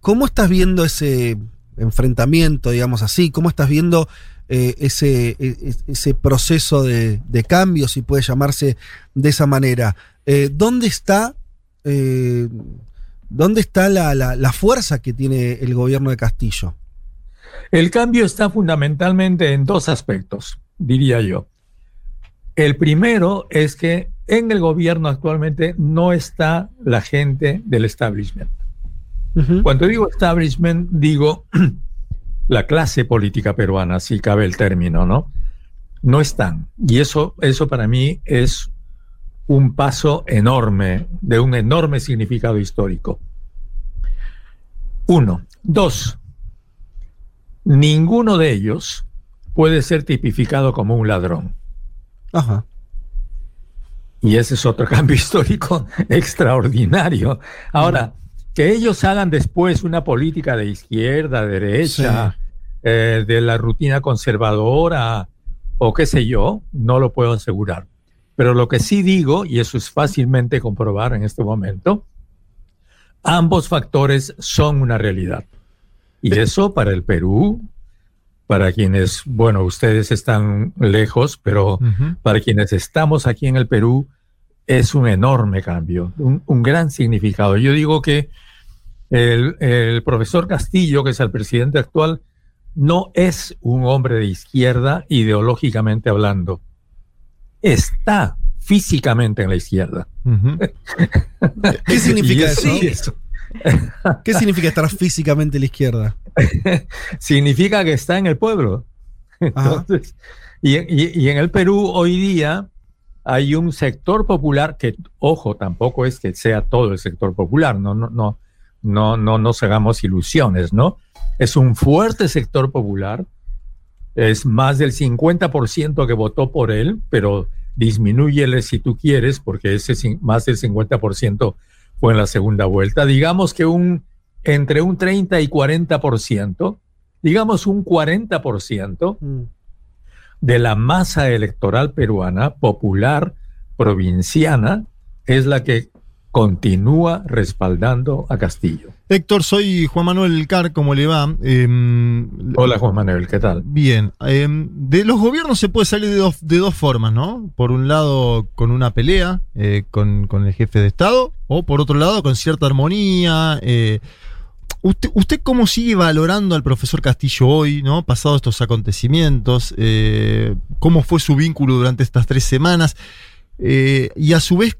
¿Cómo estás viendo ese enfrentamiento, digamos así? ¿Cómo estás viendo eh, ese, e, ese proceso de, cambio, si puede llamarse de esa manera? Eh, ¿Dónde está, dónde está la, fuerza que tiene el gobierno de Castillo? El cambio está fundamentalmente en dos aspectos, diría yo. El primero es que en el gobierno actualmente no está la gente del establishment. Cuando digo establishment, digo *clears throat* la clase política peruana, si cabe el término, ¿no? No están. Y eso, eso para mí es un paso enorme, de un enorme significado histórico. Uno. Dos. Ninguno de ellos puede ser tipificado como un ladrón. Ajá. Y ese es otro *laughs* cambio histórico extraordinario. Ahora, que ellos hagan después una política de izquierda, derecha, eh, de la rutina conservadora o qué sé yo, no lo puedo asegurar. Pero lo que sí digo, y eso es fácilmente comprobar en este momento, ambos factores son una realidad. Y eso para el Perú, para quienes, bueno, ustedes están lejos, pero para quienes estamos aquí en el Perú, es un enorme cambio, un, un gran significado. Yo digo que el, el, profesor Castillo, que es el presidente actual, no es un hombre de izquierda ideológicamente hablando. Está físicamente en la izquierda. *laughs* ¿Qué significa eso? ¿Qué significa estar físicamente en la izquierda? *laughs* significa que está en el pueblo. Entonces, y, y, y, en el Perú hoy día hay un sector popular que, ojo, tampoco es que sea todo el sector popular, no, no, no, no, no nos hagamos ilusiones, ¿no? Es un fuerte sector popular, es más del 50% que votó por él, pero disminúyele si tú quieres, porque ese más del 50% fue en la segunda vuelta. Digamos que un entre un 30 y 40%, digamos un 40% mm. De la masa electoral peruana, popular, provinciana, es la que continúa respaldando a Castillo. Héctor, soy Juan Manuel Car, ¿cómo le va? Eh, Hola Juan Manuel, ¿qué tal? Bien, eh, de los gobiernos se puede salir de dos, de dos, formas, ¿no? Por un lado, con una pelea eh, con, con, el jefe de Estado, o por otro lado, con cierta armonía. ¿Usted, ¿Usted cómo sigue valorando al profesor Castillo hoy, ¿no? Pasados estos acontecimientos, eh, ¿cómo fue su vínculo durante estas tres semanas? Eh, y a su vez,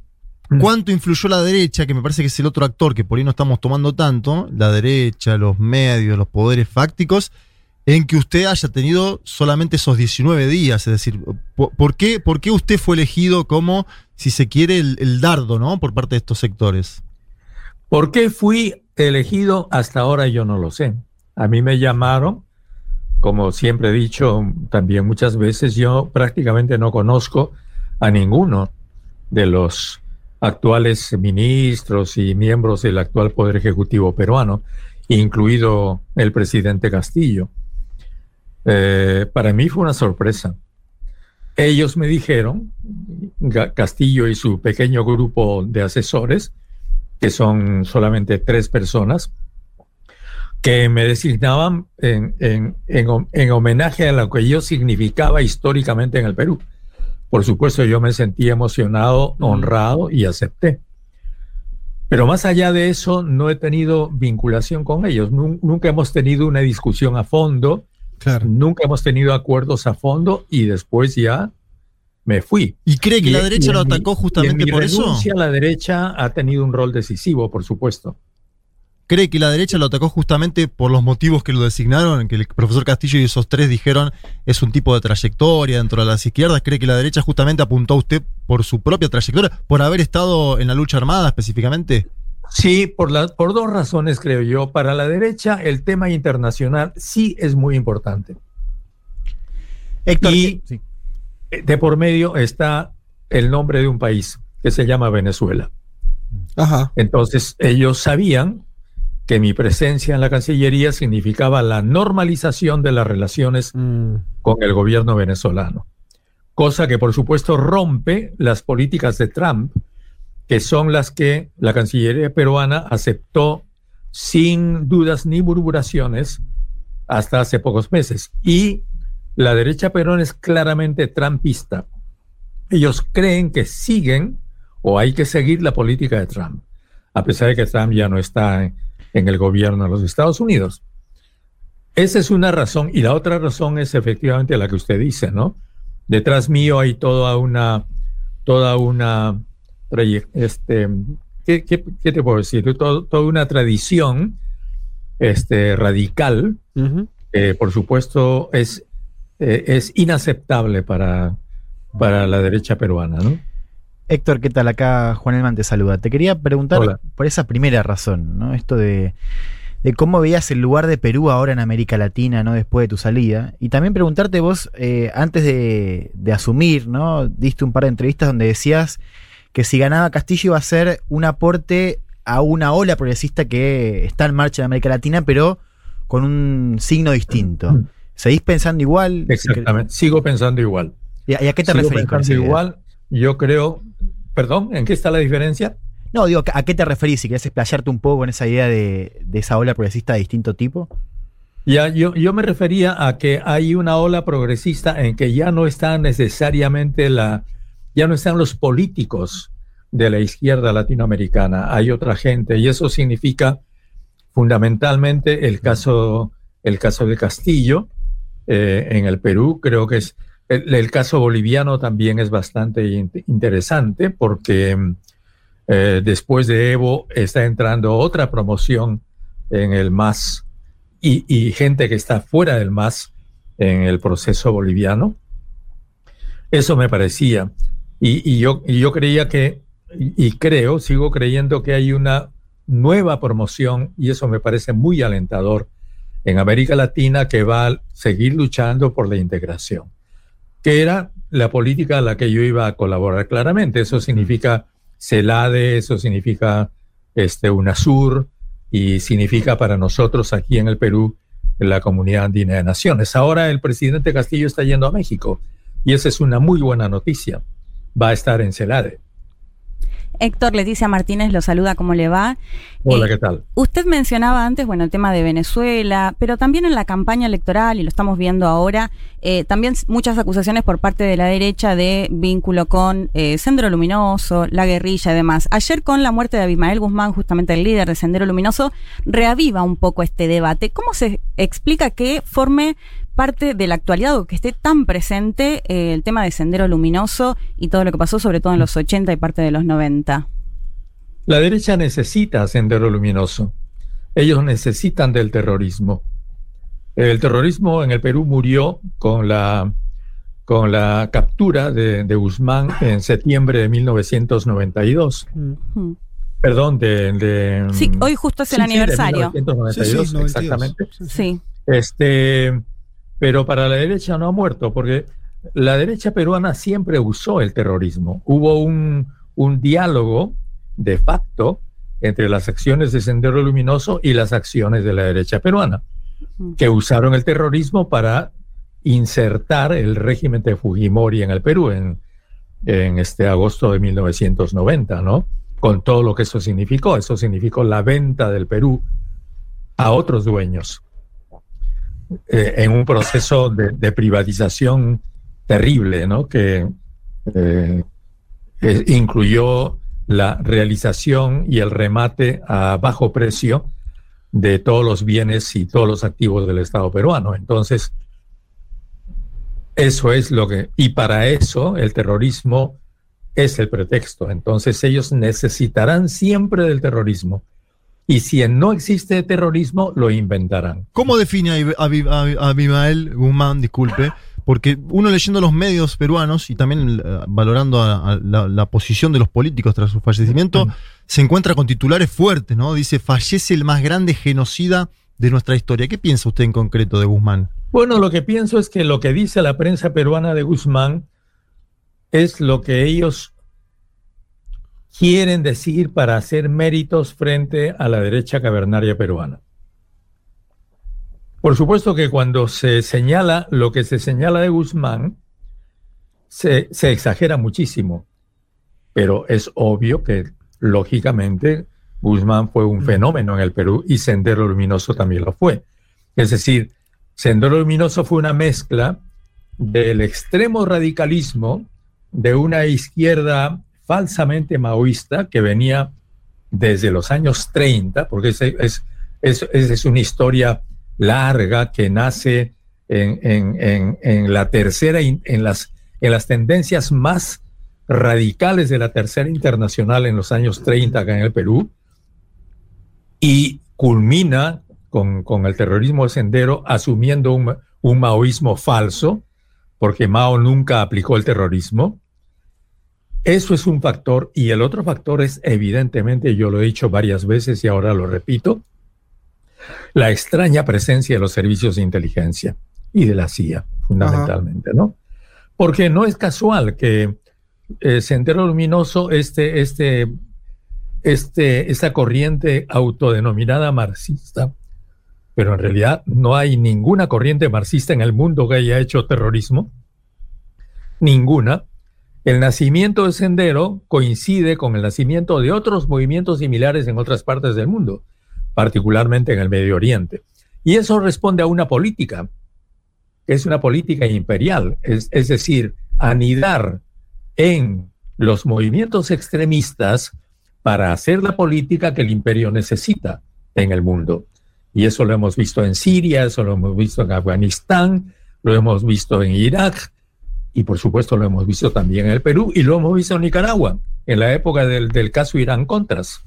¿Cuánto influyó la derecha, que me parece que es el otro actor que por ahí no estamos tomando tanto, la derecha, los medios, los poderes fácticos, en que usted haya tenido solamente esos 19 días? Es decir, ¿por qué, por qué usted fue elegido como, si se quiere, el, el dardo, ¿no? Por parte de estos sectores. ¿Por qué fui elegido? Hasta ahora yo no lo sé. A mí me llamaron, como siempre he dicho también muchas veces, yo prácticamente no conozco a ninguno de los actuales ministros y miembros del actual Poder Ejecutivo peruano, incluido el presidente Castillo. Eh, para mí fue una sorpresa. Ellos me dijeron, Castillo y su pequeño grupo de asesores, que son solamente tres personas, que me designaban en, en, en, en homenaje a lo que yo significaba históricamente en el Perú. Por supuesto, yo me sentí emocionado, honrado y acepté. Pero más allá de eso, no he tenido vinculación con ellos. Nunca hemos tenido una discusión a fondo. Claro. Nunca hemos tenido acuerdos a fondo y después ya me fui. ¿Y cree que y, la derecha lo atacó justamente por eso? La derecha ha tenido un rol decisivo, por supuesto. ¿Cree que la derecha lo atacó justamente por los motivos que lo designaron? Que el profesor Castillo y esos tres dijeron es un tipo de trayectoria dentro de las izquierdas. ¿Cree que la derecha justamente apuntó a usted por su propia trayectoria, por haber estado en la lucha armada específicamente? Sí, por, la, por dos razones creo yo. Para la derecha el tema internacional sí es muy importante. Héctor, y sí. De por medio está el nombre de un país que se llama Venezuela. Ajá. Entonces ellos sabían que mi presencia en la Cancillería significaba la normalización de las relaciones mm. con el gobierno venezolano, cosa que por supuesto rompe las políticas de Trump, que son las que la Cancillería peruana aceptó sin dudas ni murmuraciones hasta hace pocos meses. Y la derecha peruana es claramente trumpista. Ellos creen que siguen o hay que seguir la política de Trump, a pesar de que Trump ya no está en, en el gobierno de los Estados Unidos. esa es una razón. Y la otra razón es efectivamente la que usted dice, ¿no? Detrás mío hay toda una, toda una, este, ¿qué, qué, qué te puedo decir? toda una tradición este, radical, por supuesto es, eh, es inaceptable para, para la derecha peruana, ¿no? Héctor, ¿qué tal? Acá Juan Elman te saluda. Te quería preguntar por esa primera razón, ¿no? Esto de, cómo veías el lugar de Perú ahora en América Latina, ¿no? Después de tu salida. Y también preguntarte vos, eh, antes de, de, asumir, ¿no? Diste un par de entrevistas donde decías que si ganaba Castillo iba a ser un aporte a una ola progresista que está en marcha en América Latina, pero con un signo distinto. ¿Seguís pensando igual? Exactamente, sigo pensando igual. ¿Y a, qué te sigo referís? Pensando igual, yo creo, perdón, ¿en qué está la diferencia? No, digo, ¿a qué te referís? Si querés explayarte un poco en esa idea de, esa ola progresista de distinto tipo. Ya, yo, yo me refería a que hay una ola progresista en que ya no está necesariamente la, ya no están los políticos de la izquierda latinoamericana, hay otra gente y eso significa fundamentalmente el caso, el caso de Castillo eh, en el Perú, creo que es el, caso boliviano también es bastante interesante porque eh, después de Evo está entrando otra promoción en el MAS y, gente que está fuera del MAS en el proceso boliviano. Eso me parecía. Y, yo, y yo creía que, y, creo, sigo creyendo que hay una nueva promoción, y eso me parece muy alentador, en América Latina que va a seguir luchando por la integración, que era la política a la que yo iba a colaborar claramente. Eso significa CELADE, eso significa este, UNASUR y significa para nosotros aquí en el Perú la Comunidad Andina de Naciones. Ahora el presidente Castillo está yendo a México y esa es una muy buena noticia va a estar en Celade. Héctor Leticia Martínez lo saluda, ¿cómo le va? Hola, eh, ¿qué tal? Usted mencionaba antes, bueno, el tema de Venezuela, pero también en la campaña electoral, y lo estamos viendo ahora, eh, también muchas acusaciones por parte de la derecha de vínculo con eh, Sendero Luminoso, la guerrilla y demás. Ayer con la muerte de Abimael Guzmán, justamente el líder de Sendero Luminoso, reaviva un poco este debate. ¿Cómo se explica que forme parte de la actualidad o que esté tan presente eh, el tema de Sendero Luminoso y todo lo que pasó, sobre todo en los 80 y parte de los 90? La derecha necesita Sendero Luminoso. Ellos necesitan del terrorismo. El terrorismo en el Perú murió con la, con la captura de, Guzmán en septiembre de 1992. Perdón, de, Sí, hoy justo es el aniversario. De 1992, exactamente. Sí. Este, pero para la derecha no ha muerto, porque la derecha peruana siempre usó el terrorismo. Hubo un, diálogo de facto entre las acciones de Sendero Luminoso y las acciones de la derecha peruana, que usaron el terrorismo para insertar el régimen de Fujimori en el Perú en, en este agosto de 1990, ¿no? Con todo lo que eso significó. Eso significó la venta del Perú a otros dueños. Eh, en un proceso de, privatización terrible, ¿no? Que eh, incluyó la realización y el remate a bajo precio de todos los bienes y todos los activos del Estado peruano. Entonces, eso es lo que, y para eso el terrorismo es el pretexto. Entonces ellos necesitarán siempre del terrorismo y si no existe terrorismo, lo inventarán. ¿Cómo define a Abimael Guzmán, disculpe? Porque uno leyendo los medios peruanos y también eh, valorando la, posición de los políticos tras su fallecimiento, se encuentra con titulares fuertes, ¿no? Dice, fallece el más grande genocida de nuestra historia. ¿Qué piensa usted en concreto de Guzmán? Bueno, lo que pienso es que lo que dice la prensa peruana de Guzmán es lo que ellos quieren decir para hacer méritos frente a la derecha cavernaria peruana. Por supuesto que cuando se señala lo que se señala de Guzmán, se, exagera muchísimo, pero es obvio que, lógicamente, Guzmán fue un fenómeno en el Perú y Sendero Luminoso también lo fue. Es decir, Sendero Luminoso fue una mezcla del extremo radicalismo de una izquierda falsamente maoísta que venía desde los años 30, porque esa es, es, es, una historia larga que nace en, en, en, en la tercera, en las, en las tendencias más radicales de la tercera internacional en los años 30 acá en el Perú y culmina con, con el terrorismo de sendero asumiendo un, un maoísmo falso, porque Mao nunca aplicó el terrorismo. Eso es un factor y el otro factor es evidentemente, yo lo he dicho varias veces y ahora lo repito, la extraña presencia de los servicios de inteligencia y de la CIA, fundamentalmente, ¿no? Porque no es casual que eh, Sendero Luminoso, este, este, este, esta corriente autodenominada marxista, pero en realidad no hay ninguna corriente marxista en el mundo que haya hecho terrorismo, ninguna. El nacimiento de Sendero coincide con el nacimiento de otros movimientos similares en otras partes del mundo, particularmente en el Medio Oriente. Y eso responde a una política, que es una política imperial, es, es decir, anidar en los movimientos extremistas para hacer la política que el imperio necesita en el mundo. Y eso lo hemos visto en Siria, eso lo hemos visto en Afganistán, lo hemos visto en Irak y por supuesto lo hemos visto también en el Perú y lo hemos visto en Nicaragua, en la época del, caso Irán-Contras,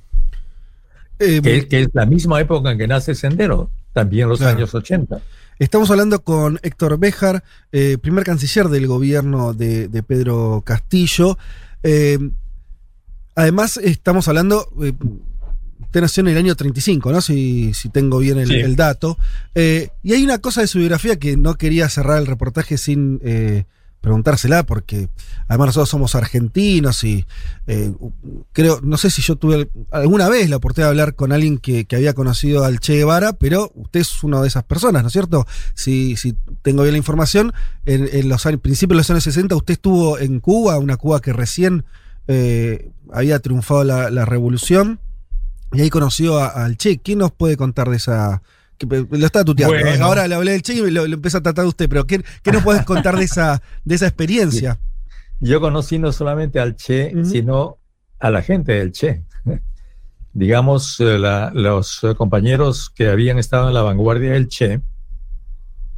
eh, que, es la misma época en que nace Sendero, también los años 80. Estamos hablando con Héctor Béjar, eh, primer canciller del gobierno de, Pedro Castillo. Eh, además, estamos hablando, usted nació en el año 35, ¿no? Si, si tengo bien el, dato. y hay una cosa de su biografía que no quería cerrar el reportaje sin preguntársela, porque además nosotros somos argentinos y eh, creo, no sé si yo tuve alguna vez la oportunidad de hablar con alguien que, había conocido al Che Guevara, pero usted es una de esas personas, ¿no es cierto? Si, si tengo bien la información, en, los años, principios de los años 60 usted estuvo en Cuba, una Cuba que recién eh, había triunfado la, revolución, y ahí conoció al Che. ¿Quién nos puede contar de esa, lo está tuteando. Ahora le hablé del Che y lo, lo, empieza a tratar usted, pero ¿qué, qué nos puedes contar de esa, de esa experiencia? Yo conocí no solamente al Che, sino a la gente del Che. *laughs* Digamos, eh, los compañeros que habían estado en la vanguardia del Che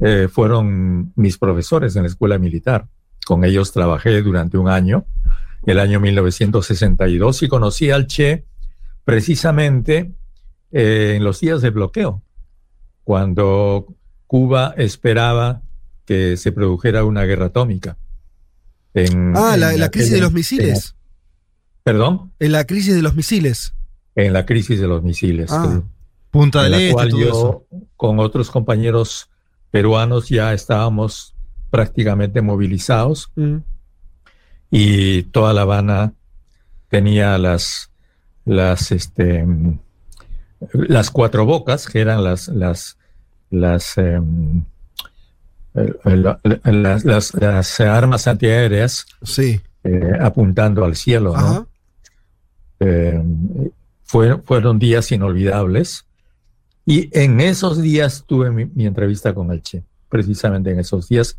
eh, fueron mis profesores en la escuela militar. Con ellos trabajé durante un año, el año 1962, y conocí al Che precisamente eh, en los días de bloqueo cuando Cuba esperaba que se produjera una guerra atómica. ah, la, crisis de los misiles. ¿Perdón? En la crisis de los misiles. En la crisis de los misiles. Ah, Punta de la cual yo, con otros compañeros peruanos, ya estábamos prácticamente movilizados. Mm. Y toda La Habana tenía las, las, este, las cuatro bocas, que eran las, las, las, em, las, las, armas antiaéreas sí. Eh, apuntando al cielo. Em, fueron días inolvidables. Y en esos días tuve mi, entrevista con el Che, precisamente en esos días,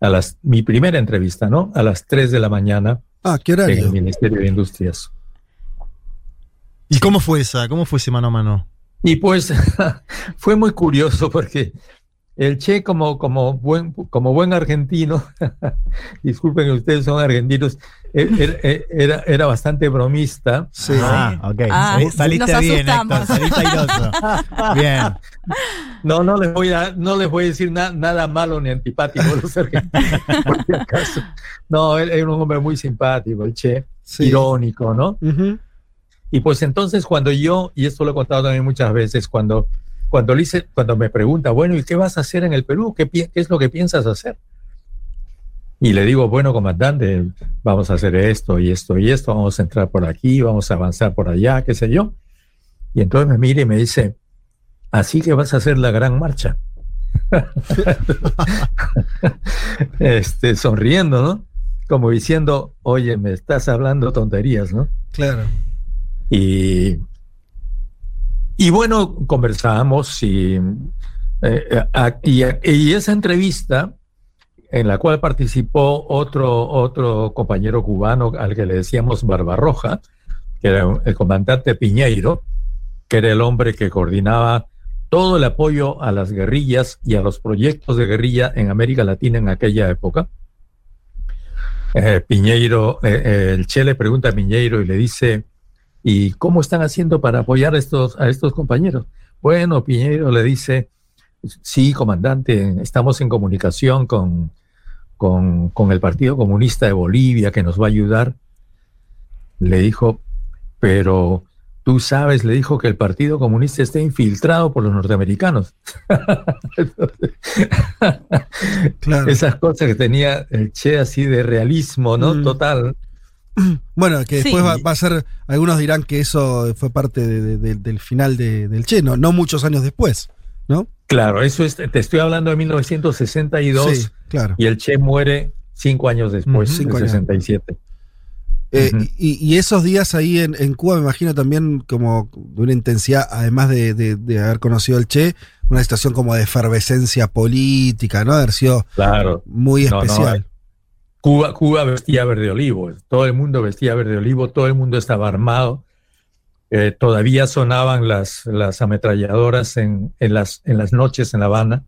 a las, mi primera entrevista, ¿no? A las 3 de la mañana. Ah, ¿qué En el Ministerio de Industrias. ¿Y cómo fue esa? ¿Cómo fue ese mano a mano? Y pues *laughs* fue muy curioso porque el Che como, como, buen, como buen argentino, *laughs* disculpen que ustedes son argentinos, e, e, era, era, bastante bromista. Sí. Ah, ok. Ah, saliste bien, Héctor, saliste airoso. *laughs* bien. No, no les voy a, no les voy a decir nada malo ni antipático a los argentinos, por si acaso. No, él era un hombre muy simpático, el Che, irónico, ¿no? Y pues entonces cuando yo, y esto lo he contado también muchas veces, cuando, cuando, le hice, cuando me pregunta, bueno, ¿y qué vas a hacer en el Perú? ¿Qué, ¿Qué es lo que piensas hacer? Y le digo, bueno, comandante, vamos a hacer esto y esto y esto, vamos a entrar por aquí, vamos a avanzar por allá, qué sé yo. Y entonces me mira y me dice, así que vas a hacer la gran marcha. *laughs* este, sonriendo, ¿no? Como diciendo, oye, me estás hablando tonterías, ¿no? Claro. Y, y bueno, conversamos y, eh, y, esa entrevista en la cual participó otro, otro compañero cubano al que le decíamos Barbarroja, que era el comandante Piñeiro, que era el hombre que coordinaba todo el apoyo a las guerrillas y a los proyectos de guerrilla en América Latina en aquella época. Eh, Piñeiro, eh, eh, el Che le pregunta a Piñeiro y le dice, ¿y cómo están haciendo para apoyar a estos, a estos compañeros? Bueno, Piñeiro le dice, sí, comandante, estamos en comunicación con, con, con el Partido Comunista de Bolivia que nos va a ayudar. Le dijo, pero Tú sabes, le dijo que el Partido Comunista está infiltrado por los norteamericanos. *laughs* Esas cosas que tenía el Che así de realismo, ¿no? Mm. Total. *clears throat* Bueno, que después Sí. va, va a ser, algunos dirán que eso fue parte de- de- de- del final de- del Che, no, no muchos años después, ¿no? Claro, eso es, te estoy hablando de 1962 Sí, claro. y el Che muere cinco años después, Ujú, cinco en años. 67. Eh, y, y esos días ahí en, en Cuba, me imagino también como de una intensidad, además de, de- de haber conocido el Che, una situación como de efervescencia política, ¿no? De haber sido Claro. muy No, no, especial. Cuba, Cuba vestía verde olivo, todo el mundo vestía verde olivo, todo el mundo estaba armado. Eh, todavía sonaban las, las ametralladoras en, en las, en las noches en La Habana.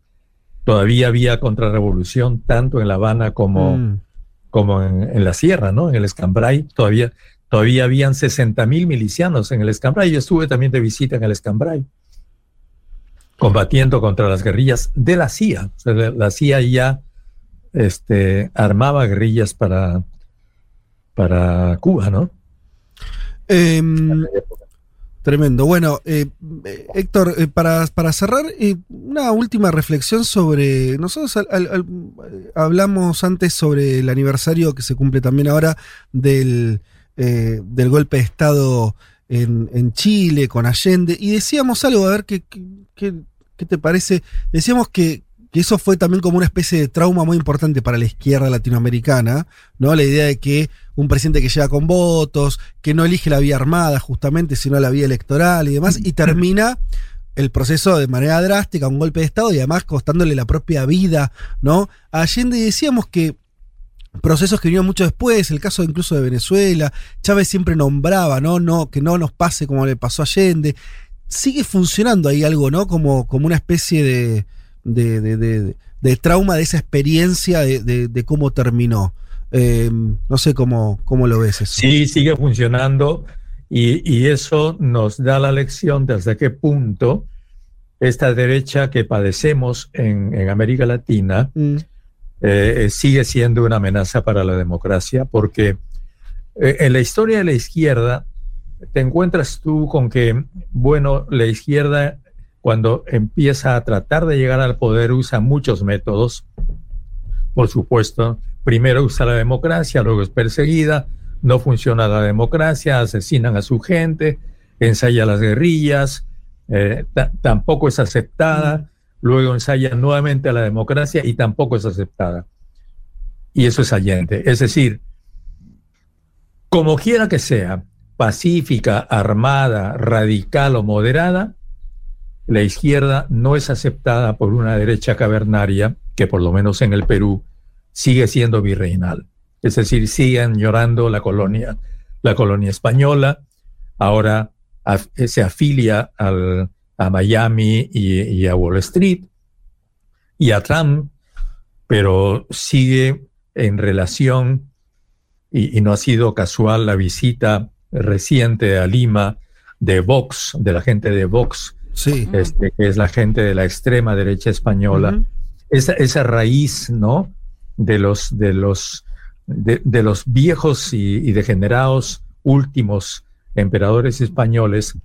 Todavía había contrarrevolución tanto en La Habana como, Mm. como en, en la sierra, ¿no? En el Escambray. Todavía, todavía habían 60 mil milicianos en el Escambray. Yo estuve también de visita en el Escambray, combatiendo contra las guerrillas de la CIA. O sea, la- la CIA ya este, armaba guerrillas para, para Cuba, ¿no? Em, Tremendo. Bueno, eh, eh, Héctor, eh, para, para cerrar, una última reflexión sobre. Nosotros al- al- al- hablamos antes sobre el aniversario que se cumple también ahora del, del golpe de Estado en, en Chile con Allende y decíamos algo, a ver qué, qué- qué te parece. Decíamos que, que eso fue también como una especie de trauma muy importante para la izquierda latinoamericana, ¿no? La idea de que un presidente que llega con votos, que no elige la vía armada justamente, sino la vía electoral y demás, y termina el proceso de manera drástica, un golpe de Estado y además costándole la propia vida, ¿no? A Allende decíamos que procesos que vinieron mucho después, el caso incluso de Venezuela, Chávez siempre nombraba, ¿no? no que no nos pase como le pasó a Allende. Sigue funcionando ahí algo, ¿no? Como, como una especie de, de, de- de- de trauma de esa experiencia de, cómo terminó. Eh, no sé cómo, cómo lo ves eso. Sí, sigue funcionando y, y eso nos da la lección de hasta qué punto esta derecha que padecemos en, en América Latina Mm, eh, sigue siendo una amenaza para la democracia, porque eh, en la historia de la izquierda te encuentras tú con que, bueno, la izquierda cuando empieza a tratar de llegar al poder usa muchos métodos, por supuesto, primero usa la democracia, luego es perseguida, no funciona la democracia, asesinan a su gente, ensaya las guerrillas, eh, ta- tampoco es aceptada, luego ensaya nuevamente a la democracia y tampoco es aceptada. Y eso es Allende. Es decir, como quiera que sea, pacífica, armada, radical o moderada, la izquierda no es aceptada por una derecha cavernaria que por lo menos en el Perú sigue siendo virreinal. Es decir, siguen llorando la colonia, la colonia española, ahora af- se afilia al- a Miami y, y a Wall Street y a Trump, pero sigue en relación, y, y no ha sido casual la visita reciente a Lima de Vox, de la gente de Vox, Sí. este, que es la gente de la extrema derecha española, esa, esa raíz, ¿no? De los, de los, de, de los viejos y, y degenerados últimos emperadores españoles,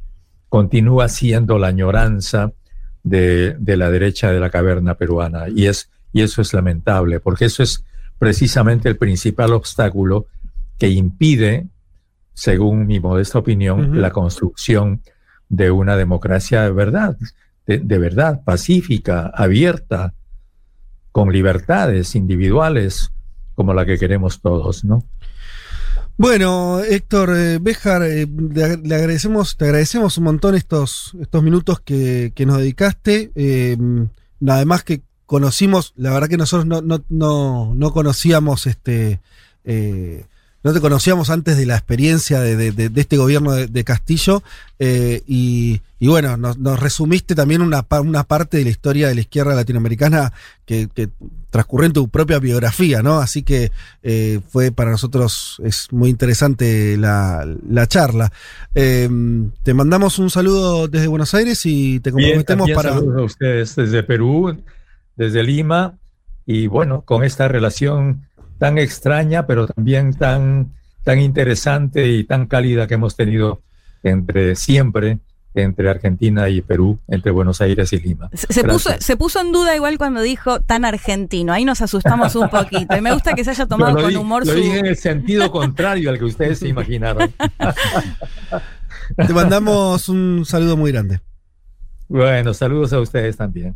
continúa siendo la añoranza de, de la derecha de la caverna peruana. Y, es, y eso es lamentable, porque eso es precisamente el principal obstáculo que impide, según mi modesta opinión, la construcción de una democracia de verdad, de, de verdad, pacífica, abierta, con libertades individuales, como la que queremos todos, ¿no? Bueno, Héctor eh, Béjar, eh, le, agradecemos, te agradecemos un montón estos, estos minutos que, que nos dedicaste. Eh, además que conocimos, la verdad que nosotros no, no, no, no conocíamos este. No te conocíamos antes de la experiencia de, de- de- de este gobierno de, Castillo eh, y, y bueno, nos, nos resumiste también una, pa- una parte de la historia de la izquierda latinoamericana que, que transcurrió en tu propia biografía, ¿no? Así que eh, fue para nosotros es muy interesante la, la charla. Eh, te mandamos un saludo desde Buenos Aires y te comprometemos para... saludos a ustedes desde Perú, desde Lima, y bueno, con esta relación tan extraña, pero también tan, tan interesante y tan cálida que hemos tenido entre siempre, entre Argentina y Perú, entre Buenos Aires y Lima. Se, puso, se puso en duda igual cuando dijo tan argentino. Ahí nos asustamos un poquito. Y me gusta que se haya tomado con di- humor lo su. dije en el sentido contrario al que ustedes se imaginaron. *laughs* Te mandamos un saludo muy grande. Bueno, saludos a ustedes también.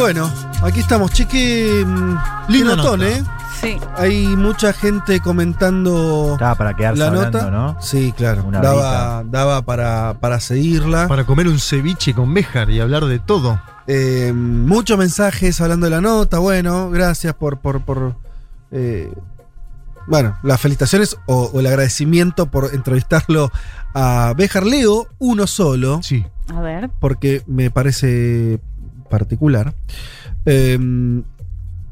Bueno, aquí estamos, cheque. Linda notón, nota. ¿eh? Sí. Hay mucha gente comentando Estaba para quedarse la hablando, nota. ¿no? Sí, claro. Una Daba, daba para, para seguirla. Para comer un ceviche con Béjar y hablar de todo. Eh, muchos mensajes hablando de la nota. Bueno, gracias por. por, por, eh, bueno, las felicitaciones o, o el agradecimiento por entrevistarlo a Béjar Leo, uno solo. Sí. A ver. porque me parece particular. Eh,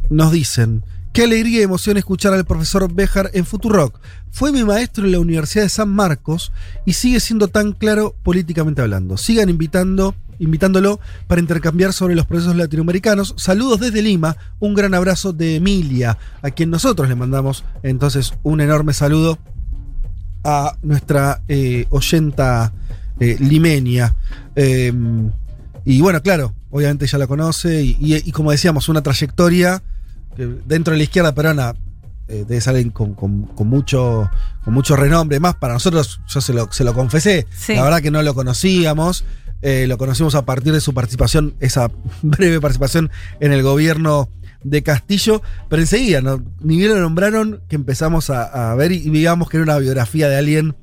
nos dicen, qué alegría y emoción escuchar al profesor Bejar en Futurock. Fue mi maestro en la Universidad de San Marcos y sigue siendo tan claro políticamente hablando. Sigan invitando, invitándolo para intercambiar sobre los procesos latinoamericanos. Saludos desde Lima, un gran abrazo de Emilia, a quien nosotros le mandamos entonces un enorme saludo a nuestra eh, oyenta. Eh, y bueno, claro, obviamente ya la conoce y, y- y como decíamos, una trayectoria que dentro de la izquierda peruana eh, debe ser alguien con, con- con mucho, con mucho renombre. Más para nosotros, yo se lo, se lo confesé, Sí. la verdad que no lo conocíamos. eh, lo conocimos a partir de su participación, esa *laughs* breve participación en el gobierno de Castillo, pero enseguida, ¿no? ni bien lo nombraron, que empezamos a, a ver y, y digamos que era una biografía de alguien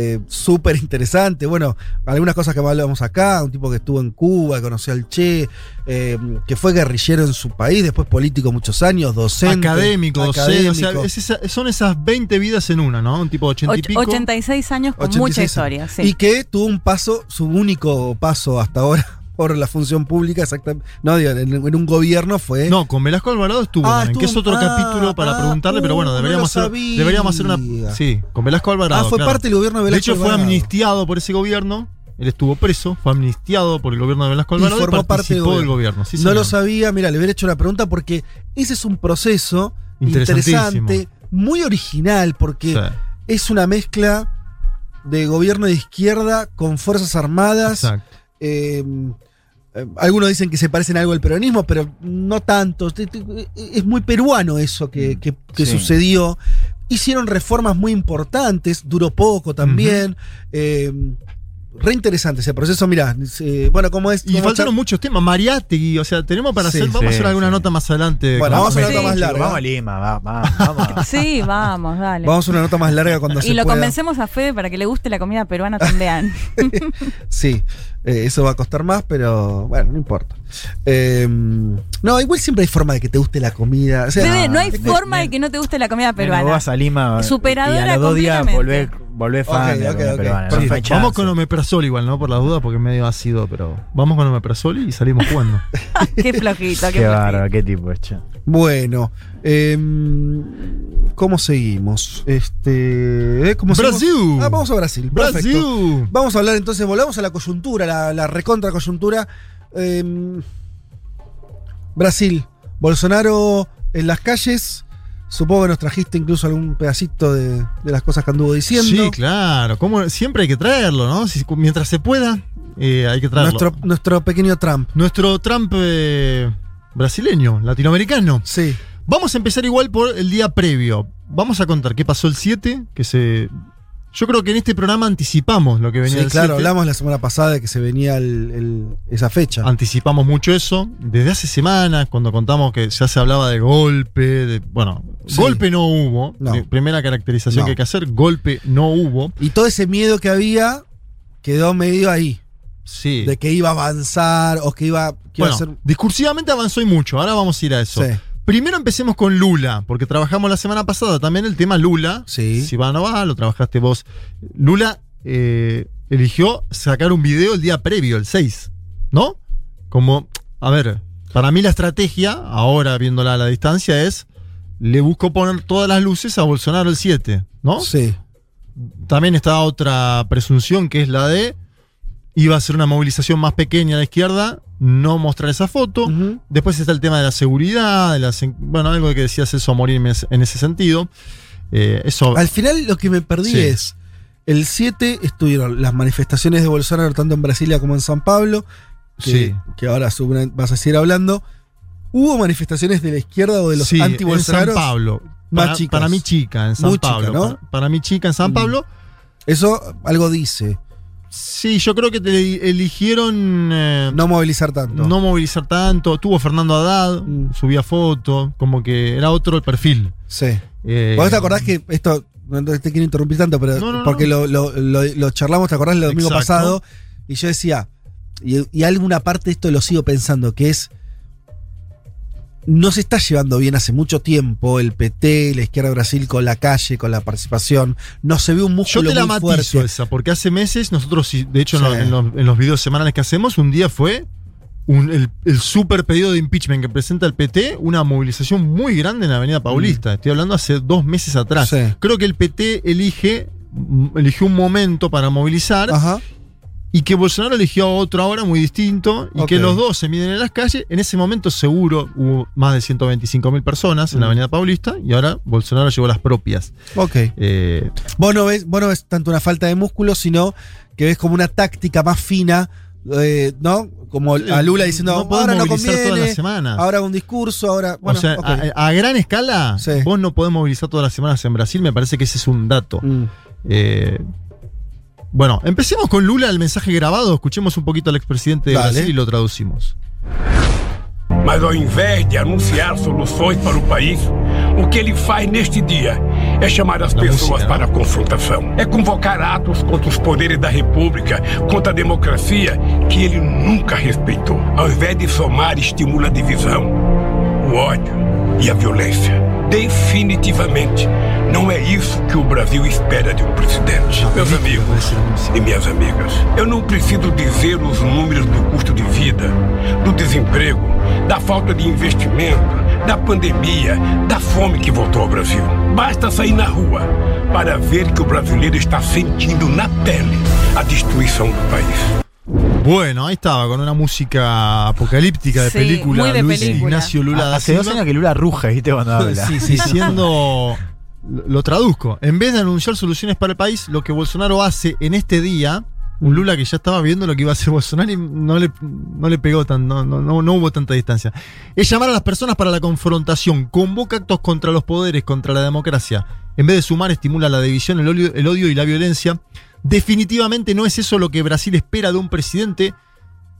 eh, súper interesante. Bueno, algunas cosas que hablamos acá, un tipo que estuvo en Cuba, conoció al Che, eh, que fue guerrillero en su país, después político muchos años, docente. Académico, docente. O sea, académico. es esa- son esas 20 vidas en una, ¿no? Un tipo de 80 y pico. 86 años con 86 mucha años. historia. Sí. Y que tuvo un paso, su único paso hasta ahora por la función pública, exactamente. No, digo, en, en un gobierno fue. No, con Velasco Alvarado estuvo, Ah, que es otro ah, capítulo para ah, preguntarle, pero bueno, uh, no deberíamos, hacer, deberíamos hacer una. Sí, con Velasco Alvarado. Ah, fue claro. parte del gobierno de Velasco De hecho, fue amnistiado por ese gobierno. Él estuvo preso, fue amnistiado por el gobierno de Velasco Y Alvarado y, formó parte del gobierno. del gobierno. Sí, no señor. lo sabía, mira, le hubiera hecho una pregunta porque ese es un proceso interesante, muy original, porque Sí, es una mezcla de gobierno de izquierda con Fuerzas Armadas. exacto. Eh, algunos dicen que se parecen algo al peronismo, pero no tanto. Es muy peruano eso que, que- que Sí. sucedió. Hicieron reformas muy importantes, duró poco también. Eh, re interesante ese proceso. Mirá, eh, bueno, ¿cómo es? Y ¿Cómo faltaron muchos temas. Mariátegui, o sea, tenemos para Sí, hacer. Vamos a hacer alguna sí. nota más adelante. Bueno, vamos a una Sí. nota más larga. Vamos a Lima, va- va- *laughs* vamos. Sí, vamos, dale. Vamos a una nota más larga cuando se y lo pueda. convencemos a Fede para que le guste la comida peruana también. *laughs* Sí, eh, eso va a costar más, pero bueno, no importa. Eh, no, igual siempre hay forma de que te guste la comida. O sea, Fede, no hay me- forma de que no te guste la comida peruana. vas a Lima Superadora y a los dos días completamente. Volvés fan Ok, de la ok, comida ok. peruana, Vamos con Omeprazol igual, ¿no? Por las dudas, porque es medio ácido, pero vamos con Omeprazol y salimos jugando. *laughs* qué flojito, qué, Qué bárbaro, qué tipo, che. Bueno, em, ¿cómo seguimos? Este, ¿eh? Brasil. Ah, vamos a Brasil. Perfecto. Brasil. Vamos a hablar entonces, volvamos a la coyuntura, la, la recontra coyuntura. Em, Brasil, Bolsonaro en las calles. Supongo que nos trajiste incluso algún pedacito de, de las cosas que anduvo diciendo. Sí, claro. ¿Cómo? Siempre hay que traerlo, ¿no? Si- mientras se pueda, eh, hay que traerlo. nuestro, nuestro pequeño Trump. Nuestro Trump, eh, brasileño, latinoamericano. Sí. Vamos a empezar igual por el día previo. Vamos a contar qué pasó el 7, que se... Yo creo que en este programa anticipamos lo que venía Sí, el claro, 7. hablamos la semana pasada de que se venía el- el- esa fecha. Anticipamos mucho eso. Desde hace semanas, cuando contamos que ya se hablaba de golpe, de, bueno, Sí. golpe no hubo. No. Primera caracterización No. que hay que hacer, golpe no hubo. Y todo ese miedo que había quedó medio ahí. Sí. De que iba a avanzar o que iba, que iba bueno, a ser. discursivamente avanzó y mucho. Ahora vamos a ir a eso. Sí. Primero empecemos con Lula, porque trabajamos la semana pasada también el tema Lula. Sí. Si va o no va, lo trabajaste vos. Lula eh, eligió sacar un video el día previo, el 6, ¿no? Como, a ver, para mí la estrategia, ahora viéndola a la distancia, es le busco poner todas las luces a Bolsonaro el 7, ¿no? Sí. También está otra presunción que es la de iba a ser una movilización más pequeña la izquierda, no mostrar esa foto. Después está el tema de la seguridad, de las, bueno, algo que decía Celso Morín en ese- en ese sentido. Eh, eso. Al final lo que me perdí Sí. es. El 7 estuvieron las manifestaciones de Bolsonaro tanto en Brasilia como en San Pablo. Que, Sí. que ahora vas a seguir hablando. ¿Hubo manifestaciones de la izquierda o de los Sí, anti en San Pablo. Para, mí chica, en San Muy chica, Pablo. ¿no? para, para mí chica en San Mm. Pablo. Eso algo dice. Sí, yo creo que te eligieron eh, No movilizar tanto. no movilizar tanto. Tuvo Fernando Haddad, Mm. subía foto, como que era otro el perfil. Sí. Eh, ¿Vos te acordás que esto, no te quiero interrumpir tanto, pero No, no, porque no. Lo, lo- lo- lo charlamos, ¿te acordás el domingo Exacto. pasado? Y yo decía, y, y alguna parte de esto lo sigo pensando, que es, no se está llevando bien hace mucho tiempo el PT, la izquierda de Brasil con la calle, con la participación. No se ve un Yo músculo te la muy matizo fuerte. esa, porque hace meses nosotros, de hecho, en, los, en los- en los videos semanales que hacemos, un día fue un- el, el super pedido de impeachment que presenta el PT, una movilización muy grande en la Avenida Paulista. Estoy hablando hace dos meses atrás. Mm. Sí. Creo que el PT elige, mm, eligió un momento para movilizar Ajá. Y que Bolsonaro eligió otro ahora muy distinto y que los dos se miden en las calles. En ese momento seguro hubo más de 125 mil personas en la Mm. Avenida Paulista y ahora Bolsonaro llevó las propias. Ok. Eh, Vos no, ves, vos no ves tanto una falta de músculo, sino que ves como una táctica más fina, eh, ¿no? Como a Lula diciendo, no ahora no conviene, todas las semanas. ahora un discurso, ahora... Bueno, o sea, a, a gran escala, Sí. vos no podés movilizar todas las semanas en Brasil, me parece que ese es un dato. Mm. Eh, bueno, empecemos con Lula, el mensaje grabado, escuchemos un poquito al expresidente de Dale. Brasil y lo traducimos. Mas ao invés de anunciar soluções para o país, o que ele faz neste dia é chamar as pessoas música, para a confrontação. É convocar atos contra os poderes da República, contra a democracia que ele nunca respeitou. Ao invés de somar, estimula a divisão, o ódio e a violência. Definitivamente, não é isso que o Brasil espera de um presidente. Meus amigos e minhas amigas, eu não preciso dizer os números do custo de vida, do desemprego, da falta de investimento, da pandemia, da fome que voltou ao Brasil. Basta sair na rua para ver que o brasileiro está sentindo na pele a destruição do país. Bueno, ahí estaba, con una música apocalíptica de Sí, película, muy de Luis película. Ignacio Lula da Hace dos Silva, años que Lula ruge, ¿viste? Cuando *laughs* habla. Sí, sí, sí. diciendo, lo traduzco, en vez de anunciar soluciones para el país, lo que Bolsonaro hace en este día, un Lula que ya estaba viendo lo que iba a hacer Bolsonaro y no le, no le pegó tan, no, no, no, no hubo tanta distancia. Es llamar a las personas para la confrontación, convoca actos contra los poderes, contra la democracia. En vez de sumar, estimula la división, el odio, el odio y la violencia. Definitivamente no es eso lo que Brasil espera de un presidente.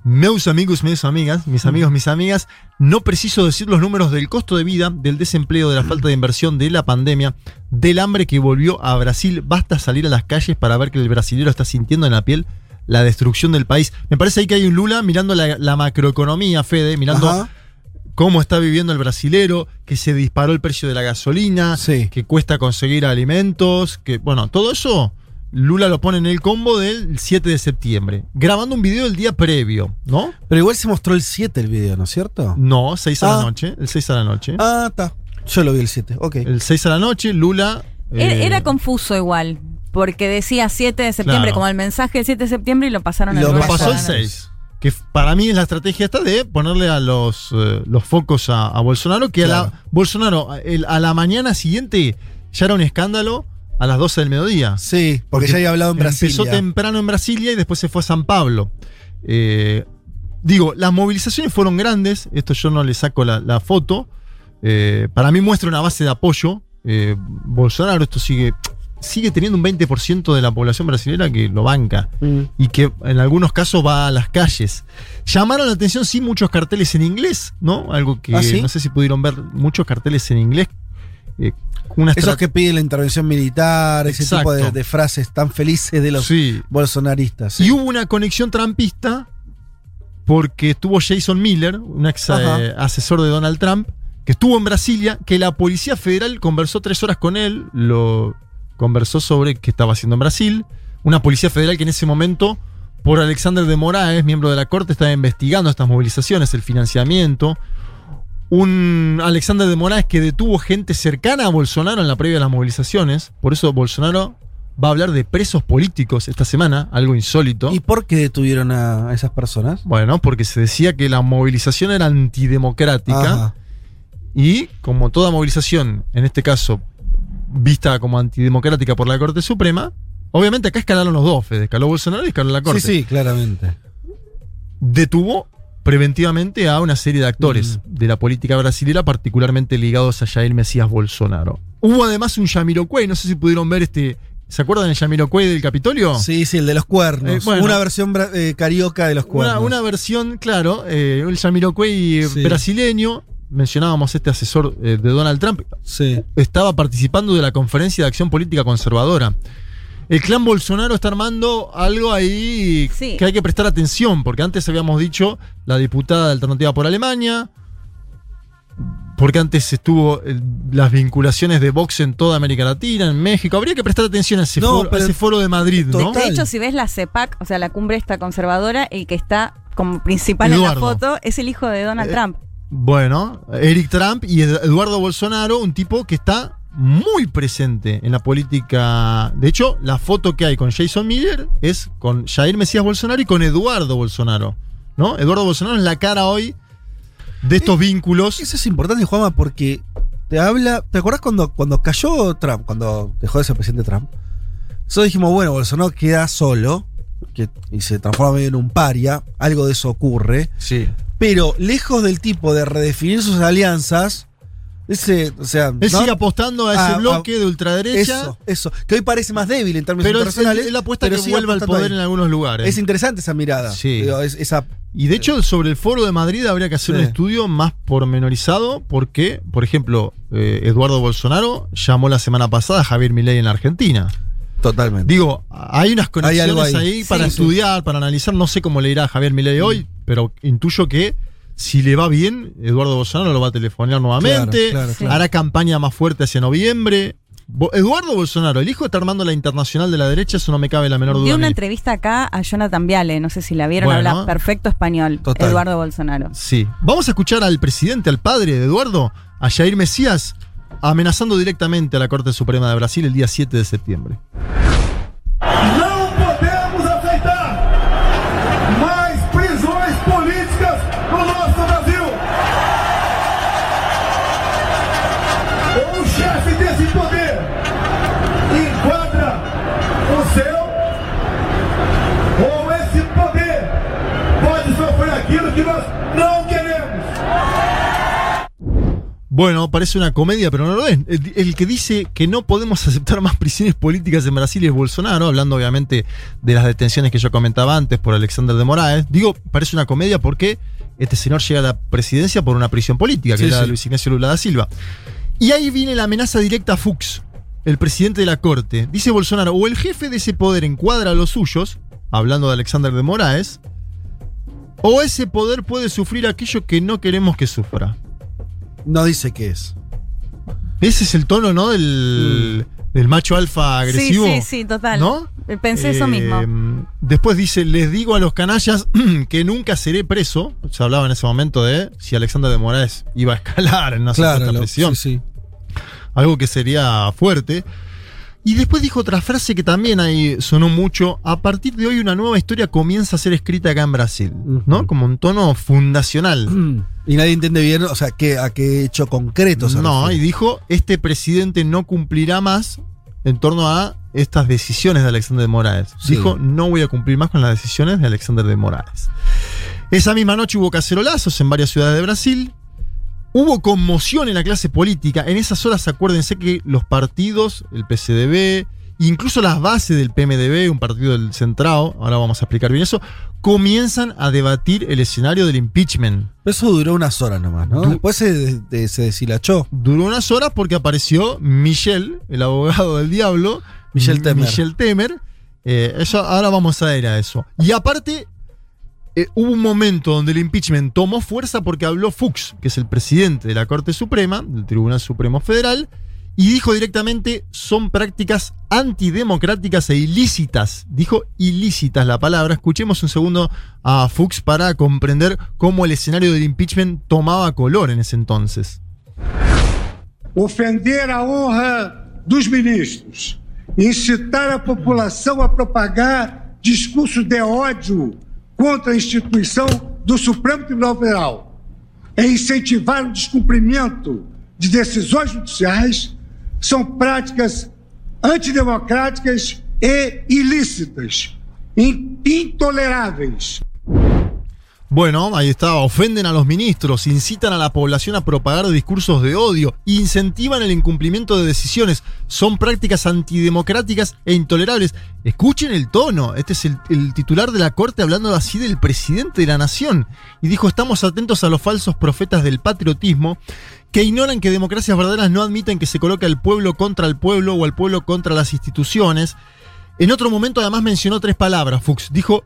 Meus amigos, mis amigas, mis amigos, mis amigas, no preciso decir los números del costo de vida, del desempleo, de la falta de inversión, de la pandemia, del hambre que volvió a Brasil. Basta salir a las calles para ver que el brasilero está sintiendo en la piel la destrucción del país. Me parece ahí que hay un Lula mirando la, la macroeconomía, Fede, mirando Ajá. cómo está viviendo el brasilero, que se disparó el precio de la gasolina, Sí. que cuesta conseguir alimentos, que bueno, todo eso Lula lo pone en el combo del 7 de septiembre, grabando un video el día previo, ¿no? Pero igual se mostró el 7 el video, ¿no es cierto? No, 6 a Ah. la noche, el 6 a la noche. Ah, está. Yo lo vi el 7, ok. El 6 a la noche, Lula... Era, eh, era confuso igual, porque decía 7 de septiembre, Claro. como el mensaje del 7 de septiembre y lo pasaron Lo al Lo resto pasó el la noche. 6. Que para mí es la estrategia esta de ponerle a los, eh, los focos a, a Bolsonaro, que a Claro. la, Bolsonaro el- a la mañana siguiente ya era un escándalo a las 12 del mediodía. Sí, porque, ya había hablado en Brasil. Empezó temprano en Brasilia y después se fue a San Pablo. Eh, digo, las movilizaciones fueron grandes, esto yo no le saco la, la foto, eh, para mí muestra una base de apoyo. eh, Bolsonaro esto sigue, sigue teniendo un 20% de la población brasileña que lo banca Mm. y que en algunos casos va a las calles. Llamaron la atención, sí, muchos carteles en inglés, ¿no? Algo que ¿Ah, sí? no sé si pudieron ver, muchos carteles en inglés. Eh, Esos que piden la intervención militar, ese tipo de, de frases tan felices de los Sí. bolsonaristas. sí. Y hubo una conexión trampista porque estuvo Jason Miller, un ex eh, asesor de Donald Trump, que estuvo en Brasilia, que la Policía Federal conversó tres horas con él, lo conversó sobre qué estaba haciendo en Brasil. Una Policía Federal que en ese momento, por Alexander de Moraes, miembro de la Corte, estaba investigando estas movilizaciones, el financiamiento. Un Alexander de Moraes que detuvo gente cercana a Bolsonaro en la previa de las movilizaciones. Por eso Bolsonaro va a hablar de presos políticos esta semana, algo insólito. ¿Y por qué detuvieron a, esas personas? Bueno, porque se decía que la movilización era antidemocrática Ajá. y como toda movilización, en este caso vista como antidemocrática por la Corte Suprema, obviamente acá escalaron los dos, Fede, escaló Bolsonaro y escaló la Corte. Sí, sí, claramente. Detuvo preventivamente a una serie de actores de la política brasileña, particularmente ligados a Jair Mesías Bolsonaro. Hubo además un Yamiroquai, no sé si pudieron ver este... ¿Se acuerdan del Yamiroquai del Capitolio? Sí, sí, el de los cuernos. Eh, bueno. una versión eh, carioca de los cuernos. Una, una versión, claro, eh, el Yamiroquai Sí. brasileño. Mencionábamos este asesor de Donald Trump. Sí. Estaba participando de la conferencia de acción política conservadora. El clan Bolsonaro está armando algo ahí Sí. que hay que prestar atención, porque antes habíamos dicho la diputada de Alternativa por Alemania, porque antes estuvo las vinculaciones de Vox en toda América Latina, en México. Habría que prestar atención a ese, No, foro, a pero- ese foro de Madrid, ¿no? De hecho, si ves la CEPAC, o sea, la cumbre esta conservadora, el que está como principal en la foto es el hijo de Donald Eh, Trump. Bueno, Eric Trump y Ed- Eduardo Bolsonaro, un tipo que está muy presente en la política. De hecho, la foto que hay con Jason Miller es con Jair Mesías Bolsonaro y con Eduardo Bolsonaro. ¿No? Eduardo Bolsonaro es la cara hoy de estos vínculos. Eso es importante, Juanma, porque te habla. ¿Te acuerdas cuando, cuando cayó Trump, cuando dejó de ser presidente Trump? Nosotros dijimos, bueno, Bolsonaro queda solo que, y se transforma medio en un paria. Algo de eso ocurre. Sí. Pero lejos del tipo de redefinir sus alianzas, ese, o sea. Él ¿no? sigue apostando a ese Ah, bloque ah, de ultraderecha. Eso, eso. Que hoy parece más débil en términos Pero internacionales. él apuesta pero que vuelva al poder ahí. en algunos lugares. Es interesante esa mirada. Sí. Digo, es- esa, Y de hecho, sobre el foro de Madrid habría que hacer Sí. un estudio más pormenorizado, porque, por ejemplo, eh, Eduardo Bolsonaro llamó la semana pasada a Javier Milei en la Argentina. totalmente. Digo, hay unas Hay conexiones ahí. para sí. estudiar, para analizar. No sé cómo le irá a Javier Milei hoy, pero intuyo que si le va bien, Eduardo Bolsonaro lo va a telefonear nuevamente. Claro, claro, claro. Hará campaña más fuerte hacia noviembre. Eduardo Bolsonaro, el hijo está armando la internacional de la derecha, eso no me cabe la menor duda. Dio a una entrevista acá a Jonathan Viale, no sé si la vieron, Bueno. habla perfecto español, Total. Eduardo Bolsonaro. Sí. Vamos a escuchar al presidente, al padre de Eduardo, a Jair Mesías, amenazando directamente a la Corte Suprema de Brasil el día 7 de septiembre. Bueno, parece una comedia, pero no lo es. El, el que dice que no podemos *laughs* aceptar más prisiones políticas en Brasil es Bolsonaro, hablando obviamente de las detenciones que yo comentaba antes por Alexander de Moraes. Digo, parece una comedia porque este señor llega a la presidencia por una prisión política, que Sí, era sí. Luis Ignacio Lula da Silva. Y ahí viene la amenaza directa a Fuchs, el presidente de la corte. Dice Bolsonaro, o el jefe de ese poder encuadra a los suyos, hablando de Alexander de Moraes, o ese poder puede sufrir aquello que no queremos que sufra. No dice qué es. Ese es el tono, ¿no? Del, del macho alfa agresivo. Sí, sí, sí, total. ¿No? Pensé eso Eh, mismo. Después dice, les digo a los canallas *clears throat* que nunca seré preso. Se hablaba en ese momento de si Alexander de Moraes iba a escalar en una Claro, presión. sí, sí. Algo que sería fuerte. Y después dijo otra frase que también ahí sonó mucho. A partir de hoy una nueva historia comienza a ser escrita acá en Brasil. ¿No? Como un tono fundacional. *clears throat* Y nadie entiende bien, o sea, qué, a qué hecho concreto se No, y dijo, este presidente no cumplirá más en torno a estas decisiones de Alexander de Moraes. Sí. Dijo, no voy a cumplir más con las decisiones de Alexander de Moraes. Esa misma noche hubo cacerolazos en varias ciudades de Brasil. Hubo conmoción en la clase política. En esas horas acuérdense que los partidos, el PCDB, incluso las bases del PMDB, un partido del Centrado, ahora vamos a explicar bien eso, comienzan a debatir el escenario del impeachment. Eso duró unas horas nomás, ¿no? Du- Después se, de- se deshilachó. Duró unas horas porque apareció Michel, el abogado del diablo. Michel Temer. Michel Temer. Eh, eso, ahora vamos a ir a eso. Y aparte, eh, hubo un momento donde el impeachment tomó fuerza porque habló Fuchs, que es el presidente de la Corte Suprema, del Tribunal Supremo Federal, y dijo directamente son prácticas antidemocráticas e ilícitas. Dijo ilícitas la palabra. Escuchemos un segundo a Fuchs para comprender cómo el escenario del impeachment tomaba color en ese entonces. ofender a honra dos ministros, incitar a população a propagar discursos de ódio contra a instituição do Supremo Tribunal Federal, e incentivar o descumprimento de decisões judiciais são práticas antidemocráticas e ilícitas, in- intoleráveis. Bueno, ahí está, ofenden a los ministros, incitan a la población a propagar discursos de odio, incentivan el incumplimiento de decisiones, son prácticas antidemocráticas e intolerables. Escuchen el tono, este es el, el titular de la corte hablando así del presidente de la nación. Y dijo, estamos atentos a los falsos profetas del patriotismo que ignoran que democracias verdaderas no admiten que se coloque al pueblo contra el pueblo o al pueblo contra las instituciones. En otro momento además mencionó tres palabras, Fuchs. Dijo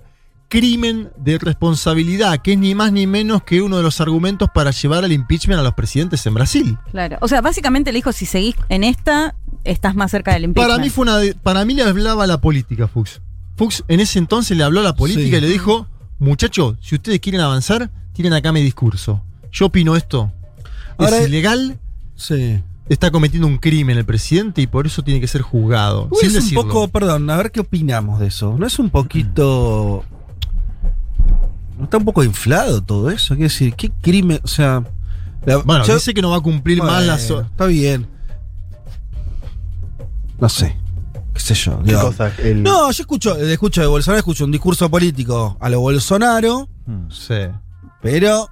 crimen de responsabilidad, que es ni más ni menos que uno de los argumentos para llevar al impeachment a los presidentes en Brasil. Claro. O sea, básicamente le dijo, si seguís en esta, estás más cerca del impeachment. Para mí fue una de- para mí le hablaba a la política, Fuchs. Fuchs en ese entonces le habló a la política Sí. y le dijo, muchachos, si ustedes quieren avanzar, tienen acá mi discurso. Yo opino esto. Ahora- es ilegal, Sí. está cometiendo un crimen el presidente y por eso tiene que ser juzgado. Uy, sin es un decirlo. poco, perdón, a ver qué opinamos de eso. ¿No es un poquito. ¿No está un poco inflado todo eso? Quiero decir, ¿qué crimen? O sea. la- Bueno, yo- dice que no va a cumplir más Bueno, las... Está bien. No sé. ¿Qué sé yo? ¿Qué cosa? El- No, yo escucho, escucho de Bolsonaro, escucho un discurso político a lo Bolsonaro, Mm. Sí. pero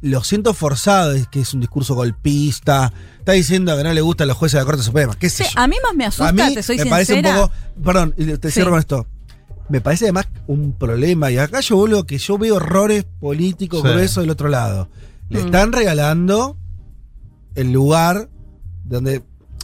lo siento forzado, es que es un discurso golpista. Está diciendo que no le gustan los jueces de la Corte Suprema. ¿Qué sé Sí, yo? a mí más me asusta, a mí te soy me sincera. parece un poco. Perdón, te Sí. cierro con esto. Me parece además un problema, y acá yo vuelvo que yo veo errores políticos Sí. gruesos del otro lado. Le Mm. están regalando el lugar donde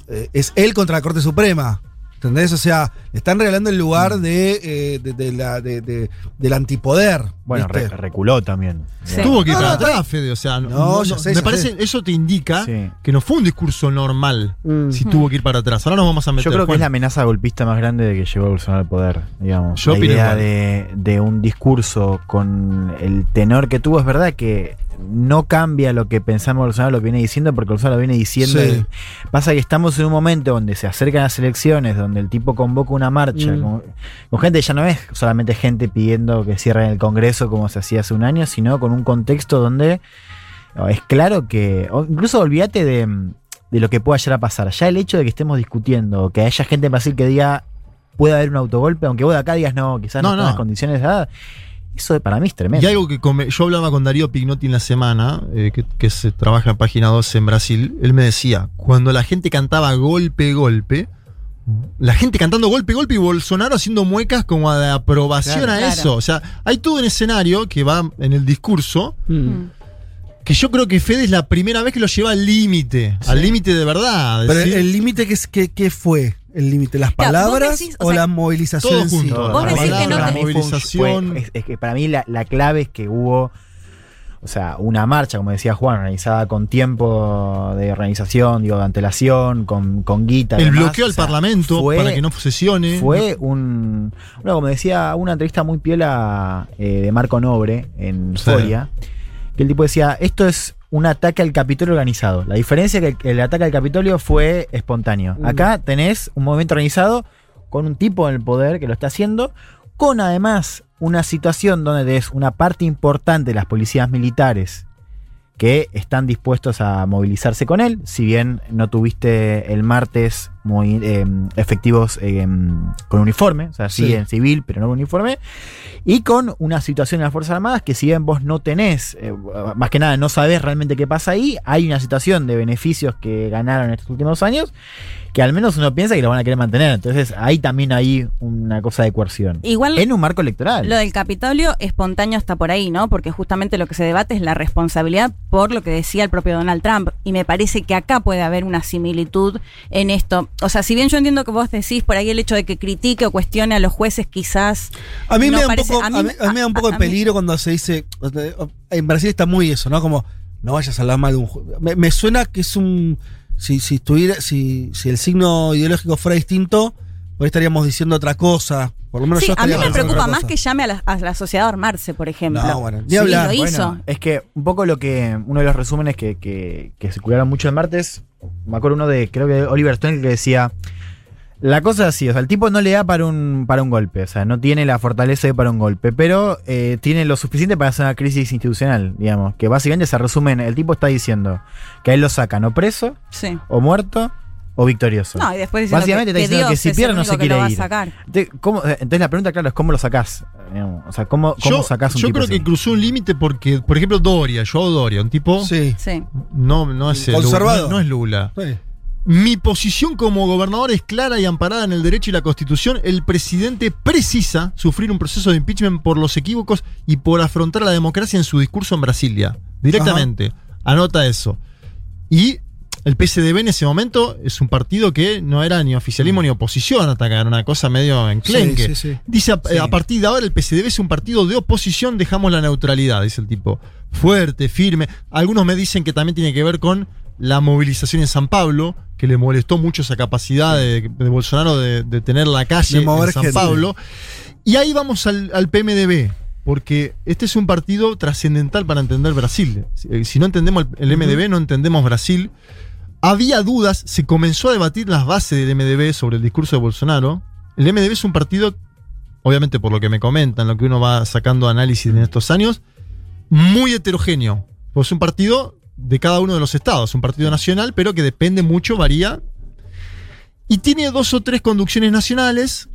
eh, es él contra la Corte Suprema. ¿Entendés? O sea, le están regalando el lugar Mm. de, eh, de- de la, de- de- del antipoder. Bueno, reculó también. Sí. Tuvo que ir para atrás, Fede. O sea, no, No, sé, me parece, sé. eso te indica Sí. que no fue un discurso normal Mm. si tuvo que ir para atrás. Ahora nos vamos a meter. Yo creo que Juan. es la amenaza golpista más grande de que llegó Bolsonaro al poder, digamos. Yo la idea de un discurso con el tenor que tuvo, es verdad que no cambia lo que pensamos Bolsonaro lo que viene diciendo, porque Bolsonaro lo viene diciendo. Sí. y pasa que estamos en un momento donde se acercan las elecciones, donde el tipo convoca una marcha Mm. con, con gente, ya no es solamente gente pidiendo que cierren el Congreso como se hacía hace un año, sino con un contexto donde no, es claro que, incluso olvídate de, de lo que pueda llegar a pasar. Ya el hecho de que estemos discutiendo, que haya gente en Brasil que diga puede haber un autogolpe, aunque vos de acá digas no, quizás no, No, no. las condiciones dadas, eso para mí es tremendo. Y algo que come- yo hablaba con Darío Pignotti en la semana, eh, que, que se trabaja en página 12 en Brasil. Él me decía: cuando la gente cantaba golpe, golpe, la gente cantando golpe, golpe y Bolsonaro haciendo muecas como de aprobación Claro, a claro. eso. O sea, hay todo un escenario que va en el discurso. Mm. Que yo creo que Fede es la primera vez que lo lleva al límite, al límite de verdad. Pero decir- el límite, ¿qué, es- qué, qué fue? ¿El límite? ¿Las palabras decís, o o, sea, la movilización todo sí? junto. Vos La decís que no palabra, te- la movilización. Fue- es, es que para mí la, la clave es que hubo, o sea, una marcha, como decía Juan, organizada con tiempo de organización, digo, de antelación, con, con guita. y el demás, bloqueo o al sea, Parlamento fue- para que no sesione. Fue un. Bueno, como decía, una entrevista muy piola eh, de Marco Nobre en Sí. Folia, que el tipo decía: Esto es un ataque al Capitolio organizado. La diferencia es que el, ataque al Capitolio fue espontáneo. Mm. Acá tenés un movimiento organizado con un tipo en el poder que lo está haciendo, con además una situación donde tenés una parte importante de las policías militares que están dispuestos a movilizarse con él. Si bien no tuviste el martes muy eh, efectivos eh, con uniforme, o sea, sí, Sí. en civil, pero no con uniforme, y con una situación en las Fuerzas Armadas que si bien vos no tenés, eh, más que nada no sabés realmente qué pasa ahí, hay una situación de beneficios que ganaron estos últimos años que al menos uno piensa que lo van a querer mantener. Entonces ahí también hay una cosa de coerción. Igual en un marco electoral. Lo del Capitolio espontáneo está por ahí, ¿no? Porque justamente lo que se debate es la responsabilidad por lo que decía el propio Donald Trump. Y me parece que acá puede haber una similitud en esto. O sea, si bien yo entiendo que vos decís por ahí el hecho de que critique o cuestione a los jueces, quizás. A mí, no me, da un parece- poco, a mí, a mí me da un poco a- de peligro cuando se dice. En Brasil está muy eso, ¿no? Como no vayas a hablar mal de un juez. Me, me suena que es un. Si, si estuviera, si, si el signo ideológico fuera distinto, hoy estaríamos diciendo otra cosa. Por lo menos Sí, yo a mí me preocupa más que llame a la, a la sociedad a armarse, por ejemplo. No, bueno, ni Sí, hablar. lo hizo. Bueno, es que un poco lo que. Uno de los resúmenes que, que, que circularon mucho el martes. Me acuerdo uno de, creo que Oliver Stone, que decía. La cosa es así, o sea, el tipo no le da para un, para un golpe, o sea, no tiene la fortaleza de para un golpe, pero eh, tiene lo suficiente para hacer una crisis institucional, digamos, que básicamente se resume en, el tipo está diciendo que a él lo sacan o preso, Sí. o muerto, o victorioso. No, y después diciendo Básicamente que- está que diciendo que, Dios si pierde no se quiere ir. sacar. Entonces, ¿cómo- entonces la pregunta, claro, es cómo lo sacás. digamos, O sea, ¿cómo, cómo Yo, sacás un yo tipo creo así? que cruzó un límite porque, por ejemplo, Doria, Joao Doria, un tipo. Sí. Sí. No, no es el Conservador. Lula, no es Lula. Sí. Mi posición como gobernador es clara y amparada en el derecho y la constitución. El presidente precisa sufrir un proceso de impeachment por los equívocos y por afrontar la democracia en su discurso en Brasilia. Directamente. Anota eso. Y el PSDB en ese momento es un partido que no era ni oficialismo ni oposición era una cosa medio enclenque. Sí, sí, sí. Dice, a, Sí. a partir de ahora el PSDB es un partido de oposición, dejamos la neutralidad, dice el tipo. Fuerte, firme. Algunos me dicen que también tiene que ver con la movilización en San Pablo, que le molestó mucho esa capacidad de, de Bolsonaro de, de tener la calle en San gente. Pablo. Y ahí vamos al, al PMDB, porque este es un partido trascendental para entender Brasil. Si, eh, si no entendemos el MDB, no entendemos Brasil. Había dudas, se comenzó a debatir las bases del MDB sobre el discurso de Bolsonaro. El MDB es un partido, obviamente por lo que me comentan, lo que uno va sacando análisis en estos años, muy heterogéneo. Pues es un partido de cada uno de los estados, un partido nacional, pero que depende mucho, varía. Y tiene dos o tres conducciones nacionales.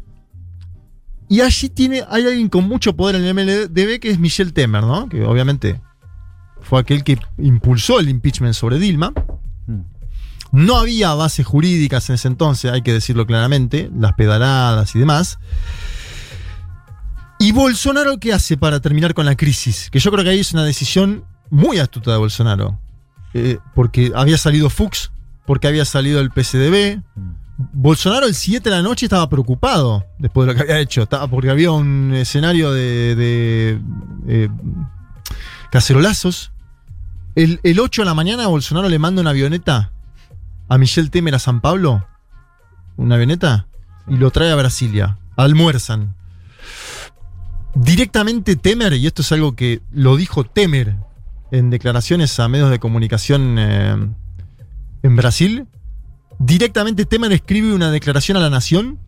Y allí tiene, hay alguien con mucho poder en el MLDB que es Michel Temer, ¿no? Que obviamente fue aquel que impulsó el impeachment sobre Dilma. No había bases jurídicas en ese entonces, hay que decirlo claramente, las pedaladas y demás. ¿Y Bolsonaro qué hace para terminar con la crisis? Que yo creo que ahí es una decisión muy astuta de Bolsonaro. Eh, porque había salido Fuchs, porque había salido el PCDB. Bolsonaro el 7 de la noche estaba preocupado después de lo que había hecho, porque había un escenario de, de, eh, cacerolazos. El, el 8 de la mañana Bolsonaro le manda una avioneta a Michel Temer a San Pablo, una avioneta, y lo trae a Brasilia. Almuerzan. Directamente Temer, y esto es algo que lo dijo Temer en declaraciones a medios de comunicación eh, en Brasil, directamente Temer escribe una declaración a la nación.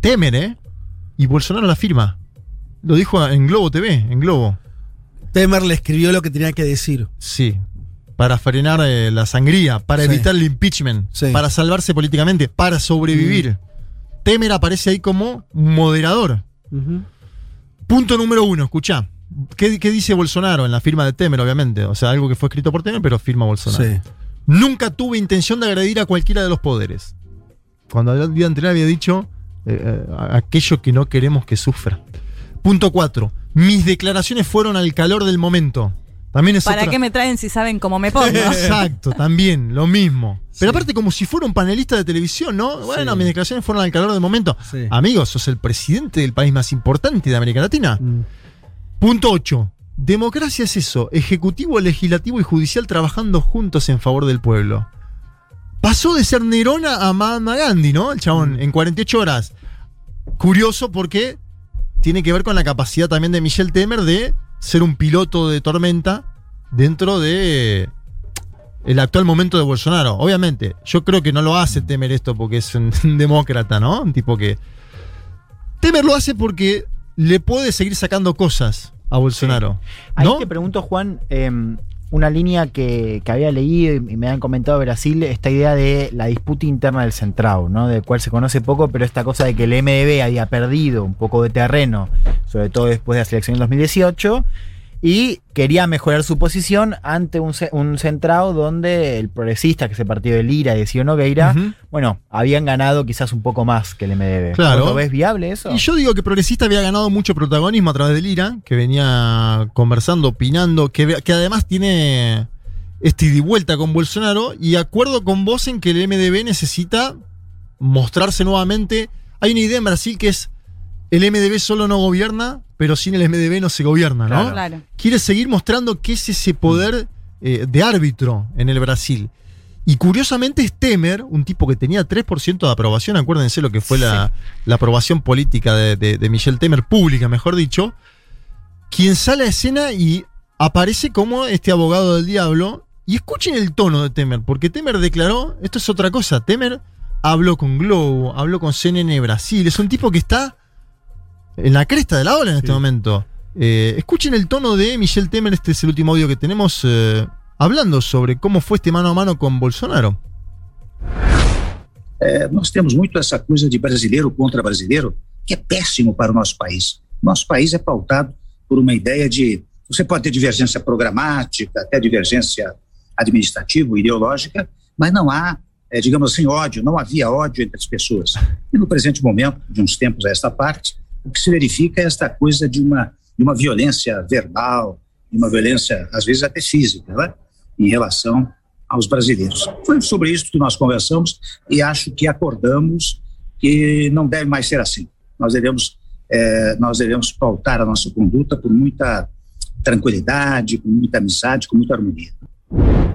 Temer, ¿eh? Y Bolsonaro la firma. Lo dijo en Globo TV, en Globo. Temer le escribió lo que tenía que decir. Sí. Para frenar eh, la sangría, para Sí. evitar el impeachment, Sí. para salvarse políticamente, para sobrevivir. Temer aparece ahí como moderador. Punto número uno, escuchá. ¿Qué, qué dice Bolsonaro en la firma de Temer, obviamente? O sea, algo que fue escrito por Temer, pero firma Bolsonaro. Sí. Nunca tuve intención de agredir a cualquiera de los poderes. Cuando el día anterior había dicho eh, eh, aquello que no queremos que sufra. Punto 4. Mis declaraciones fueron al calor del momento. También es ¿Para otra- qué me traen si saben cómo me pongo? *laughs* Exacto, también, lo mismo. Pero aparte, como si fuera un panelista de televisión, ¿no? Bueno, Sí. mis declaraciones fueron al calor del momento. Sí. Amigos, sos el presidente del país más importante de América Latina. Mm. Punto 8. Democracia es eso, ejecutivo, legislativo y judicial trabajando juntos en favor del pueblo. Pasó de ser Nerona a Mahatma Gandhi, ¿no? El chabón, en 48 horas. Curioso porque tiene que ver con la capacidad también de Michel Temer de ser un piloto de tormenta dentro de el actual momento de Bolsonaro. Obviamente, yo creo que no lo hace Temer esto porque es un *laughs* demócrata, ¿no? Un tipo que... Temer lo hace porque le puede seguir sacando cosas a Bolsonaro. Ahí ¿no? te pregunto, Juan, eh, una línea que, que había leído y me han comentado Brasil, esta idea de la disputa interna del Centrao, ¿no? De cual se conoce poco, pero esta cosa de que el MDB había perdido un poco de terreno, sobre todo después de la selección del 2018, y quería mejorar su posición ante un, un centrado donde el progresista, que es el partido de Lira y de Ciro Nogueira, Ujú. bueno, habían ganado quizás un poco más que el MDB. Claro. ¿Vos ¿Lo ves viable eso? Y yo digo que Progresista había ganado mucho protagonismo a través de Lira, que venía conversando, opinando, que, que además tiene este y vuelta con Bolsonaro. Y acuerdo con vos en que el MDB necesita mostrarse nuevamente. Hay una idea en Brasil que es el MDB solo no gobierna, pero sin el MDB no se gobierna, ¿no? Claro. Claro. Quiere seguir mostrando qué es ese poder eh, de árbitro en el Brasil. Y curiosamente es Temer, un tipo que tenía 3% de aprobación, acuérdense lo que fue la, la aprobación política de, de- de Michel Temer, pública mejor dicho, quien sale a escena y aparece como este abogado del diablo. Y escuchen el tono de Temer, porque Temer declaró, esto es otra cosa, Temer habló con Globo, habló con CNN Brasil, es un tipo que está en la cresta de la ola en este momento. Eh, escuchen el tono de Michel Temer, este es el último audio que tenemos, eh, hablando sobre cómo fue este mano a mano con Bolsonaro. É, nós temos muito essa coisa de brasileiro contra brasileiro, que é péssimo para o nosso país. Nosso país é pautado por uma ideia de. Você pode ter divergência programática, até divergência administrativa, ideológica, mas não há, é, digamos assim, ódio, não havia ódio entre as pessoas. E no presente momento, de uns tempos a esta parte, o que se verifica é esta coisa de uma, de uma violência verbal, de uma violência, às vezes até física, né, em relação aos brasileiros. Foi sobre isso que nós conversamos e acho que acordamos que não deve mais ser assim. Nós devemos, eh, nós devemos pautar a nossa conduta por muita tranquilidade, com muita amizade, com muita harmonia.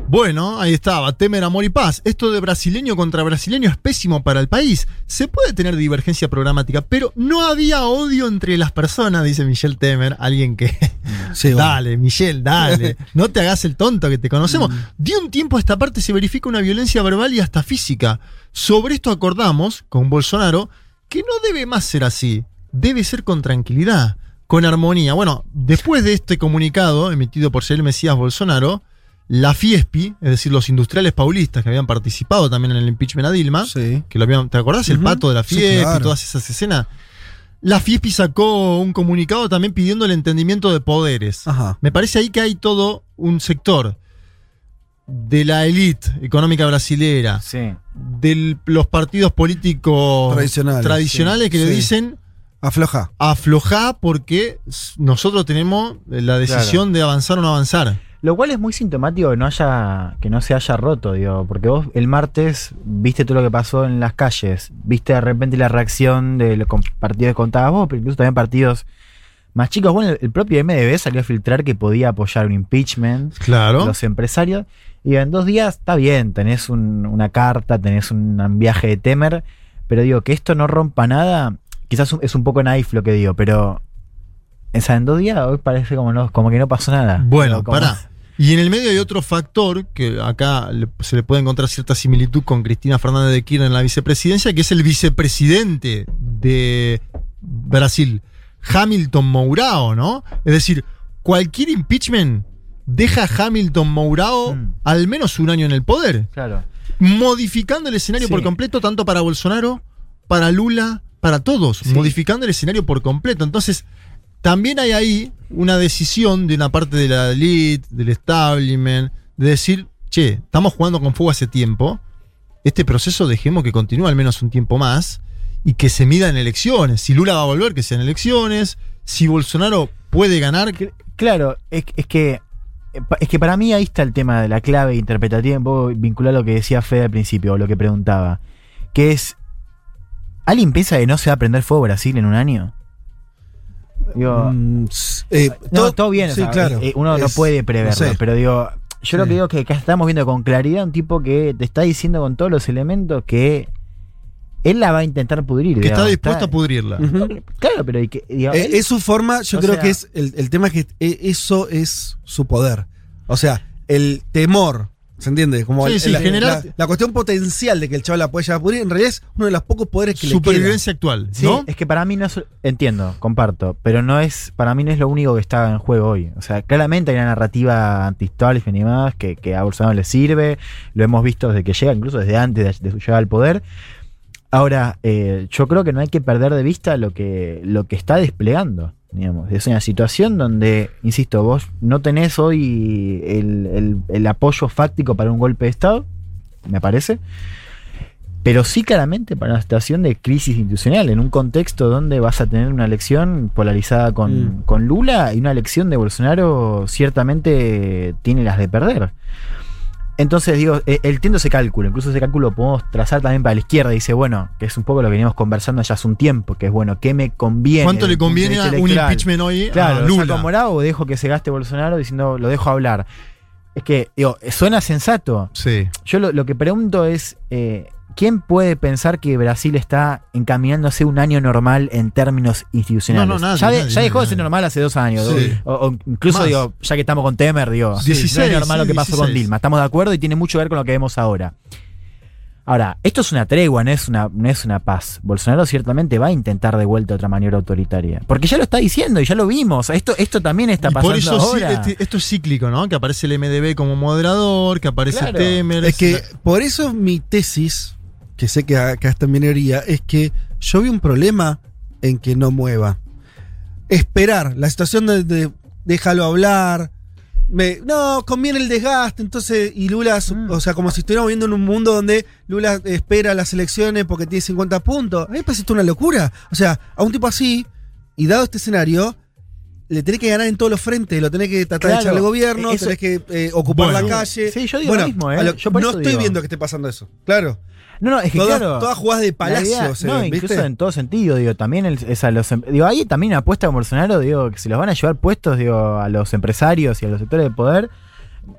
Bueno, ahí estaba, Temer, amor y paz. Esto de brasileño contra brasileño es pésimo para el país. Se puede tener divergencia programática, pero no había odio entre las personas, dice Michel Temer, alguien que... *laughs* dale, Michel, dale. *laughs* No te hagas el tonto que te conocemos. De un tiempo a esta parte se verifica una violencia verbal y hasta física. Sobre esto acordamos con Bolsonaro que no debe más ser así. Debe ser con tranquilidad, con armonía. Bueno, después de este comunicado emitido por Jair Mesías Bolsonaro, la Fiespi, es decir, los industriales paulistas que habían participado también en el impeachment a Dilma, que lo habían, ¿te acordás? El pato de la Sí, Fiespi, claro. todas esas escenas. La Fiespi sacó un comunicado también pidiendo el entendimiento de poderes. Me parece ahí que hay todo un sector de la élite económica brasilera, de los partidos políticos Tradicionales, tradicionales sí, que le dicen Afloja. aflojá porque nosotros tenemos la decisión de avanzar o no avanzar. Lo cual es muy sintomático que no haya, que no se haya roto, digo, porque vos el martes viste todo lo que pasó en las calles, viste de repente la reacción de los partidos que contabas vos, pero incluso también partidos más chicos. Bueno, el, propio MDB salió a filtrar que podía apoyar un impeachment. Claro. Los empresarios. Y en dos días está bien, tenés un- una carta, tenés un, un viaje de Temer, pero digo, que esto no rompa nada, quizás es un poco naif lo que digo, pero en dos días hoy parece como, no, como que no pasó nada. Bueno, como- pará. Y en el medio hay otro factor que acá se le puede encontrar cierta similitud con Cristina Fernández de Kirchner en la vicepresidencia, que es el vicepresidente de Brasil, Hamilton Mourao, ¿no? Es decir, cualquier impeachment deja a Hamilton Mourao al menos un año en el poder, Claro. modificando el escenario Sí. por completo, tanto para Bolsonaro, para Lula, para todos, modificando el escenario por completo. Entonces, también hay ahí una decisión de una parte de la elite, del establishment, de decir, che, estamos jugando con fuego hace tiempo, este proceso dejemos que continúe al menos un tiempo más y que se mida en elecciones. Si Lula va a volver, que sean elecciones. Si Bolsonaro puede ganar. Claro, es, que eh, es que para mí ahí está el tema de la clave interpretativa, un poco vincular lo que decía Fede al principio, o lo que preguntaba, que es, ¿alguien piensa que no se va a prender fuego Brasil en un año? Digo, eh, no, todo- todo, bien, o sí, sea, claro. eh, uno no Es- puede preverlo, no sé. pero digo, yo lo que digo es que acá estamos viendo con claridad un tipo que te está diciendo con todos los elementos que él la va a intentar pudrir. Que está digamos, dispuesto a pudrirla. Claro, pero y que, Eh, él- es su forma, yo creo sea- que es el, el tema es que eh, eso es su poder. O sea, el temor ¿Se entiende? Como Sí, el- sí, la, generar- la- la cuestión potencial de que el chaval la puede llegar a pudrir, en realidad es uno de los pocos poderes que Supervivencia actual, Sí, ¿no? es que para mí no es, entiendo, comparto, pero no es, para mí no es lo único que está en juego hoy. O sea, claramente hay una narrativa anti-Stalin y demás que, que a Bolsonaro le sirve, lo hemos visto desde que llega, incluso desde antes de, de su llegada al poder. Ahora, eh, yo creo que no hay que perder de vista lo que, lo que está desplegando. Digamos. Es una situación donde, insisto, vos no tenés hoy el, el- el apoyo fáctico para un golpe de Estado, me parece pero sí claramente para una situación de crisis institucional, en un contexto donde vas a tener una elección polarizada con, Mm. con Lula y una elección de Bolsonaro ciertamente tiene las de perder. Entonces, digo, eh, entiendo ese cálculo, incluso ese cálculo lo podemos trazar también para la izquierda, dice, bueno, que es un poco lo que venimos conversando ya hace un tiempo, que es, bueno, ¿qué me conviene? ¿Cuánto le el conviene a un impeachment hoy Claro, a ¿lo Lula? saco morado o dejo que se gaste Bolsonaro diciendo, lo dejo hablar? Es que, digo, suena sensato. Sí. Yo lo, lo que pregunto es, eh, ¿quién puede pensar que Brasil está encaminándose un año normal en términos institucionales? No, no, nadie, ya, de- nadie, ya dejó de ser normal hace dos años. Sí. O, o incluso, Más. digo, ya que estamos con Temer, digo, no 16, es normal lo que pasó con 16. Dilma. Estamos de acuerdo y tiene mucho que ver con lo que vemos ahora. Ahora, esto es una tregua, no es una, no es una paz. Bolsonaro ciertamente va a intentar de vuelta otra maniobra autoritaria. Porque ya lo está diciendo y ya lo vimos. Esto, esto también está Y pasando por eso sí, ahora. este- esto es cíclico, ¿no? Que aparece el MDB como moderador, que aparece Claro. Temer. Es que por eso mi tesis, que sé que acá está en minería, es que yo vi un problema en que no mueva. Esperar, la situación de, de déjalo hablar. me- no, conviene el desgaste, entonces, y Lula, Mm. o sea, como si estuviéramos viviendo en un mundo donde Lula espera las elecciones porque tiene 50 puntos. A mí me parece esto una locura. O sea, a un tipo así, y dado este escenario, le tenés que ganar en todos los frentes, lo tenés que tratar Claro, de echarle gobierno, eso- tenés que eh, ocupar Bueno. la calle. Sí, yo digo Bueno, lo mismo, ¿eh? lo- Yo no estoy digo. viendo que esté pasando eso. Claro. No, no, es que Todas, claro. todas jugadas de La palacio. se no, ven, incluso ¿viste? en todo sentido, digo, también el- es a los, em- digo, hay también apuesta con Bolsonaro, digo, que se los van a llevar puestos, digo, a los empresarios y a los sectores de poder.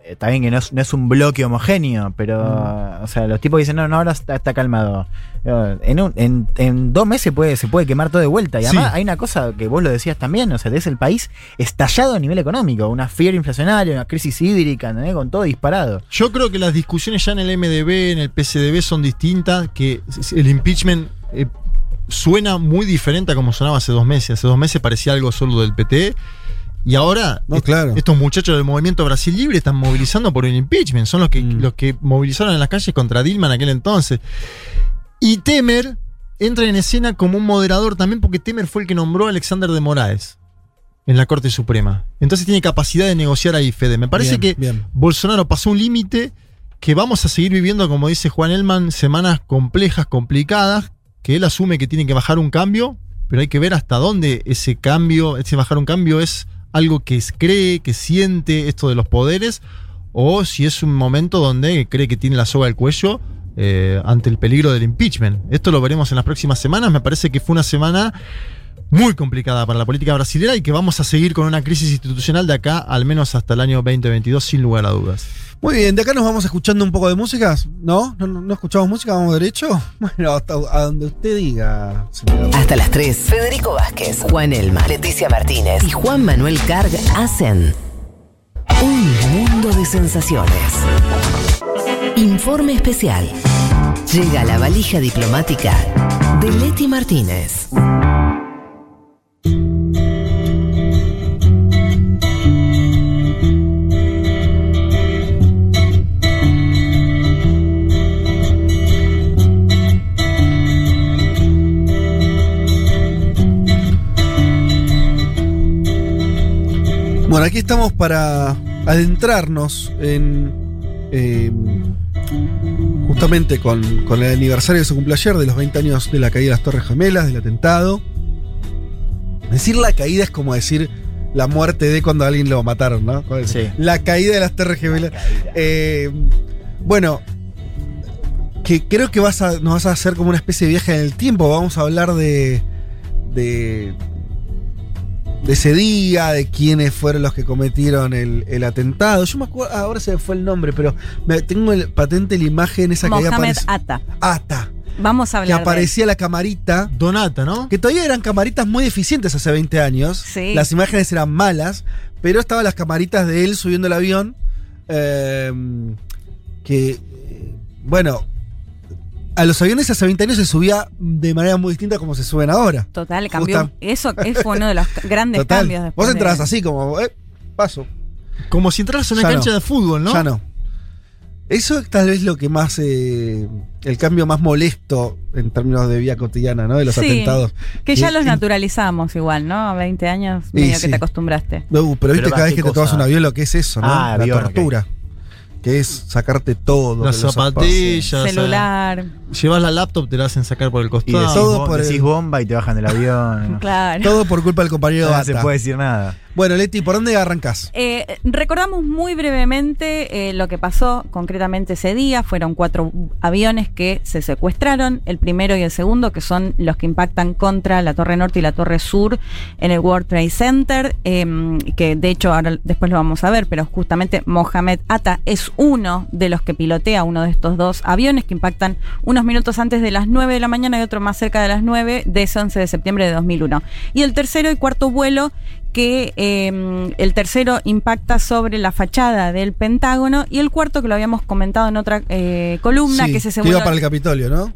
Eh, Está bien que no es, no es un bloque homogéneo, pero, Mm. o sea, los tipos dicen, no, no, ahora está, está calmado. Digo, En, un- en, en dos meses puede, se puede quemar todo de vuelta. Y Sí. además hay una cosa que vos lo decías también, o sea, es el país estallado a nivel económico, una fiebre inflacionaria, una crisis hídrica, con todo disparado. Yo creo que las discusiones ya en el MDB, en el PCDB son distintas, que el impeachment eh, suena muy diferente a como sonaba hace dos meses. Hace dos meses parecía algo solo del PT. Y ahora No, est- claro. estos muchachos del movimiento Brasil Libre están movilizando por el impeachment. Son los que, Mm. los que movilizaron en las calles contra Dilma en aquel entonces. Y Temer entra en escena como un moderador también porque Temer fue el que nombró a Alexander de Moraes en la Corte Suprema. Entonces tiene capacidad de negociar ahí, Fede. Me parece Bien, que bien. Bolsonaro pasó un límite que vamos a seguir viviendo, como dice Juan Elman, semanas complejas, complicadas, que él asume que tiene que bajar un cambio, pero hay que ver hasta dónde ese cambio, ese bajar un cambio es algo que cree, que siente esto de los poderes, o si es un momento donde cree que tiene la soga al cuello eh, ante el peligro del impeachment. Esto lo veremos en las próximas semanas. Me parece que fue una semana muy complicada para la política brasileña y que vamos a seguir con una crisis institucional de acá al menos hasta el año 2022 sin lugar a dudas. Muy bien, de acá nos vamos escuchando un poco de música. ¿No? ¿No, no, no escuchamos música? ¿Vamos derecho? *laughs* Bueno, hasta a donde usted diga. señora. Hasta las 3. Federico Vázquez, Juan Elma, Leticia Martínez y Juan Manuel Carg hacen un mundo de sensaciones. Informe especial. Llega la valija diplomática de Leti Martínez. Bueno, aquí estamos para adentrarnos en. eh, justamente con, con el aniversario que se cumple ayer de los 20 años de la caída de las Torres Gemelas, del atentado. Decir la caída es como decir la muerte de cuando a alguien lo mataron, ¿no? Sí. La caída de las Torres Gemelas. Eh, bueno, que creo que vas a, nos vas a hacer como una especie de viaje en el tiempo. Vamos a hablar de. de de ese día, de quiénes fueron los que cometieron el, el atentado. Yo me acuerdo, ah, ahora se me fue el nombre, pero me- tengo el, patente la imagen esa que Mohamed aparece. Atta. Ata. Vamos a Que hablar de él. aparecía la camarita. Donata, ¿no? Que todavía eran camaritas muy deficientes hace 20 años. Sí. Las imágenes eran malas, pero estaban las camaritas de él subiendo el avión. eh, que, eh, bueno, a los aviones hace 20 años se subía de manera muy distinta como se suben ahora. Total, cambió. Justa- Eso es uno de los grandes Total. cambios. después Vos de- entras así como, eh, paso. Como si entras a una Ya cancha no. de fútbol, ¿no? Ya no. Eso es tal vez lo que más, eh, el cambio más molesto en términos de vida cotidiana, ¿no? De los Sí, atentados. Que ya Y- los naturalizamos igual, ¿no? A 20 años, medio sí. que te acostumbraste. No, pero viste Pero cada vez ¿qué que te tomas un avión lo que es eso, ¿no? Ah, La avión, tortura. Que es sacarte todo. Las zapatillas. Celular. Llevas la laptop, te la hacen sacar por el Y costado. decís, todo por decís el- bomba y te bajan del avión. *laughs* Claro. Todo por culpa del compañero No se puede decir nada. Bueno, Leti, ¿por dónde arrancás? Eh, recordamos muy brevemente eh, lo que pasó concretamente ese día. Fueron cuatro aviones que se secuestraron, el primero y el segundo, que son los que impactan contra la Torre Norte y la Torre Sur en el World Trade Center, eh, que de hecho ahora después lo vamos a ver, pero justamente Mohamed Atta es uno de los que pilotea uno de estos dos aviones que impactan unos minutos antes de las 9 de la mañana y otro más cerca de las 9 de ese 11 de septiembre de 2001. Y el tercero y cuarto vuelo que eh, el tercero impacta sobre la fachada del Pentágono y el cuarto que lo habíamos comentado en otra eh, columna, Sí, que ese que iba para el Capitolio, ¿no?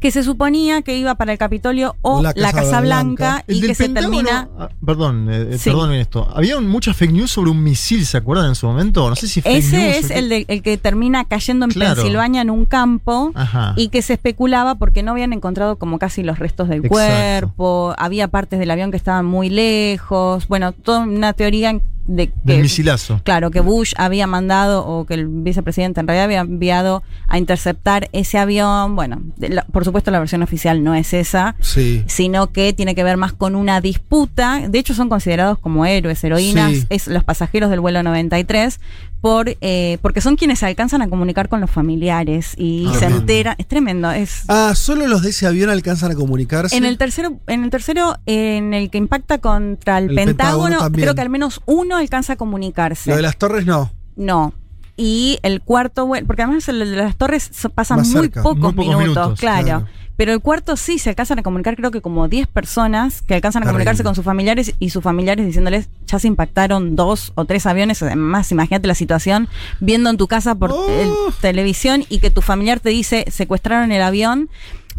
Que se suponía que iba para el Capitolio o La la Casa Blanca. Blanca, El y que se termina... ah, perdón, eh, eh, Sí. perdón en esto. Había muchas fake news sobre un misil, ¿se acuerdan en su momento? No sé si fake Ese es el, de- el que termina cayendo en Claro. Pensilvania en un campo Ajá. y que se especulaba porque no habían encontrado como casi los restos del Exacto. cuerpo, había partes del avión que estaban muy lejos, bueno, toda una teoría de que... Del misilazo. Claro, que Bush había mandado o que el vicepresidente en realidad había enviado a interceptar ese avión. Bueno, la- por supuesto la versión oficial no es esa, Sí. sino que tiene que ver más con una disputa. De hecho, son considerados como héroes, heroínas, Sí. es los pasajeros del vuelo 93, por, eh, porque son quienes se alcanzan a comunicar con los familiares y Ah, se bien. enteran. Es tremendo. Es, Ah, solo los de ese avión alcanzan a comunicarse. en el tercero, en el tercero, en el que impacta contra el, El Pentágono creo que al menos uno alcanza a comunicarse. Lo de las torres no. No. Y el cuarto, bueno, porque además el de las torres pasan muy pocos, muy pocos minutos, minutos, claro. claro. Pero el cuarto sí se alcanzan a comunicar, creo que como 10 personas que alcanzan a comunicarse con sus familiares y sus familiares diciéndoles, ya se impactaron dos o tres aviones. Además, imagínate la situación viendo en tu casa por Oh. el- televisión y que tu familiar te dice, secuestraron el avión.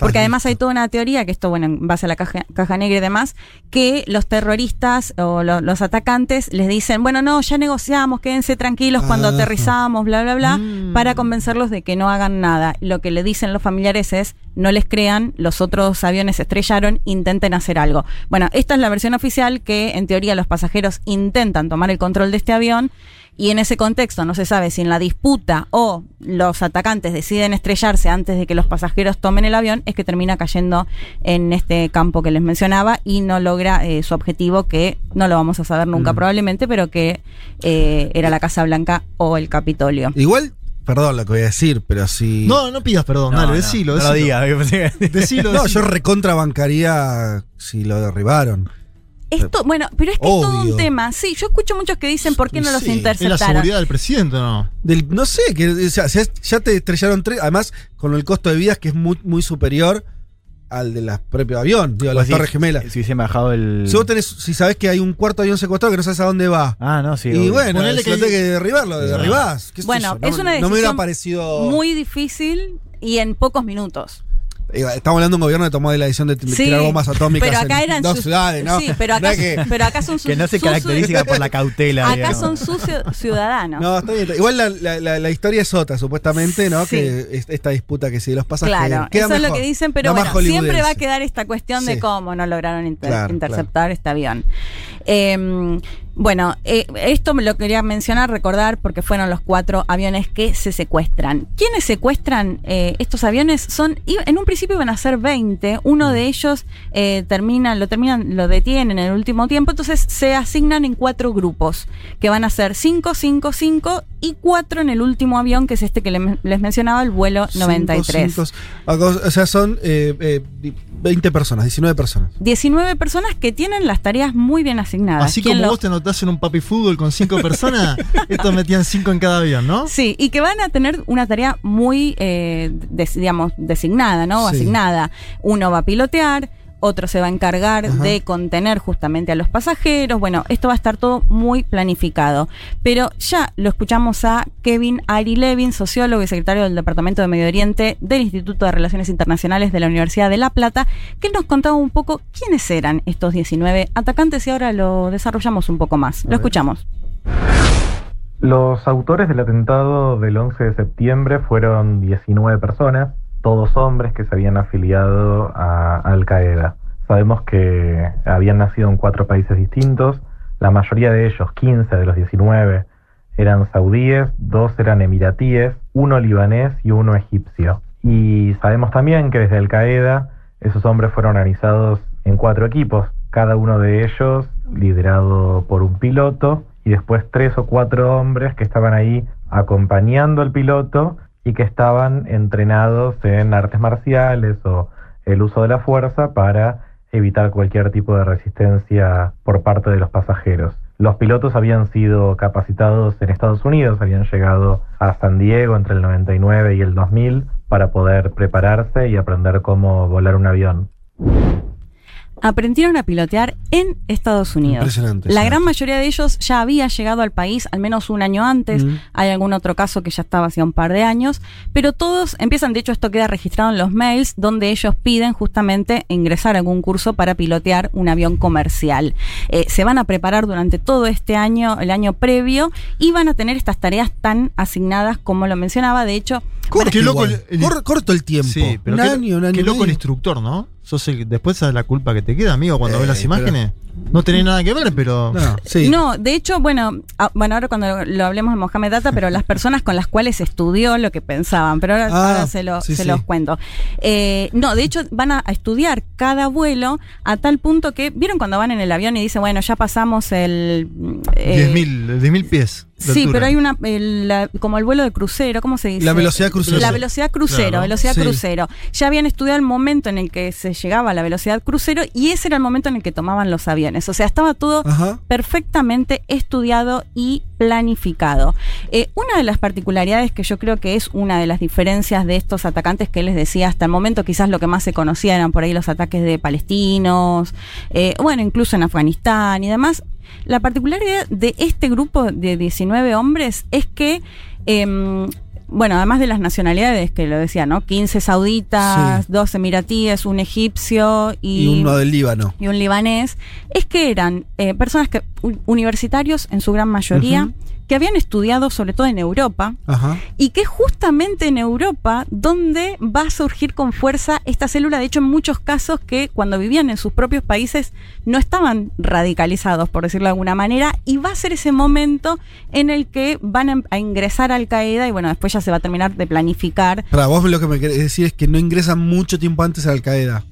Porque además hay toda una teoría, que esto, bueno, en base a la caja, caja negra y demás, que los terroristas o lo- los atacantes les dicen, bueno, no, ya negociamos, quédense tranquilos cuando Ah. aterrizamos, bla, bla, bla, Mm. para convencerlos de que no hagan nada. Lo que le dicen los familiares es, no les crean, los otros aviones se estrellaron, intenten hacer algo. Bueno, esta es la versión oficial que en teoría los pasajeros intentan tomar el control de este avión. Y en ese contexto no se sabe si en la disputa o los atacantes deciden estrellarse antes de que los pasajeros tomen el avión, es que termina cayendo en este campo que les mencionaba y no logra eh, su objetivo, que no lo vamos a saber nunca Mm. probablemente, pero que eh, era la Casa Blanca o el Capitolio. Igual, perdón lo que voy a decir, pero si. No, no pidas perdón, No, dale, no, decilo. No lo decilo. *laughs* No, decilo. yo recontrabancaría si lo derribaron. Esto, bueno, pero es que es todo un tema. Sí, yo escucho muchos que dicen por qué no los Sí, es la Es la interceptaron. seguridad del presidente, ¿no? Del, no sé, que o sea, ya, te estrellaron tres. Además, con el costo de vidas que es muy, muy superior al de la propio avión, digo, las Vos Torres Gemelas. Si hubiesen bajado el. Si vos tenés, si sabés que hay un cuarto avión secuestrado que no sabes a dónde va. Ah, no, sí. y obvio. bueno, Ponele si que- tenés que derribarlo, Sí. derribás. qué Bueno, no, es una no me hubiera decisión parecido. Muy difícil y en pocos minutos. Estamos hablando de un gobierno que tomó la decisión de Sí, tirar bombas atómicas pero acá en eran dos sus- ciudades, ¿no? Sí, pero acá, No es que- pero acá son *laughs* sus Que no se caracteriza por la cautela. Acá digamos. son sus ciu- ciudadanos. No, está bien. Igual la, la- la- la historia es otra, supuestamente, ¿no? Sí. Que es- esta disputa que si los pasajeros. Claro, queda eso es lo que dicen, pero bueno, siempre va a quedar esta cuestión de cómo no lograron inter- Claro, interceptar este avión. Eh, bueno, eh, esto me lo quería mencionar, recordar, porque fueron los cuatro aviones que se secuestran. ¿Quiénes secuestran eh, estos aviones? Son, en un principio iban a ser 20, uno de ellos eh, termina, lo terminan, lo detienen en el último tiempo, entonces se asignan en cuatro grupos, que van a ser 5, 5, 5 y 4 en el último avión, que es este que le- les mencionaba, el vuelo Cinco, 93. cinco, o sea, son eh, eh, 20 personas, 19 personas. 19 personas que tienen las tareas muy bien asignadas. Así ¿Quién como lo- vos te anotás en un papi fútbol con cinco personas, *laughs* estos metían cinco en cada avión, ¿no? Sí, y que van a tener una tarea muy, eh, des- digamos, designada, ¿no? Sí. asignada. Uno va a pilotear, otro se va a encargar de contener justamente a los pasajeros. Bueno, esto va a estar todo muy planificado. Pero ya lo escuchamos a Kevin Ari Levin, sociólogo y secretario del Departamento de Medio Oriente del Instituto de Relaciones Internacionales de la Universidad de La Plata, que nos contaba un poco quiénes eran estos 19 atacantes y ahora lo desarrollamos un poco más. Lo escuchamos. Los autores del atentado del 11 de septiembre fueron 19 personas, todos hombres que se habían afiliado a Al Qaeda. Sabemos que habían nacido en cuatro países distintos, la mayoría de ellos, 15 de los 19, eran saudíes, dos eran emiratíes, uno libanés y uno egipcio. Y sabemos también que desde Al Qaeda esos hombres fueron organizados en cuatro equipos, cada uno de ellos liderado por un piloto y después tres o cuatro hombres que estaban ahí acompañando al piloto y que estaban entrenados en artes marciales o el uso de la fuerza para evitar cualquier tipo de resistencia por parte de los pasajeros. Los pilotos habían sido capacitados en Estados Unidos, habían llegado a San Diego entre el 99 y el 2000 para poder prepararse y aprender cómo volar un avión aprendieron a pilotear en Estados Unidos. Impresionante. La gran mayoría de ellos ya había llegado al país al menos un año antes. Mm. Hay algún otro caso que ya estaba hace un par de años. Pero todos empiezan, de hecho, esto queda registrado en los mails donde ellos piden justamente ingresar a algún curso para pilotear un avión comercial. Eh, se van a preparar durante todo este año, el año previo, y van a tener estas tareas tan asignadas como lo mencionaba. De hecho, Corto, Qué loco igual. el- Cor- corto el tiempo. Sí, pero un qué, año, un año qué loco el instructor, ¿no? Sos el- después sabes la culpa que te queda, amigo, cuando Eh, ves las imágenes. No tenés nada que ver, pero. No, sí. No, de hecho, bueno, ah, bueno, ahora cuando lo hablemos de Mohamed Data, pero las personas con las cuales estudió lo que pensaban, pero ahora, Ah, ahora se, lo- sí, se sí. los cuento. Eh, no, de hecho, van a, a estudiar cada vuelo a tal punto que, ¿vieron cuando van en el avión y dicen, bueno, ya pasamos el... eh, 10.000 10.000 pies. Sí, altura. pero hay una, el- la- como el vuelo de crucero, ¿cómo se dice? La velocidad crucero. La velocidad crucero, Claro. velocidad Sí. crucero. Ya habían estudiado el momento en el que se llegaba a la velocidad crucero y ese era el momento en el que tomaban los aviones. O sea, estaba todo Ajá. perfectamente estudiado y planificado. Eh, una de las particularidades que yo creo que es una de las diferencias de estos atacantes que les decía hasta el momento, quizás lo que más se conocía eran por ahí los ataques de palestinos, eh, bueno, incluso en Afganistán y demás. La particularidad de este grupo de 19 hombres es que em, bueno, además de las nacionalidades que lo decía, ¿no? 15 sauditas, Sí. 2 emiratíes, un egipcio y, Y uno del Líbano. y un libanés, es que eran eh, personas que universitarios en su gran mayoría. Que habían estudiado sobre todo en Europa Ajá. y que justamente en Europa donde va a surgir con fuerza esta célula, de hecho en muchos casos que cuando vivían en sus propios países no estaban radicalizados, por decirlo de alguna manera, y va a ser ese momento en el que van a, a ingresar a Al Qaeda y bueno, después ya se va a terminar de planificar Para vos lo que me querés decir es que no ingresan mucho tiempo antes a Al Qaeda.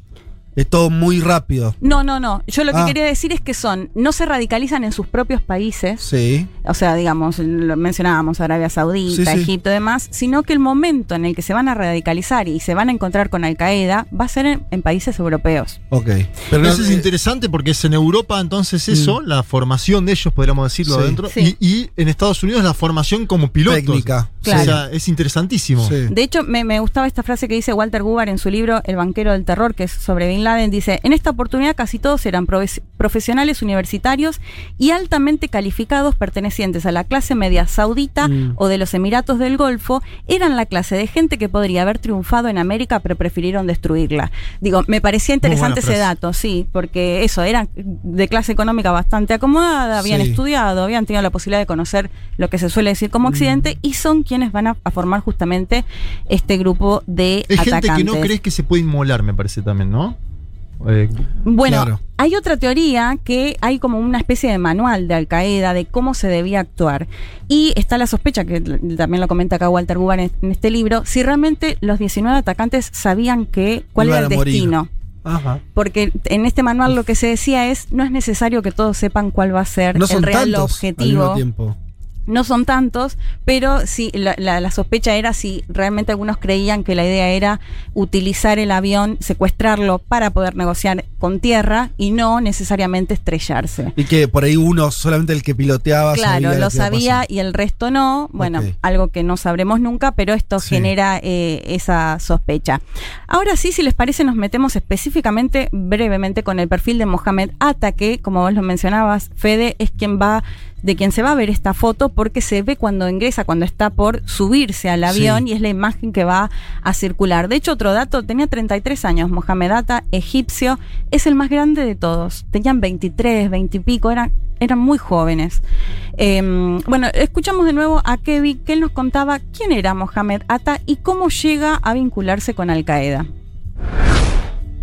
Es todo muy rápido. No, no, no. Yo lo que Ah. quería decir es que son, no se radicalizan en sus propios países. Sí. O sea, digamos, lo mencionábamos Arabia Saudita, Sí, sí. Egipto y demás, sino que el momento en el que se van a radicalizar y se van a encontrar con Al Qaeda va a ser en, en países europeos. Ok. Pero eso es eh, interesante porque es en Europa, entonces eso, la formación de ellos, podríamos decirlo Sí. adentro, Sí. y, y en Estados Unidos la formación como pilotos. Técnica. O sea, es interesantísimo. Sí. De hecho, me, me gustaba esta frase que dice Walter Gubar en su libro El banquero del terror, que es sobre Bin Laden. Dice, en esta oportunidad casi todos eran profesionales universitarios y altamente calificados pertenecientes a la clase media saudita Mm. o de los Emiratos del Golfo. Eran la clase de gente que podría haber triunfado en América, pero prefirieron destruirla. Digo, me parecía interesante ese dato, sí, porque eso, eran de clase económica bastante acomodada, habían Sí. estudiado, habían tenido la posibilidad de conocer lo que se suele decir Mm. como Occidente y son quienes van a, a formar justamente este grupo de Es gente que no crees que se puede inmolar, me parece también, ¿no? Eh, Bueno, Claro. hay otra teoría que hay como una especie de manual de Al Qaeda de cómo se debía actuar. Y está la sospecha, que también lo comenta acá Walter Guban en, en este libro, si realmente los 19 atacantes sabían que cuál Iban era el morir. destino. Ajá. Porque en este manual lo que se decía es, no es necesario que todos sepan cuál va a ser No el real objetivo. No son tantos, pero sí, la, la- la sospecha era si realmente algunos creían que la idea era utilizar el avión, secuestrarlo para poder negociar con tierra y no necesariamente estrellarse. Y que por ahí uno, solamente el que piloteaba, Claro, sabía lo sabía y el resto no. Bueno, algo que no sabremos nunca, pero esto Sí. genera eh, esa sospecha. Ahora sí, si les parece, nos metemos específicamente, brevemente, con el perfil de Mohamed Atta, que, como vos lo mencionabas, Fede, es quien va de quien se va a ver esta foto porque se ve cuando ingresa, cuando está por subirse al avión Sí. y es la imagen que va a circular. De hecho, otro dato, tenía 33 años, Mohamed Atta, egipcio, es el más grande de todos. Tenían 23, 20 y pico, eran, eran muy jóvenes. Eh, bueno, escuchamos de nuevo a Kevin, que él nos contaba quién era Mohamed Atta y cómo llega a vincularse con Al Qaeda.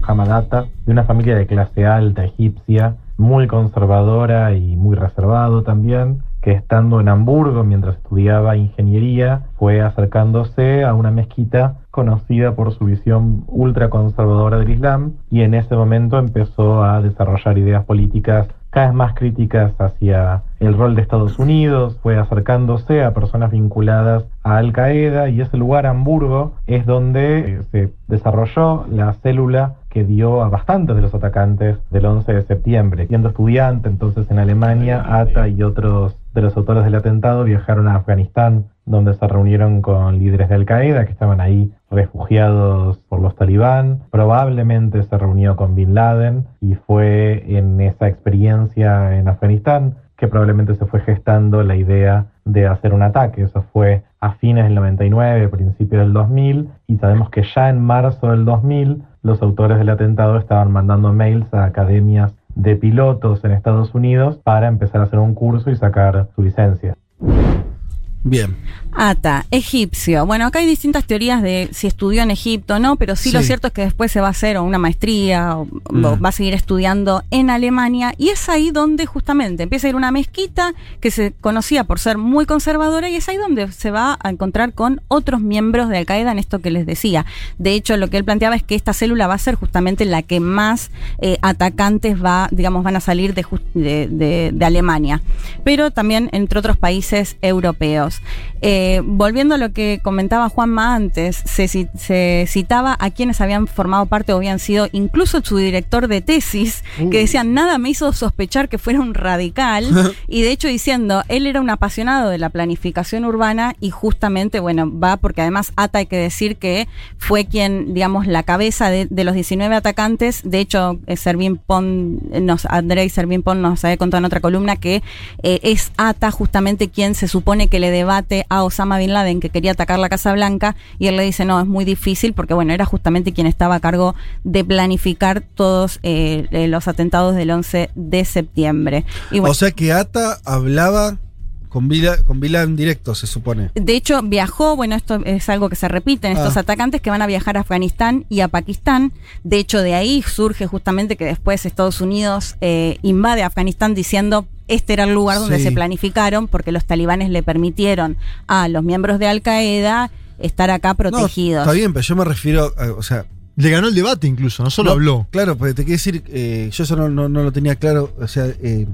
Hamadata, de una familia de clase alta egipcia, muy conservadora y muy reservado también, que estando en Hamburgo mientras estudiaba ingeniería, fue acercándose a una mezquita conocida por su visión ultraconservadora del Islam y en ese momento empezó a desarrollar ideas políticas cada vez más críticas hacia el rol de Estados Unidos, fue acercándose a personas vinculadas a Al Qaeda y ese lugar, Hamburgo, es donde eh, se desarrolló la célula que dio a bastantes de los atacantes del 11 de septiembre. Siendo estudiante entonces en Alemania, Ata y otros de los autores del atentado viajaron a Afganistán, donde se reunieron con líderes de Al Qaeda que estaban ahí refugiados por los talibán. Probablemente se reunió con Bin Laden y fue en esa experiencia en Afganistán que probablemente se fue gestando la idea de hacer un ataque. Eso fue a fines del 99, principio del 2000, y sabemos que ya en marzo del 2000 los autores del atentado estaban mandando mails a academias de pilotos en Estados Unidos para empezar a hacer un curso y sacar su licencia. Bien. Ata, egipcio. Bueno, acá hay distintas teorías de si estudió en Egipto o no, pero sí, lo cierto es que después se va a hacer o una maestría o, Mm. o va a seguir estudiando en Alemania y es ahí donde justamente empieza a ir una mezquita que se conocía por ser muy conservadora y es ahí donde se va a encontrar con otros miembros de Al Qaeda en esto que les decía. De hecho, lo que él planteaba es que esta célula va a ser justamente la que más eh, atacantes va, digamos, van a salir de, de, de- de Alemania, pero también entre otros países europeos. Eh, volviendo a lo que comentaba Juanma antes, se, ci- se citaba a quienes habían formado parte o habían sido incluso su director de tesis, que decían, nada me hizo sospechar que fuera un radical, *laughs* y de hecho diciendo, él era un apasionado de la planificación urbana y justamente, bueno, va porque además Ata hay que decir que fue quien, digamos, la cabeza de, de los 19 atacantes, de hecho, eh, Servín Pon, eh, nos, Andrei Servín Pon nos había contado en otra columna que eh, es Ata justamente quien se supone que le a Osama Bin Laden que quería atacar la Casa Blanca y él le dice no, es muy difícil porque bueno, era justamente quien estaba a cargo de planificar todos eh, eh, los atentados del 11 de septiembre. Y o sea que Ata hablaba con Vila, con Vila en directo, se supone. De hecho, viajó, bueno, esto es algo que se repite en estos Ah. atacantes que van a viajar a Afganistán y a Pakistán. De hecho, de ahí surge justamente que después Estados Unidos eh, invade Afganistán diciendo este era el lugar donde Sí. se planificaron porque los talibanes le permitieron a los miembros de Al Qaeda estar acá protegidos. No, está bien, pero yo me refiero, a- o sea... Le ganó el debate incluso, no solo No, habló. Claro, pero te quiero decir, eh, yo eso no, no- no lo tenía claro, o sea, eh,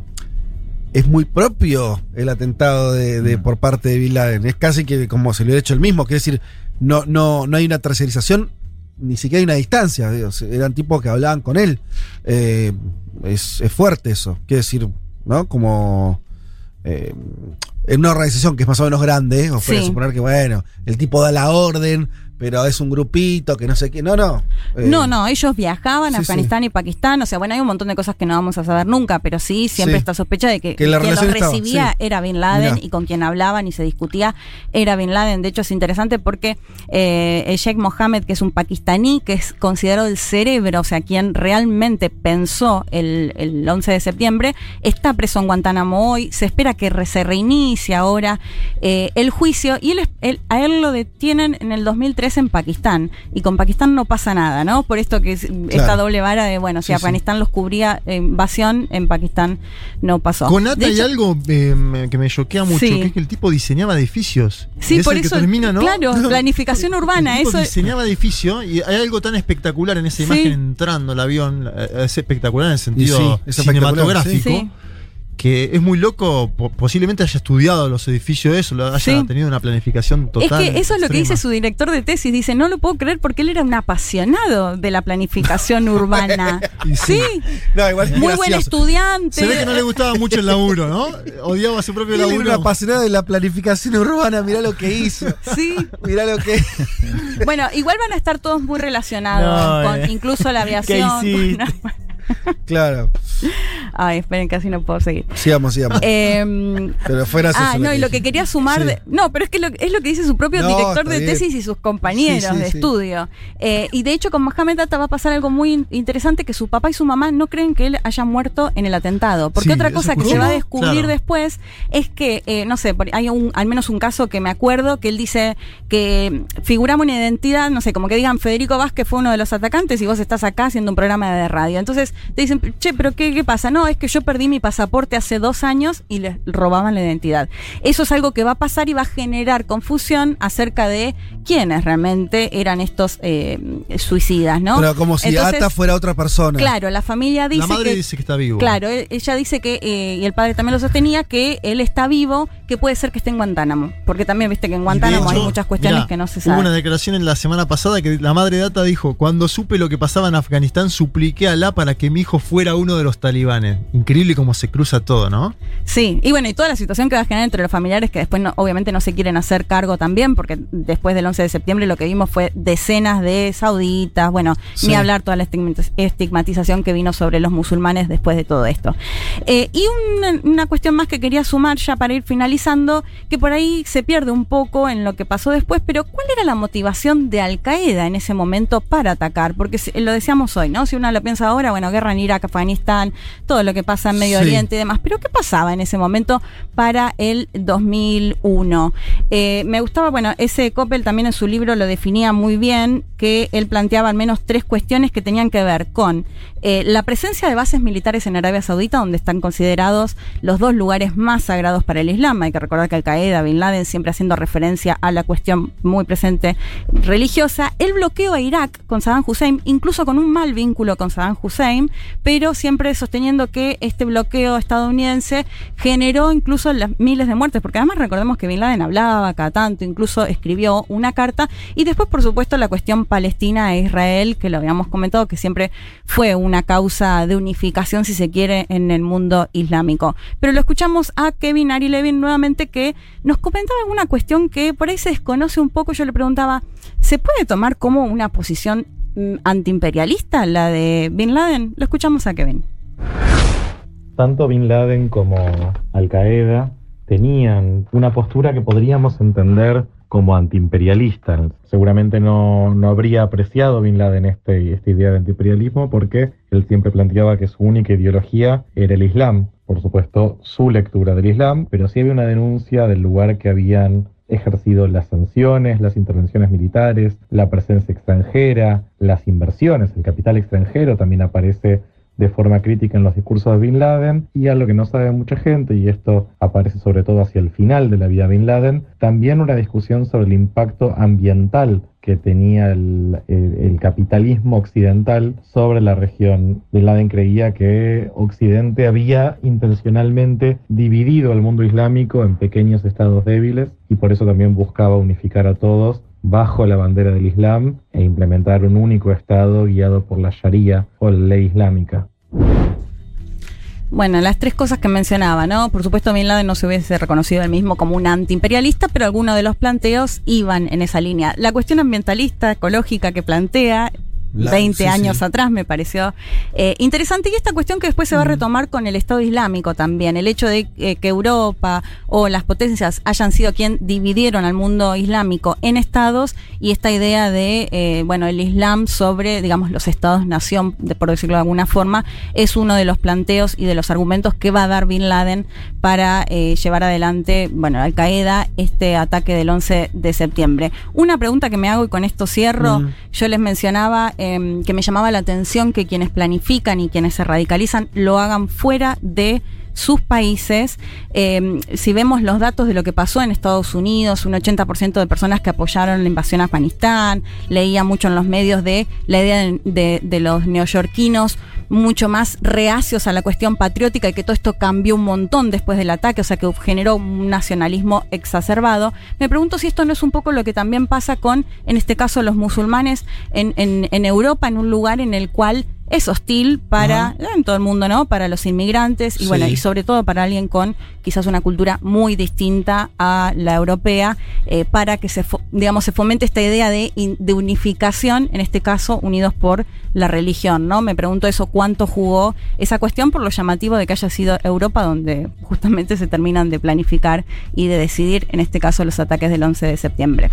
es muy propio el atentado de, de- por parte de Bin Laden, es casi que como se lo ha hecho el mismo, quiere decir, no, no, no hay una tercerización, ni siquiera hay una distancia, eran tipos que hablaban con él, Eh, es, es fuerte eso, quiere decir, ¿no? Como... eh, en una organización que es más o menos grande, os puede Sí. suponer que, bueno, el tipo da la orden, pero es un grupito que no sé qué. No, no. Eh, No, no, ellos viajaban a sí, Afganistán y Pakistán, o sea, bueno, hay un montón de cosas que no vamos a saber nunca, pero sí, siempre Sí. esta sospecha de que, quien los estaba, recibía era Bin Laden Mirá. y con quien hablaban y se discutía era Bin Laden. De hecho, es interesante porque eh, Sheikh Mohammed, que es un pakistaní, que es considerado el cerebro, o sea, quien realmente pensó el, el 11 de septiembre, está preso en Guantánamo hoy, se espera que re- se reinicie ahora eh, el juicio y él, él- a él lo detienen en el 2003 en Pakistán y con Pakistán no pasa nada, ¿no? Por esto que es esta doble vara de, bueno, si Sí, sí. Afganistán los cubría eh, invasión, en Pakistán no pasó. Con Ata De hay hecho- algo eh, que me choquea mucho, Sí. que es que el tipo diseñaba edificios. Sí, es por el que eso, termina, ¿no? claro, *laughs* planificación urbana, El tipo eso diseñaba edificio y hay algo tan espectacular en esa Sí. imagen entrando el avión, eh, es espectacular en el sentido sí, es espectacular, cinematográfico. Que es muy loco, po- posiblemente haya estudiado los edificios de eso, lo haya Sí. tenido una planificación total. es que eso es lo que dice su director de tesis. Dice, no lo puedo creer porque él era un apasionado de la planificación *laughs* urbana. Y sí. No, igual es Muy buen estudiante. Se ve que no le gustaba mucho el laburo, ¿no? Odiaba su propio Él era laburo. un apasionado de la planificación urbana, mirá lo que hizo. Sí. Mirá lo que. Bueno, igual van a estar todos muy relacionados No, con eh. incluso la aviación. *laughs* Claro. Ay, esperen, casi no puedo seguir. Sigamos, sigamos. *laughs* Eh, Pero fue gracioso Ah, no, y lo que quería sumar. Sí. de- no, pero es que lo, es lo que dice su propio No, director de bien. tesis y sus compañeros Sí, sí, de sí. estudio. Eh, y de hecho, con Mohamed Atta va a pasar algo muy in- interesante: que su papá y su mamá no creen que él haya muerto en el atentado. Porque Sí, otra cosa que se va a descubrir Claro. después es que, eh, no sé, hay un, al menos un caso que me acuerdo que él dice que figuramos una identidad, no sé, como que digan Federico Vázquez fue uno de los atacantes y vos estás acá haciendo un programa de radio. Entonces te dicen, che, pero ¿qué, qué pasa? No, es que yo perdí mi pasaporte hace dos años y les robaban la identidad. Eso es algo que va a pasar y va a generar confusión acerca de quiénes realmente eran estos eh, suicidas, ¿no? Pero como si Entonces, Ata fuera otra persona. Claro, la familia dice La madre que, dice que está vivo. Claro, él- ella dice que, eh, y el padre también lo sostenía, que él está vivo, que puede ser que esté en Guantánamo. Porque también viste que en Guantánamo hay muchas cuestiones mirá, que no se Hubo una saben. declaración en la semana pasada que la madre de Data dijo: Cuando supe lo que pasaba en Afganistán, supliqué a Alá para que mi hijo fuera uno de los talibanes. Increíble cómo se cruza todo, ¿no? Sí, y bueno, y toda la situación que va a generar entre los familiares que después no- obviamente no se quieren hacer cargo también, porque después del 11 de septiembre lo que vimos fue decenas de sauditas, bueno, Sí. ni hablar toda la estigmatiz- estigmatización que vino sobre los musulmanes después de todo esto. Eh, y una, una cuestión más que quería sumar ya para ir finalizando, que por ahí se pierde un poco en lo que pasó después, pero ¿cuál era la motivación de Al Qaeda en ese momento para atacar? Porque lo decíamos hoy, ¿no? Si uno lo piensa ahora, bueno, guerra en Irak, Afganistán, todo lo que pasa en Medio Sí. Oriente y demás, pero ¿qué pasaba en ese momento para el 2001? Eh, me gustaba, bueno, ese Coppel también en su libro lo definía muy bien, que él planteaba al menos tres cuestiones que tenían que ver con eh, la presencia de bases militares en Arabia Saudita, donde están considerados los dos lugares más sagrados para el Islam. Hay que recordar que Al Qaeda, Bin Laden, siempre haciendo referencia a la cuestión muy presente religiosa. El bloqueo a Irak con Saddam Hussein, incluso con un mal vínculo con Saddam Hussein, pero siempre sosteniendo que este bloqueo estadounidense generó incluso las miles de muertes, porque además recordemos que Bin Laden hablaba cada tanto, incluso escribió una carta, y después, por supuesto, la cuestión Palestina e Israel, que lo habíamos comentado, que siempre fue una causa de unificación, si se quiere, en el mundo islámico. Pero lo escuchamos a Kevin Ari Levin nuevamente, que nos comentaba una cuestión que por ahí se desconoce un poco. Yo le preguntaba, ¿se puede tomar como una posición mm, antiimperialista la de Bin Laden? Lo escuchamos a Kevin. Tanto Bin Laden como Al Qaeda tenían una postura que podríamos entender como antiimperialista. Seguramente no, no habría apreciado Bin Laden este, esta idea de antiimperialismo porque él siempre planteaba que su única ideología era el Islam. Por supuesto, su lectura del Islam, pero sí había una denuncia del lugar que habían ejercido las sanciones, las intervenciones militares, la presencia extranjera, las inversiones, el capital extranjero también aparece de forma crítica en los discursos de Bin Laden y algo que no sabe mucha gente, y esto aparece sobre todo hacia el final de la vida de Bin Laden, también una discusión sobre el impacto ambiental que tenía el capitalismo occidental sobre la región. Bin Laden creía que Occidente había intencionalmente dividido al mundo islámico en pequeños estados débiles y por eso también buscaba unificar a todos bajo la bandera del Islam e implementar un único Estado guiado por la Sharia o la ley islámica. Bueno, las tres cosas que mencionaba, ¿no? Por supuesto, Bin Laden no se hubiese reconocido él mismo como un antiimperialista, pero algunos de los planteos iban en esa línea. La cuestión ambientalista, ecológica que plantea, La- 20 sí, años sí. atrás me pareció eh, interesante. Y esta cuestión que después se va a retomar con el Estado Islámico también. El hecho de eh, que Europa o las potencias hayan sido quien dividieron al mundo islámico en estados y esta idea de, eh, bueno, el Islam sobre, digamos, los estados-nación, de- por decirlo de alguna forma, es uno de los planteos y de los argumentos que va a dar Bin Laden para eh, llevar adelante, bueno, Al Qaeda, este ataque del 11 de septiembre. Una pregunta que me hago y con esto cierro, Mm. yo les mencionaba em, que me llamaba la atención que quienes planifican y quienes se radicalizan lo hagan fuera de sus países. Eh, si vemos los datos de lo que pasó en Estados Unidos, un 80% de personas que apoyaron la invasión a Afganistán, leía mucho en los medios de la idea de, los neoyorquinos mucho más reacios a la cuestión patriótica y que todo esto cambió un montón después del ataque, o sea que generó un nacionalismo exacerbado. Me pregunto si esto no es un poco lo que también pasa con, en este caso, los musulmanes en Europa, en un lugar en el cual es hostil para, en todo el mundo, ¿no? Para los inmigrantes y Sí. bueno, y sobre todo para alguien con quizás una cultura muy distinta a la europea, eh, para que se, digamos, se fomente esta idea de, de unificación, en este caso, unidos por la religión, ¿no? Me pregunto eso, cuánto jugó esa cuestión por lo llamativo de que haya sido Europa donde justamente se terminan de planificar y de decidir, en este caso, los ataques del 11 de septiembre.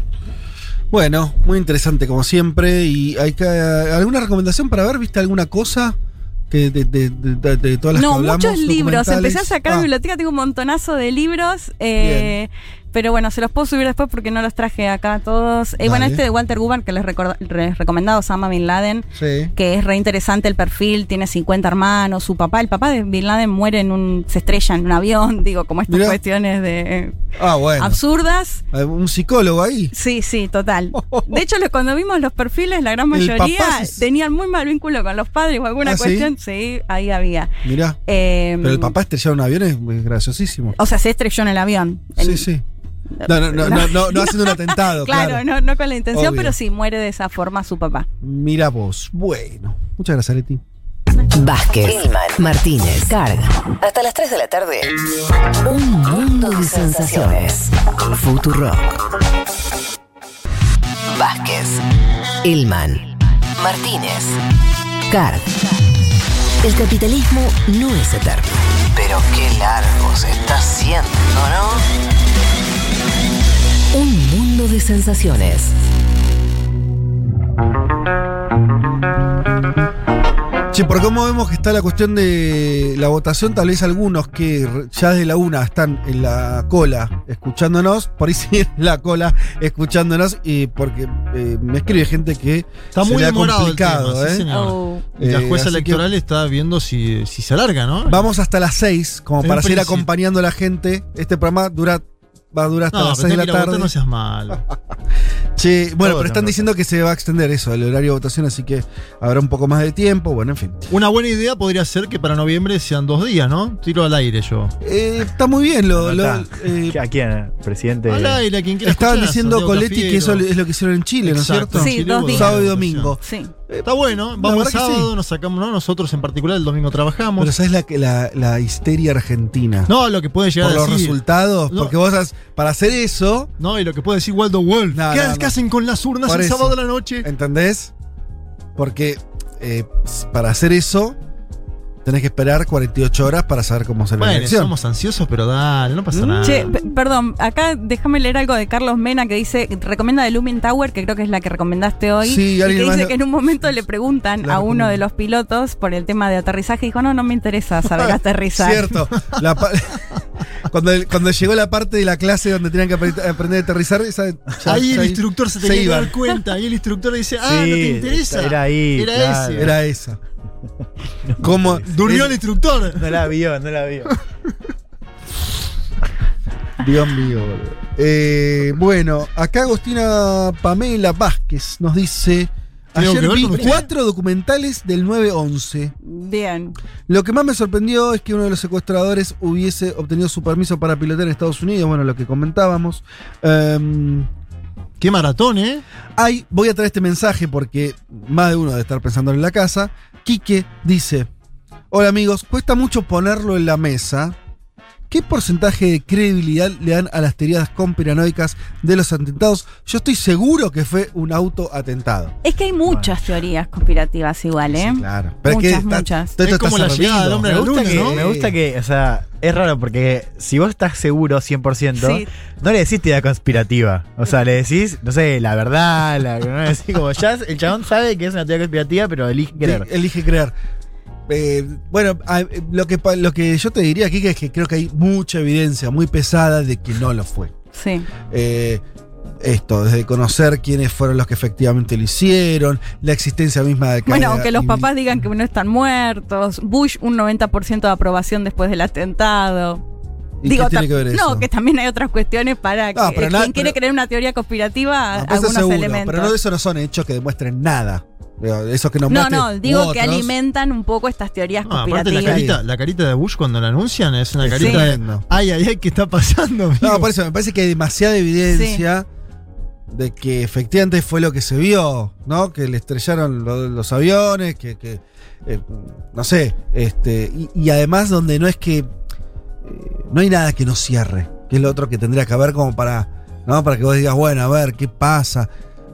Bueno, muy interesante como siempre. ¿Y hay que, alguna recomendación para ver? ¿Viste alguna cosa que de, de- de- de- de todas las no, que hablamos? muchos libros. Empecé a sacar Ah, biblioteca, tengo un montonazo de libros. eh, pero bueno, se los puedo subir después porque no los traje acá todos. Eh, bueno, este de Walter Guban que les, les recomendaba Osama Bin Laden, Sí. que es re interesante el perfil, tiene 50 hermanos, su papá, el papá de Bin Laden muere en un, se estrella en un avión, *laughs* digo, como estas Mirá. cuestiones de Ah, bueno. absurdas. Un psicólogo ahí. Sí, sí, total. *laughs* De hecho, cuando vimos los perfiles, la gran mayoría tenían muy mal vínculo con los padres o alguna ¿Ah, sí? cuestión. Sí, ahí había. Mirá. Eh, Pero el papá estrellado en un avión es es graciosísimo. O sea, se estrelló en el avión. Sí, sí. No, no, no, *laughs* no, no, no haciendo un atentado, *laughs* Claro, claro. No, no con la intención, Obvio. pero sí muere de esa forma su papá. Mira vos. Bueno. Muchas gracias, Leti. Vázquez, Martínez, Carga. Hasta las 3 de la tarde. Un mundo de sensaciones. Futurock. Vázquez, Ilman, Martínez, Carg. El capitalismo no es eterno. Pero qué largo se está haciendo, ¿no? Un mundo de sensaciones. Che, por cómo vemos que está la cuestión de la votación, tal vez algunos que ya desde la una están en la cola escuchándonos, por ahí *laughs* sí en la cola escuchándonos, y porque eh, me escribe gente que Está se muy le ha complicado, tema, ¿eh? Oh. La Eh, jueza que- electoral está viendo si, si se alarga, ¿no? Vamos hasta las 6, como para seguir principio. acompañando a la gente. Este programa dura, va a durar hasta No, las pero 6 de la tarde. votar, no seas malo. *laughs* Che, bueno, pero están diciendo que se va a extender eso, el horario de votación, así que habrá un poco más de tiempo. Bueno, en fin. Una buena idea podría ser que para noviembre sean dos días, ¿no? Tiro al aire yo. Eh, está muy bien lo. eh, ¿A quién? ¿Presidente? Al aire, a quien quiera Estaban escuchar, diciendo Coletti que eso es lo que hicieron en Chile, ¿no es cierto? Sí, Chile dos días. Sábado y domingo. Sí. Está bueno, vamos el sábado, sí. nos sacamos, ¿no? Nosotros en particular el domingo trabajamos. Pero ¿sabes la, la, la histeria argentina? no, lo que puede llegar por a los decir. resultados. No. Porque vos has- para hacer eso, No, y lo que puede decir Waldo Wolf. No, ¿Qué, no, qué hacen con las urnas Por el eso. sábado de la noche? ¿entendés? Porque eh, para hacer eso, tenés que esperar 48 horas para saber cómo será la Bueno, elección. somos ansiosos, pero dale, no pasa nada. Che, pe- perdón, acá déjame leer algo de Carlos Mena que dice, recomienda de Lumen Tower, que creo que es la que recomendaste hoy. Sí, y que alguien más dice lo- que en un momento le preguntan La a uno de los pilotos por el tema de aterrizaje y dijo, no, no me interesa saber *laughs* aterrizar. Cierto. La pa- *laughs* cuando, cuando llegó la parte de la clase donde tenían que apre- aprender a aterrizar, esa, ya- ahí ya el instructor se tenía que iban. dar cuenta. Ahí el instructor dice, ah, no te interesa. era ahí, Era claro. ese. Era esa. *laughs* ¿Cómo? Durmió el instructor. No la vio, no la vio. *laughs* Dios mío, boludo. Eh, bueno, acá Agostina Pamela Vázquez nos dice. ¿Tiene algo Ayer vi cuatro documentales del 9-11. Bien. Lo que más me sorprendió es que uno de los secuestradores hubiese obtenido su permiso para pilotar en Estados Unidos, bueno, lo que comentábamos. Em, Qué maratón, ¿eh? voy a traer este mensaje porque más de uno debe estar pensando en la casa. Quique dice: Hola amigos, cuesta mucho ponerlo en la mesa. ¿Qué porcentaje de credibilidad le dan a las teorías conspiranoicas de los atentados? Yo estoy seguro que fue un autoatentado. Es que hay muchas teorías conspirativas igual, ¿eh? Claro. Pero muchas, es que está- muchas. esto Es como está la llegada del servido. hombre Me gusta, luna, que, ¿no? me gusta que, o sea, es raro porque si vos estás seguro 100%, Sí. no le decís teoría conspirativa. O sea, le decís, no sé, la verdad, la, no le decís como ya el chabón sabe que es una teoría conspirativa, pero elige creer. Sí, elige creer. Eh, bueno, a- eh, lo que, lo que yo te diría aquí es que creo que hay mucha evidencia muy pesada de que no lo fue. Sí. Eh, esto, desde conocer quiénes fueron los que efectivamente lo hicieron, la existencia misma de Bueno, que los papás digan que no están muertos. Bush, un 90% de aprobación después del atentado. ¿Y qué tiene que ver No, eso? que también hay otras cuestiones para que No, quien quiere creer una teoría conspirativa, algunos seguro, elementos. Pero no, eso no son hechos que demuestren nada. Esos que nos no, no, digo que alimentan un poco estas teorías No, aparte la carita, la carita de Bush cuando la anuncian es una Es carita tremendo. de ay, ay, ay, ¿qué está pasando? No, amigo?" por eso me parece que hay demasiada evidencia de que efectivamente fue lo que se vio, ¿no? Que le estrellaron lo- los aviones, que, que, eh, no sé, este, y, y además donde no es que eh, no hay nada que no cierre, que es lo otro que tendría que haber como para, ¿no? Para que vos digas, bueno, a ver, ¿qué pasa?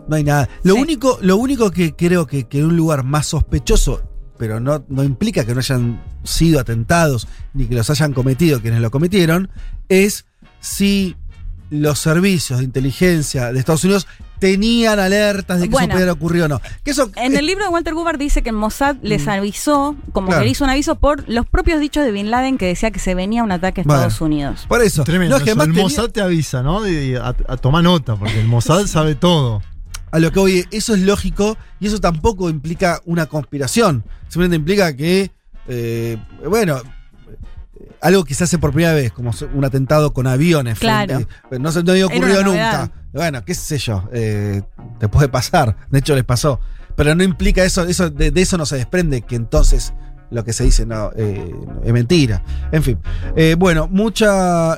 No hay nada. Lo único, lo único que creo que, que en un lugar más sospechoso, pero no, no implica que no hayan sido atentados ni que los hayan cometido quienes lo cometieron, es si los servicios de inteligencia de Estados Unidos tenían alertas de que Bueno. eso pudiera ocurrir o no. Que eso, En el libro de Walter Gubar dice que Mossad les avisó, como. Claro. que le hizo un aviso por los propios dichos de Bin Laden que decía que se venía un ataque a Bueno. Estados Unidos. por eso. Tremendo. No, es que eso, el tenía- Mossad te avisa, ¿no? Y- y a, a tomar nota, porque el Mossad sabe todo. A lo que voy, eso es lógico y eso tampoco implica una conspiración. Simplemente implica que, eh, bueno, eh, algo que se hace por primera vez, como un atentado con aviones. Claro. frente- no se no había ocurrido nunca. Bueno, qué sé yo, eh, te puede pasar. De hecho, les pasó. Pero no implica eso, eso de, de eso no se desprende que entonces lo que se dice no, eh, es mentira. En fin. Eh, bueno, mucha,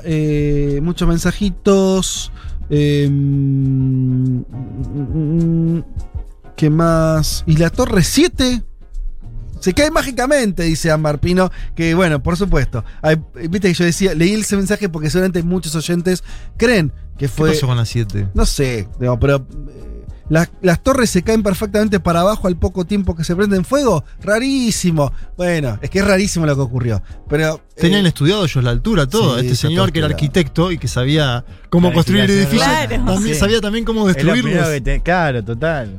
muchos mensajitos. Eh, mm, ¿Qué más? ¿Y la Torre 7? Se cae mágicamente, dice Ámbar Pino, que bueno, por supuesto. Ay, Viste que yo decía, leí ese mensaje porque seguramente muchos oyentes creen que ¿Qué fue. pasó con las 7? No sé, digo, pero las, las torres se caen perfectamente para abajo al poco tiempo que se prenden fuego. Rarísimo. Bueno, es que es rarísimo lo que ocurrió. Pero. Tenían eh, estudiado ellos la altura, todo. Sí, este señor todo que era arquitecto y que sabía cómo construir edificios, también Sí. sabía también cómo destruirlos. te- claro, total.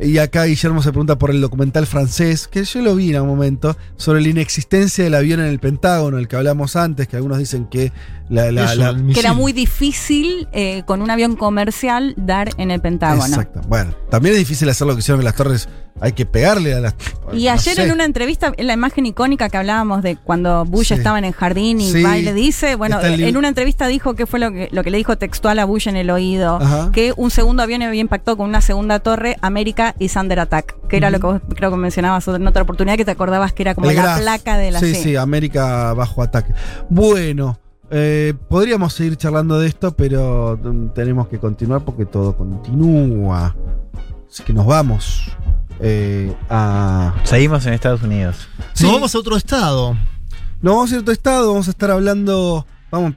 Y acá Guillermo se pregunta por el documental francés, que yo lo vi en un momento, sobre la inexistencia del avión en el Pentágono, el que hablamos antes, que algunos dicen que la. la- Eso, la- el Que era muy difícil eh, con un avión comercial dar en el Pentágono. Exacto. Bueno, también es difícil hacer lo que hicieron en las torres. Hay que pegarle a las. Y no ayer sé. en una entrevista, en la imagen icónica que hablábamos de cuando Bush Sí. estaba en el jardín y Sí. va y le dice, bueno, en una entrevista dijo que fue lo que, lo que le dijo textual a Bush en el oído, Ajá. que un segundo avión había impactado con una segunda torre, América y Thunder Attack, que era lo que vos creo que mencionabas en otra oportunidad, que te acordabas que era como El la Graf. placa de la Sí, C. sí, América bajo ataque. Bueno, eh, podríamos seguir charlando de esto, pero mm, tenemos que continuar porque todo continúa. Así que nos vamos eh, a. Seguimos en Estados Unidos. Sí. Nos vamos a otro estado. Nos vamos a ir a otro estado, vamos a estar hablando. Vamos,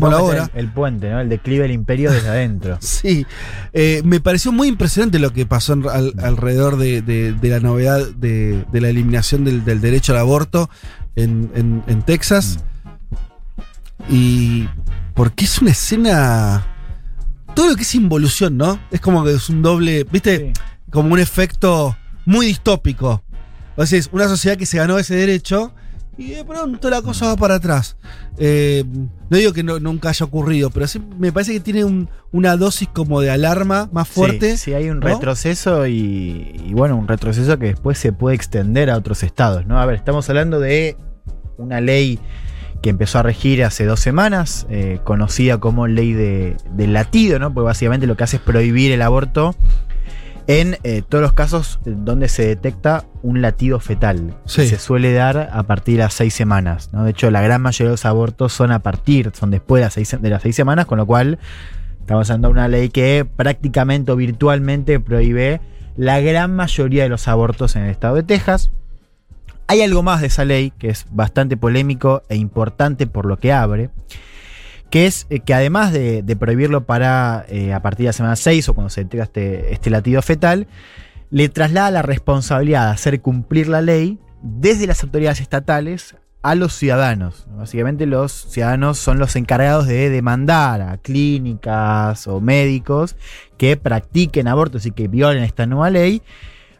puede ahora. meter El, puente, ¿no? El declive del imperio desde adentro. *laughs* Sí, eh, me pareció muy impresionante lo que pasó en- al- alrededor de, de- de la novedad de, de la eliminación del, del derecho al aborto en, en- en Texas. Y porque es una escena... Todo lo que es involución, ¿no? Es como que es un doble, ¿viste? Como un efecto muy distópico. O sea, es una sociedad que se ganó ese derecho y de pronto la cosa va para atrás. Eh, no digo que no- nunca haya ocurrido, pero sí me parece que tiene un- una dosis como de alarma más fuerte. Sí, sí, hay un ¿no? retroceso y, y bueno, un retroceso que después se puede extender a otros estados, ¿no? A ver, estamos hablando de una ley que empezó a regir hace dos semanas, eh, conocida como ley de, del latido, ¿no? Porque básicamente lo que hace es prohibir el aborto en eh, todos los casos donde se detecta un latido fetal. Sí. Que se suele dar a partir de las seis semanas, ¿no? De hecho, la gran mayoría de los abortos son a partir, son después de las seis, de las seis semanas, con lo cual Estamos hablando de una ley que prácticamente o virtualmente prohíbe la gran mayoría de los abortos en el estado de Texas. Hay algo más de esa ley que es bastante polémico e importante por lo que abre, que es eh, que además de, prohibirlo para eh, a partir de la semana 6 o cuando se detecta este, este latido fetal, le traslada la responsabilidad de hacer cumplir la ley desde las autoridades estatales a los ciudadanos. Básicamente los ciudadanos son los encargados de demandar a clínicas o médicos que practiquen abortos y que violen esta nueva ley,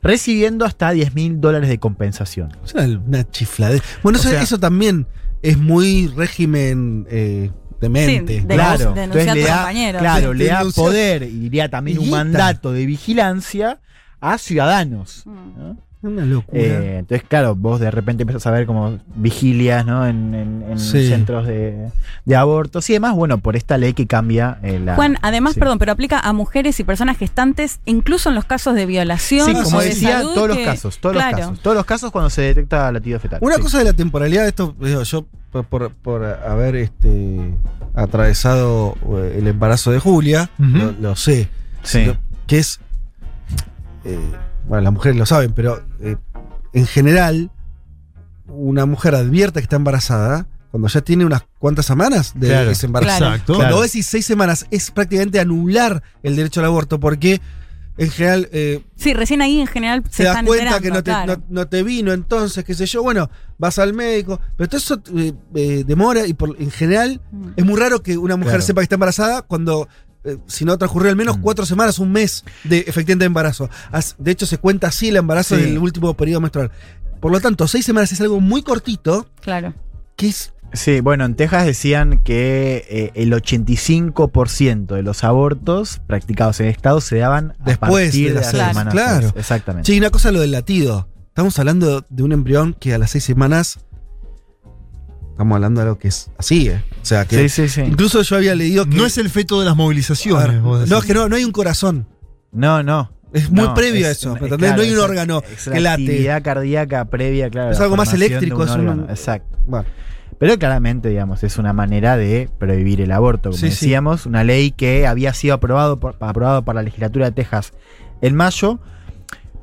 recibiendo hasta 10 mil dólares de compensación. Es una, una chifladera. Bueno, O eso, sea- eso también es muy régimen eh, demente. Sí, Claro, entonces le da, claro, le da poder y diría también un mandato de vigilancia a ciudadanos. Mm. ¿no? Una locura. Eh, entonces, claro, vos de repente empezás a ver como vigilias ¿no? en, en- en Sí. centros de, de abortos y demás, bueno, por esta ley que cambia eh, la. Juan, además, sí. perdón, pero aplica a mujeres y personas gestantes, incluso en los casos de violación. Sí, como de decía, salud, todos los casos, todos claro. los casos. Todos los casos cuando se detecta latido fetal. Una sí. cosa de la temporalidad, esto, digo, yo por, por- por haber este, atravesado eh, el embarazo de Julia, Ujú. lo, lo sé. Sí. Lo- Que es. eh, bueno, las mujeres lo saben, pero eh, en general, una mujer advierte que está embarazada cuando ya tiene unas cuantas semanas de Claro. ese embarazo. Claro. Exacto. Cuando Claro. vos decís seis semanas, es prácticamente anular el derecho al aborto, porque en general. eh, Sí, recién ahí en general se te das están cuenta que no te, claro. no- no te vino, entonces, qué sé yo, bueno, vas al médico, pero todo eso eh, eh, demora y por, en general Mm. es muy raro que una mujer Claro. sepa que está embarazada cuando, eh, si no transcurrió al menos Mm. cuatro semanas, un mes de efectivamente embarazo. As- De hecho, se cuenta así el embarazo Sí. del último periodo menstrual. Por lo tanto, seis semanas es algo muy cortito, Claro. que es Sí, bueno, en Texas decían que eh, el 85% de los abortos practicados en el estado se daban a Después partir de de las seis, semanas claro. Exactamente. Sí, una cosa lo del latido. Estamos hablando de un embrión que a las seis semanas. Estamos hablando de algo que es así, ¿eh? O sea, que. sí, sí, sí. Incluso yo había leído que. No es el feto de las movilizaciones. ver, vos decís. no, es que no, no hay un corazón. No, no. Es muy No, previo a es- eso. es- ¿me entendés? claro, no hay un órgano es que la late. actividad cardíaca previa, claro. Es algo más eléctrico, un es un- órgano. Exacto. Bueno, Pero claramente, digamos, es una manera de prohibir el aborto. Como Sí, sí. decíamos, una ley que había sido aprobado por, aprobado por la legislatura de Texas en mayo.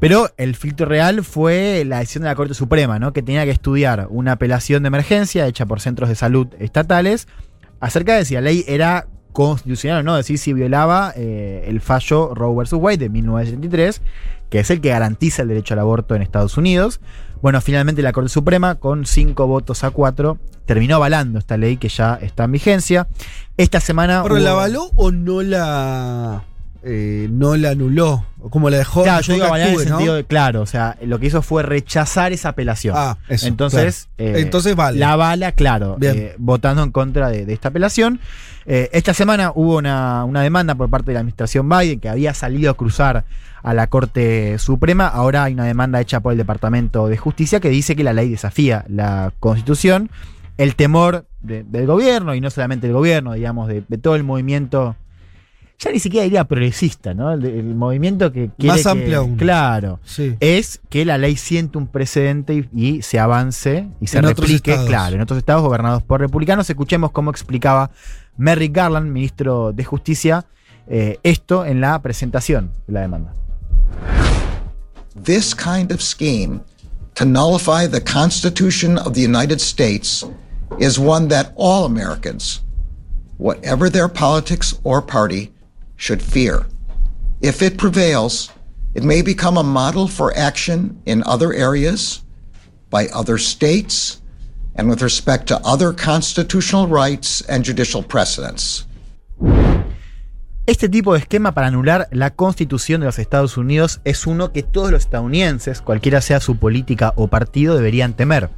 Pero el filtro real fue la decisión de la Corte Suprema, ¿no? Que tenía que estudiar una apelación de emergencia hecha por centros de salud estatales acerca de si la ley era constitucional o no, decir, si violaba eh, el fallo Roe vs. Wade de 1973, que es el que garantiza el derecho al aborto en Estados Unidos. Bueno, finalmente la Corte Suprema, con cinco votos a cuatro, terminó avalando esta ley que ya está en vigencia. Esta semana. ¿Pero hubo- la avaló o no la. Eh, no la anuló? ¿O como la dejó? Claro, yo digo en el sentido de, claro, o sea, lo que hizo fue rechazar esa apelación. Ah, eso. Entonces, claro. eh, Entonces vale. La bala, claro, eh, votando en contra de, de esta apelación. Esta semana hubo una, una demanda por parte de la administración Biden que había salido a cruzar a la Corte Suprema. Ahora hay una demanda hecha por el Departamento de Justicia que dice que la ley desafía la Constitución. El temor de- del gobierno, y no solamente del gobierno, digamos, de, de todo el movimiento, ya ni siquiera diría progresista, ¿no? El, el movimiento que quiere. Más que- amplio aún. Claro Sí. es que la ley siente un precedente y, y se avance y se En replique, claro, en otros estados gobernados por republicanos. Escuchemos cómo explicaba Merrick Garland, ministro de Justicia, eh, esto en la presentación de la demanda. This kind of scheme to nullify the Constitution of the United States is one that all Americans, whatever their politics or party, should fear. If it prevails, it may become a model for action in other areas, by other states, and with respect to other constitutional rights and judicial precedents. Este tipo de esquema para anular la constitución de los Estados Unidos es uno que todos los estadounidenses, cualquiera sea su política o partido, deberían temer.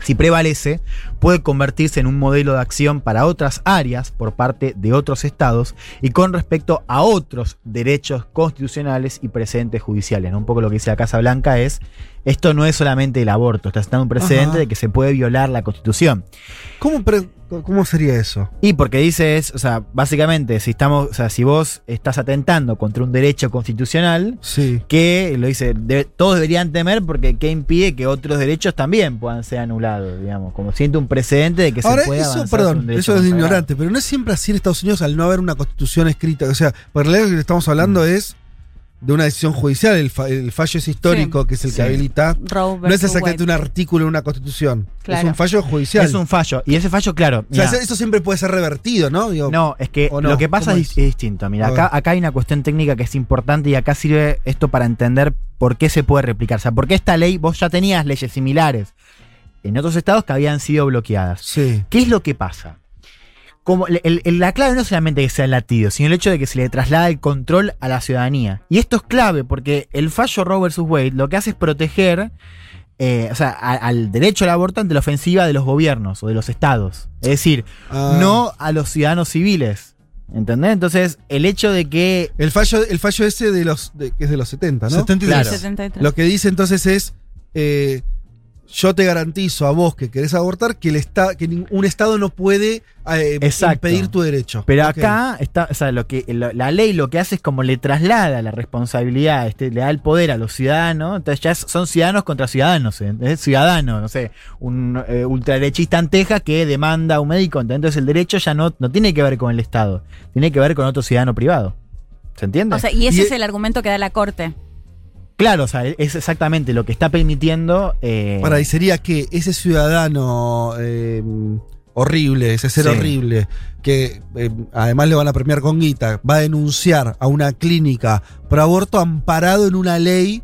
Si prevalece, puede convertirse en un modelo de acción para otras áreas por parte de otros estados y con respecto a otros derechos constitucionales y precedentes judiciales. ¿no? Un poco lo que dice la Casa Blanca es, esto no es solamente el aborto, está dando un precedente Ajá. de que se puede violar la constitución. ¿Cómo, pre- ¿Cómo sería eso? Y porque dice es, o sea, básicamente, si estamos, o sea, si vos estás atentando contra un derecho constitucional, Sí. que lo dice, de- todos deberían temer porque qué impide que otros derechos también puedan ser anulados, digamos, como siente un precedente de que Ahora, se puede eso, perdón, eso es ignorante, pero no es siempre así en Estados Unidos al no haber una constitución escrita. O sea, por lo que estamos hablando Mm. es de una decisión judicial. El, fa- el fallo es histórico, Sí. que es el Sí. que habilita. Roe No es exactamente un artículo en una constitución. Claro. Es un fallo judicial. Es un fallo, y ese fallo, claro, o sea, eso- siempre puede ser revertido, ¿no? Digo, No, es que lo que pasa ¿Cómo es, es? es distinto. Mira, acá hay una cuestión técnica que es importante y acá sirve esto para entender por qué se puede replicar. O sea, porque esta ley, vos ya tenías leyes similares en otros estados que habían sido bloqueadas. Sí. ¿Qué es lo que pasa? Como el- el- el- la clave no es solamente que sea el latido, sino el hecho de que se le traslada el control a la ciudadanía. Y esto es clave porque el fallo Roe vs. Wade lo que hace es proteger eh, o sea, a- al derecho al aborto ante la ofensiva de los gobiernos o de los estados. Es decir, Ah. no a los ciudadanos civiles. ¿Entendés? Entonces, el hecho de que. El fallo, el fallo ese de los, de- que es de los 70, ¿no? 73. Claro. 73. Lo que dice entonces es, eh, yo te garantizo a vos que querés abortar que, el esta- que ningún Estado no puede eh, Exacto. impedir tu derecho. Pero acá está, o sea, lo que lo- la ley lo que hace es como le traslada la responsabilidad, este, le da el poder a los ciudadanos, entonces ya son ciudadanos contra ciudadanos, ¿eh? es ciudadano, no sé, un eh, ultraderechista en Texas que demanda a un médico, entonces el derecho ya no, no tiene que ver con el Estado, tiene que ver con otro ciudadano privado. ¿Se entiende? O sea, y ese Y- es el argumento que da la corte. Claro, o sea, es exactamente lo que está permitiendo. eh, Para, y sería que ese ciudadano eh, horrible, ese ser Sí. horrible, que eh, además le van a premiar con guita, va a denunciar a una clínica por aborto amparado en una ley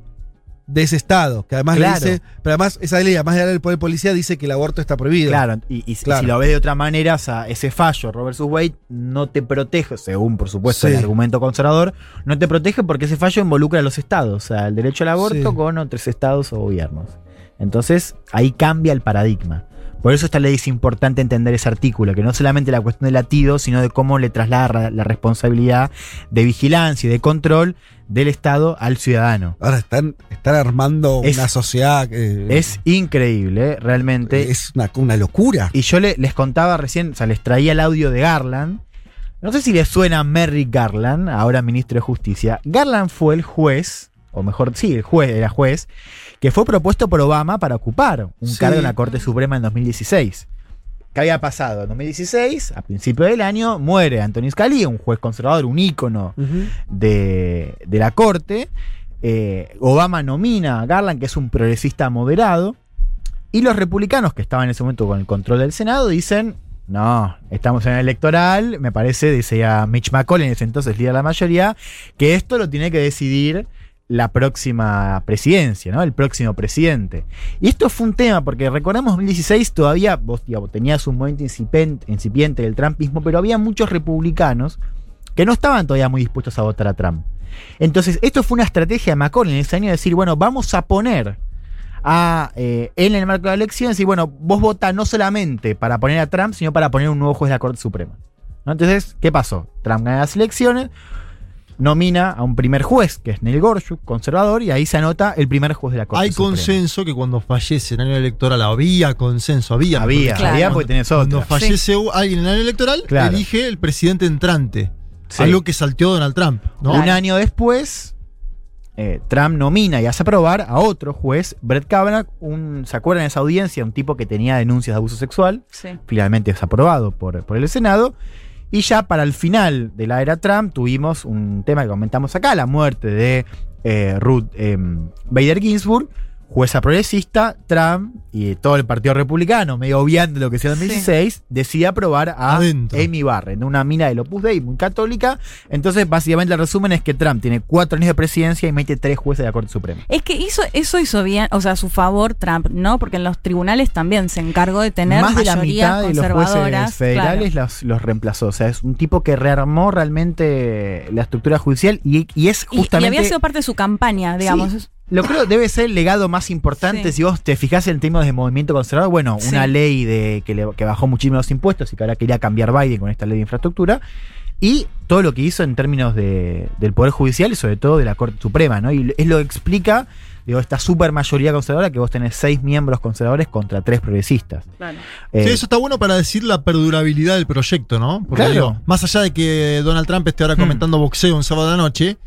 de ese estado, que además Claro. le dice, pero además esa ley, además de dar el poder policía, dice que el aborto está prohibido. Claro, y, y si- Claro. si lo ves de otra manera, o sea, ese fallo, Roe vs. Wade, no te protege, según por supuesto Sí. el argumento conservador, no te protege porque ese fallo involucra a los estados, o sea, el derecho al aborto Sí. con otros estados o gobiernos. Entonces, ahí cambia el paradigma. Por eso esta ley es importante entender ese artículo, que no solamente la cuestión del latido, sino de cómo le traslada ra- la responsabilidad de vigilancia y de control del Estado al ciudadano. Ahora están, están armando Es- una sociedad que Es increíble, realmente. es una, una locura. Y yo le- les contaba recién, o sea, les traía el audio de Garland. No sé si les suena Merrick Garland, ahora ministro de Justicia. Garland fue el juez, o mejor, sí, el juez, era juez, que fue propuesto por Obama para ocupar un Sí. cargo en la Corte Suprema en 2016. ¿Qué había pasado? En 2016, a principio del año, muere Anthony Scalia, un juez conservador, un ícono de, de la corte. Eh, Obama nomina a Garland, que es un progresista moderado. Y los republicanos que estaban en ese momento con el control del Senado dicen, no, estamos en el electoral, me parece, decía Mitch McConnell, en ese entonces líder de la mayoría, que esto lo tiene que decidir la próxima presidencia, ¿no? El próximo presidente. Y esto fue un tema, porque recordamos 2016 todavía vos digamos, tenías un momento incipiente, del trumpismo, pero había muchos republicanos que no estaban todavía muy dispuestos a votar a Trump. Entonces, esto fue una estrategia de McConnell en ese año de decir, bueno, vamos a poner a, eh, en el marco de la elección, decir, bueno, vos votás no solamente para poner a Trump, sino para poner un nuevo juez de la Corte Suprema. Entonces, ¿qué pasó? Trump gana las elecciones, nomina a un primer juez, que es Neil Gorsuch, conservador, y ahí se anota el primer juez de la Corte Hay Suprema. consenso que cuando fallece en el año electoral, había consenso, había. Había, dicho. Claro. había porque tenés Cuando otra. fallece alguien en el año electoral, Claro. elige el presidente entrante. Sí. Algo que salteó Donald Trump. ¿no? Un año después, eh, Trump nomina y hace aprobar a otro juez, Brett Kavanaugh, un, ¿se acuerdan de esa audiencia? Un tipo que tenía denuncias de abuso sexual, Sí. finalmente es aprobado por, por el Senado. Y ya para el final de la era Trump tuvimos un tema que comentamos acá, la muerte de eh, Ruth eh, Bader Ginsburg, jueza progresista, Trump y todo el Partido Republicano, medio obviando lo que sea en 2016, decide aprobar a Adentro. Amy Barrett, una mina del Opus Dei muy católica. Entonces, básicamente el resumen es que Trump tiene cuatro años de presidencia y mete tres jueces de la Corte Suprema. Es que hizo, eso hizo bien, o sea, a su favor Trump, ¿no? Porque en los tribunales también se encargó de tener Más de la mitad de los jueces federales claro. los, los reemplazó. O sea, es un tipo que rearmó realmente la estructura judicial y, y es Y- justamente. Y, había sido parte de su campaña, digamos. Sí, lo creo debe ser el legado más importante. Sí. Si vos te fijás en términos de movimiento conservador, bueno, Sí. una ley de que, le- que bajó muchísimo los impuestos y que ahora quería cambiar Biden con esta ley de infraestructura. Y todo lo que hizo en términos de- del Poder Judicial y sobre todo de la Corte Suprema, ¿no? Y es lo que explica digo, esta super mayoría conservadora que vos tenés seis miembros conservadores contra tres progresistas. Claro. Eh, Sí, eso está bueno para decir la perdurabilidad del proyecto, ¿no? Porque Claro. digo, más allá de que Donald Trump esté ahora Hmm. comentando boxeo un sábado de la noche,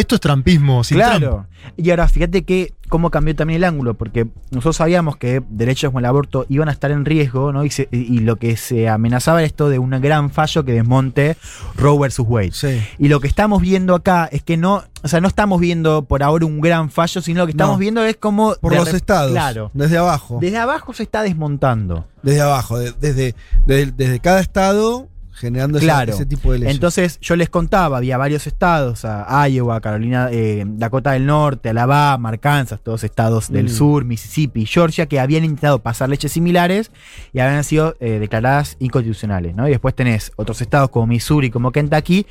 esto es trampismo sin Trump. Claro. Y ahora fíjate que cómo cambió también el ángulo, porque nosotros sabíamos que derechos como el aborto iban a estar en riesgo, ¿no? Y, se- y lo que se amenazaba era esto de un gran fallo que desmonte Roe versus Wade. Sí. Y lo que estamos viendo acá es que no, o sea, no estamos viendo por ahora un gran fallo, sino lo que estamos No. viendo es como Por los estados. Claro. Desde abajo. Desde abajo se está desmontando. desde abajo. de- desde, desde, desde cada estado generando Claro. ese tipo de leyes. Entonces, yo les contaba, había varios estados, a Iowa, Carolina, eh, Dakota del Norte, Alabama, Arkansas, todos estados del Mm. sur, Mississippi y Georgia, que habían intentado pasar leyes similares y habían sido eh, declaradas inconstitucionales, ¿no? Y después tenés otros estados como Missouri, como Kentucky,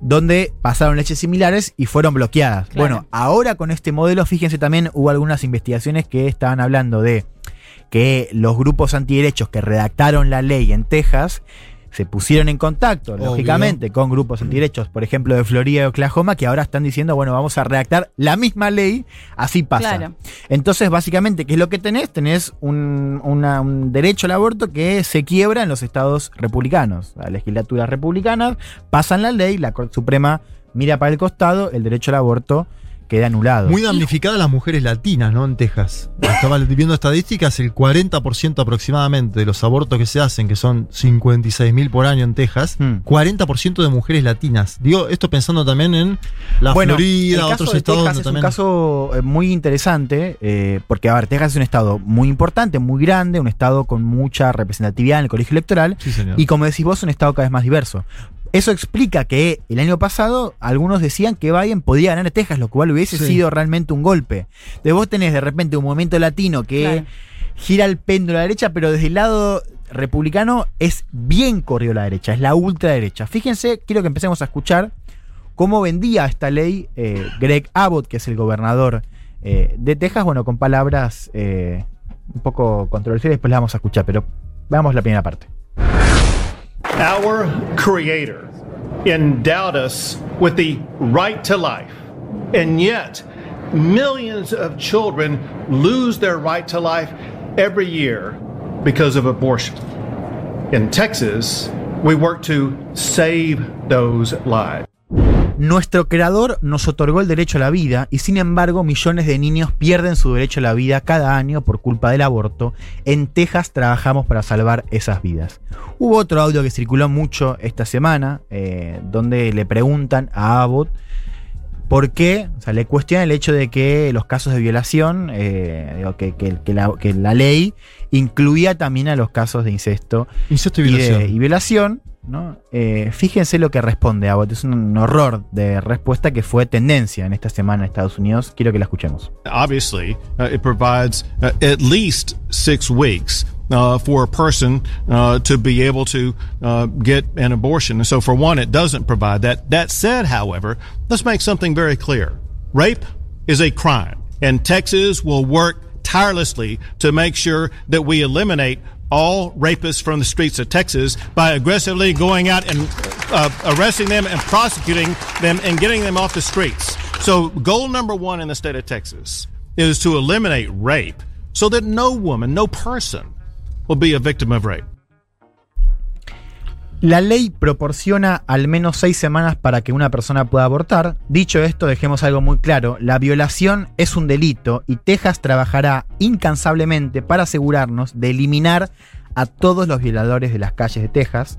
donde pasaron leyes similares y fueron bloqueadas. Claro. Bueno, ahora con este modelo, fíjense también, hubo algunas investigaciones que estaban hablando de que los grupos antiderechos que redactaron la ley en Texas se pusieron en contacto, Obvio. lógicamente, con grupos antiderechos, por ejemplo, de Florida y Oklahoma, que ahora están diciendo, bueno, vamos a redactar la misma ley, así pasa. Claro. Entonces, básicamente, ¿qué es lo que tenés? Tenés un, una- un derecho al aborto que se quiebra en los estados republicanos. Las legislaturas republicanas pasan la ley, la Corte Suprema mira para el costado, el derecho al aborto queda anulado. Muy damnificadas las mujeres latinas, ¿no? En Texas. Estaba viendo estadísticas, el 40% aproximadamente de los abortos que se hacen, que son 56 mil por año en Texas, Hmm. 40% de mujeres latinas. Digo, esto pensando también en la Bueno, Florida, el otros de estados Texas es también. un caso eh, muy interesante, eh, porque, a ver, Texas es un estado muy importante, muy grande, un estado con mucha representatividad en el colegio electoral, Sí, señor. y como decís vos, un estado cada vez más diverso. Eso explica que el año pasado algunos decían que Biden podía ganar Texas, lo cual hubiese Sí. sido realmente un golpe. De vos tenés de repente un movimiento latino que Claro. gira el péndulo a la derecha, pero desde el lado republicano es bien corrido a la derecha, es la ultraderecha. Fíjense, quiero que empecemos a escuchar cómo vendía esta ley eh, Greg Abbott, que es el gobernador eh, de Texas, bueno, con palabras eh, un poco controversiales, después las vamos a escuchar, pero veamos la primera parte. Our Creator endowed us with the right to life, and yet millions of children lose their right to life every year because of abortion. In Texas, we work to save those lives. Nuestro creador nos otorgó el derecho a la vida y sin embargo millones de niños pierden su derecho a la vida cada año por culpa del aborto. En Texas trabajamos para salvar esas vidas. Hubo otro audio que circuló mucho esta semana eh, donde le preguntan a Abbott por qué, o sea, le cuestionan el hecho de que los casos de violación, eh, que, que- que la, que la ley incluía también a los casos de incesto Incesto y y, de- violación. y violación, ¿no? Eh, fíjense lo que responde Abbott. Es un horror de respuesta que fue tendencia en esta semana en Estados Unidos. Quiero que la escuchemos. Obviously, uh, it provides uh, at least six weeks uh, for a person uh, to be able to uh, get an abortion. And so, for one, it doesn't provide that. That said, however, let's make something very clear rape is a crime, and Texas will work tirelessly to make sure that we eliminate all rapists from the streets of Texas by aggressively going out and uh, arresting them and prosecuting them and getting them off the streets. So, goal number one in the state of Texas is to eliminate rape so that no woman, no person will be a victim of rape. La ley proporciona al menos seis semanas para que una persona pueda abortar. Dicho esto, dejemos algo muy claro. La violación es un delito y Texas trabajará incansablemente para asegurarnos de eliminar a todos los violadores de las calles de Texas,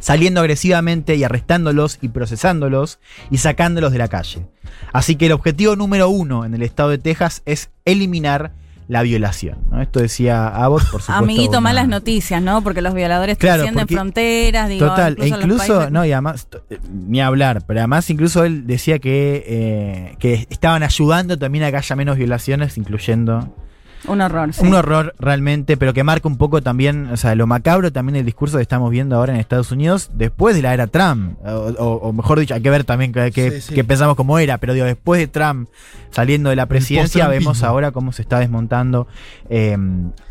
saliendo agresivamente y arrestándolos y procesándolos y sacándolos de la calle. Así que el objetivo número uno en el estado de Texas es eliminar la violación. ¿no? Esto decía Abbott, por *laughs* supuesto. Amiguito, una- malas noticias, ¿no? Porque los violadores Claro, trascienden porque- fronteras, digo, Total, e incluso los incluso, países- no, y además, eh, ni hablar, pero además incluso él decía que, eh, que estaban ayudando también a que haya menos violaciones, incluyendo Un horror, sí. un horror realmente, pero que marca un poco también, o sea, lo macabro también del discurso que estamos viendo ahora en Estados Unidos después de la era Trump, o, o- o mejor dicho, hay que ver también que, que- Sí, pensamos cómo era, pero digo, después de Trump saliendo de la presidencia, vemos ahora cómo se está desmontando eh,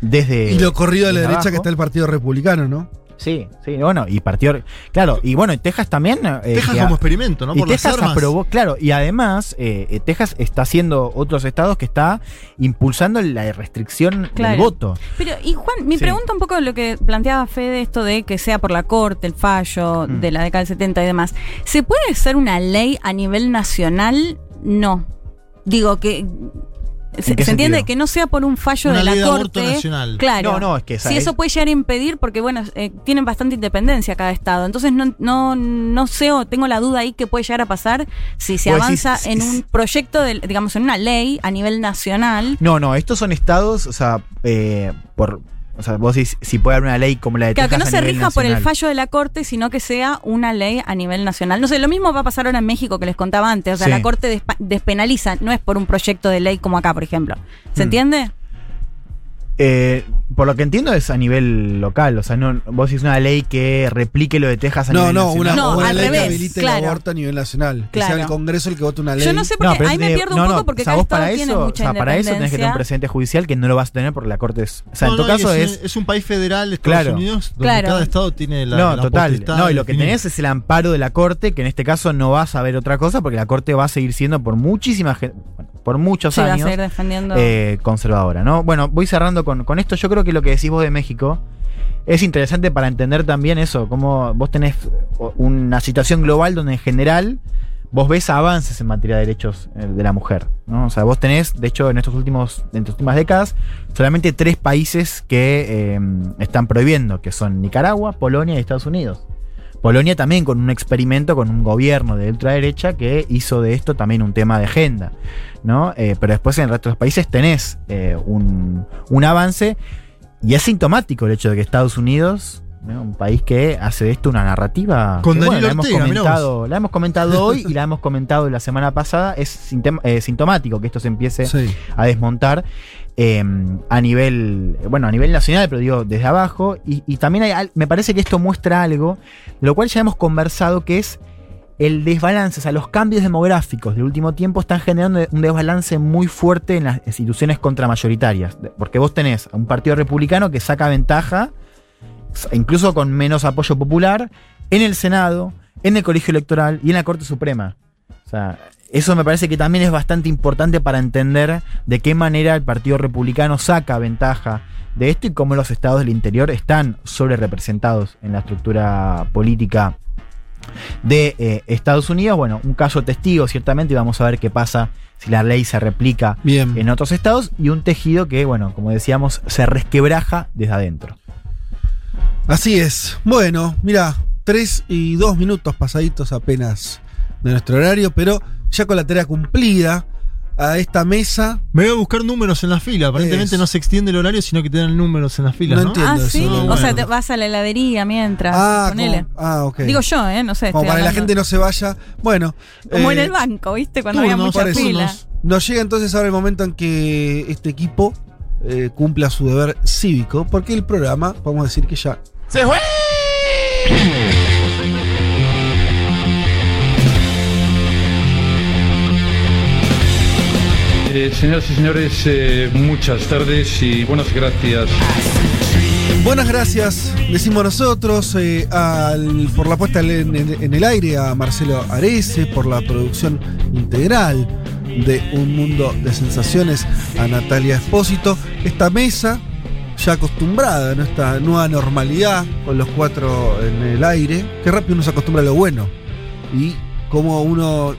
desde... Y lo corrido a la derecha que está el Partido Republicano, ¿no? Sí, sí, bueno, y partió. Claro, y bueno, en Texas también. eh, Texas como experimento, ¿no? Y Por las Texas armas. aprobó, claro, y además eh, eh, Texas está haciendo otros estados que está impulsando la restricción Claro. del voto. Pero, y Juan, me Sí. pregunta un poco lo que planteaba Fede, esto de que sea por la corte, el fallo Mm. de la década del 70 y demás. ¿Se puede hacer una ley a nivel nacional? No. Digo que. Se, se entiende que no sea por un fallo Una de la ley de corte. nacional. Claro. No, no, es que esa si es- eso puede llegar a impedir, porque bueno, eh, tienen bastante independencia cada estado. Entonces no, no, no sé o tengo la duda ahí que puede llegar a pasar si se Vos avanza en si- un proyecto, de, digamos, en una ley a nivel nacional. No, no, estos son estados, o sea, eh, por. O sea, vos decís si puede haber una ley como la de Claro, que no Texas se rija por el fallo de la Corte, sino que sea una ley a nivel nacional. No sé, lo mismo va a pasar ahora en México que les contaba antes. O sea, Sí. la Corte despenaliza, no es por un proyecto de ley como acá, por ejemplo. ¿Se Mm. entiende? Eh, por lo que entiendo es a nivel local, o sea, no, vos decís una ley que replique lo de Texas a No, nivel no, nacional. una, No, una al ley revés, que habilite claro. el aborto a nivel nacional. Que sea Claro. el Congreso el que vote una ley. Yo no sé porque pero ahí me pierdo un no, no, poco porque o sea, cada estado para tiene eso, mucha o sea, para eso tenés que tener un presidente judicial que no lo vas a tener porque la corte es. O sea, No, en tu no, caso es, es. un- es un país federal, Estados Claro. Unidos, donde Claro. cada estado tiene la. no, la total. No, y lo que tenés es el amparo de la corte, que en este caso no vas a ver otra cosa porque la corte va a seguir siendo por muchísima gen- bueno, por muchos Sí, años eh, conservadora, ¿no? Bueno, voy cerrando con, con esto. Yo creo que lo que decís vos de México es interesante para entender también eso, cómo vos tenés una situación global donde en general vos ves avances en materia de derechos eh, de la mujer, ¿no? O sea, vos tenés, de hecho, en estos últimos, en estas últimas décadas, solamente tres países que eh, están prohibiendo, que son Nicaragua, Polonia y Estados Unidos. Polonia también con un experimento con un gobierno de ultraderecha que hizo de esto también un tema de agenda, ¿no? Eh, pero después en el resto de los países tenés eh, un, un avance y es sintomático el hecho de que Estados Unidos, ¿no? un país que hace de esto una narrativa, Con que, la, hemos Ortega, comentado, la hemos comentado *laughs* hoy y la hemos comentado la semana pasada, es eh, sintomático que esto se empiece Sí. a desmontar eh, a nivel, bueno, a nivel nacional, pero digo, desde abajo. Y, y también hay me parece que esto muestra algo, lo cual ya hemos conversado, que es el desbalance, o sea, los cambios demográficos del último tiempo están generando un desbalance muy fuerte en las instituciones contramayoritarias. Porque vos tenés a un partido republicano que saca ventaja, incluso con menos apoyo popular, en el Senado, en el Colegio Electoral y en la Corte Suprema. O sea, eso me parece que también es bastante importante para entender de qué manera el Partido Republicano saca ventaja de esto y cómo los estados del interior están sobre representados en la estructura política de eh, Estados Unidos. Bueno, un caso testigo, ciertamente, y vamos a ver qué pasa si la ley se replica Bien. en otros estados, y un tejido que, bueno, como decíamos, se resquebraja desde adentro. Así es. Bueno, mira, tres y dos minutos pasaditos apenas de nuestro horario, pero ya con la tarea cumplida a esta mesa. Me voy a buscar números en la fila. Aparentemente Es. no se extiende el horario, sino que te dan números en la fila. No No, entiendo. ah, eso, sí. no, o bueno. sea, te vas a la heladería mientras. Ah, ponele. como- ah, ok. Digo yo, ¿eh? No sé. Como para que la gente no se vaya. Bueno. Como en eh, el banco, ¿viste? Cuando había mucha por eso, fila. turnos. Nos llega entonces ahora el momento en que este equipo eh, cumpla su deber cívico, porque el programa, vamos a decir que ya ¡Se fue! Eh, señoras y señores, eh, muchas tardes y buenas gracias. Buenas gracias, decimos nosotros, eh, por la puesta en, el aire a Marcelo Arese, por la producción integral de Un Mundo de Sensaciones a Natalia Espósito. Esta mesa, ya acostumbrada a nuestra nueva normalidad, con los cuatro en el aire, que rápido uno se acostumbra a lo bueno y cómo uno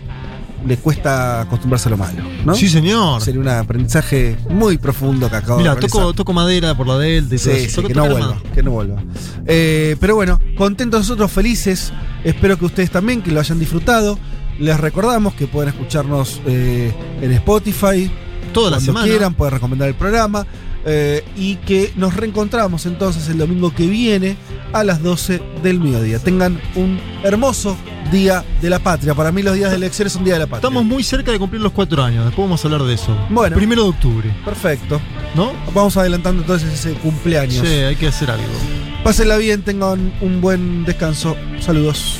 le cuesta acostumbrarse a lo malo, ¿no? Sí, señor. Sería un aprendizaje muy profundo que acabo Mira, de toco, toco madera por la Delta y todo Sí, eso. sí, que no vuelva, que no vuelva. Eh, pero bueno, contentos nosotros, felices. Espero que ustedes también, que lo hayan disfrutado. Les recordamos que pueden escucharnos eh, en Spotify. Toda la semana. quieran, pueden recomendar el programa. eh, y que nos reencontramos entonces el domingo que viene a las 12 del mediodía. Tengan un hermoso día de la patria. Para mí los días de elecciones son día de la patria. Estamos muy cerca de cumplir los cuatro años. Después vamos a hablar de eso. Bueno. Primero de octubre. Perfecto. ¿No? Vamos adelantando entonces ese cumpleaños. Sí, hay que hacer algo. Pásenla bien, tengan un buen descanso. Saludos.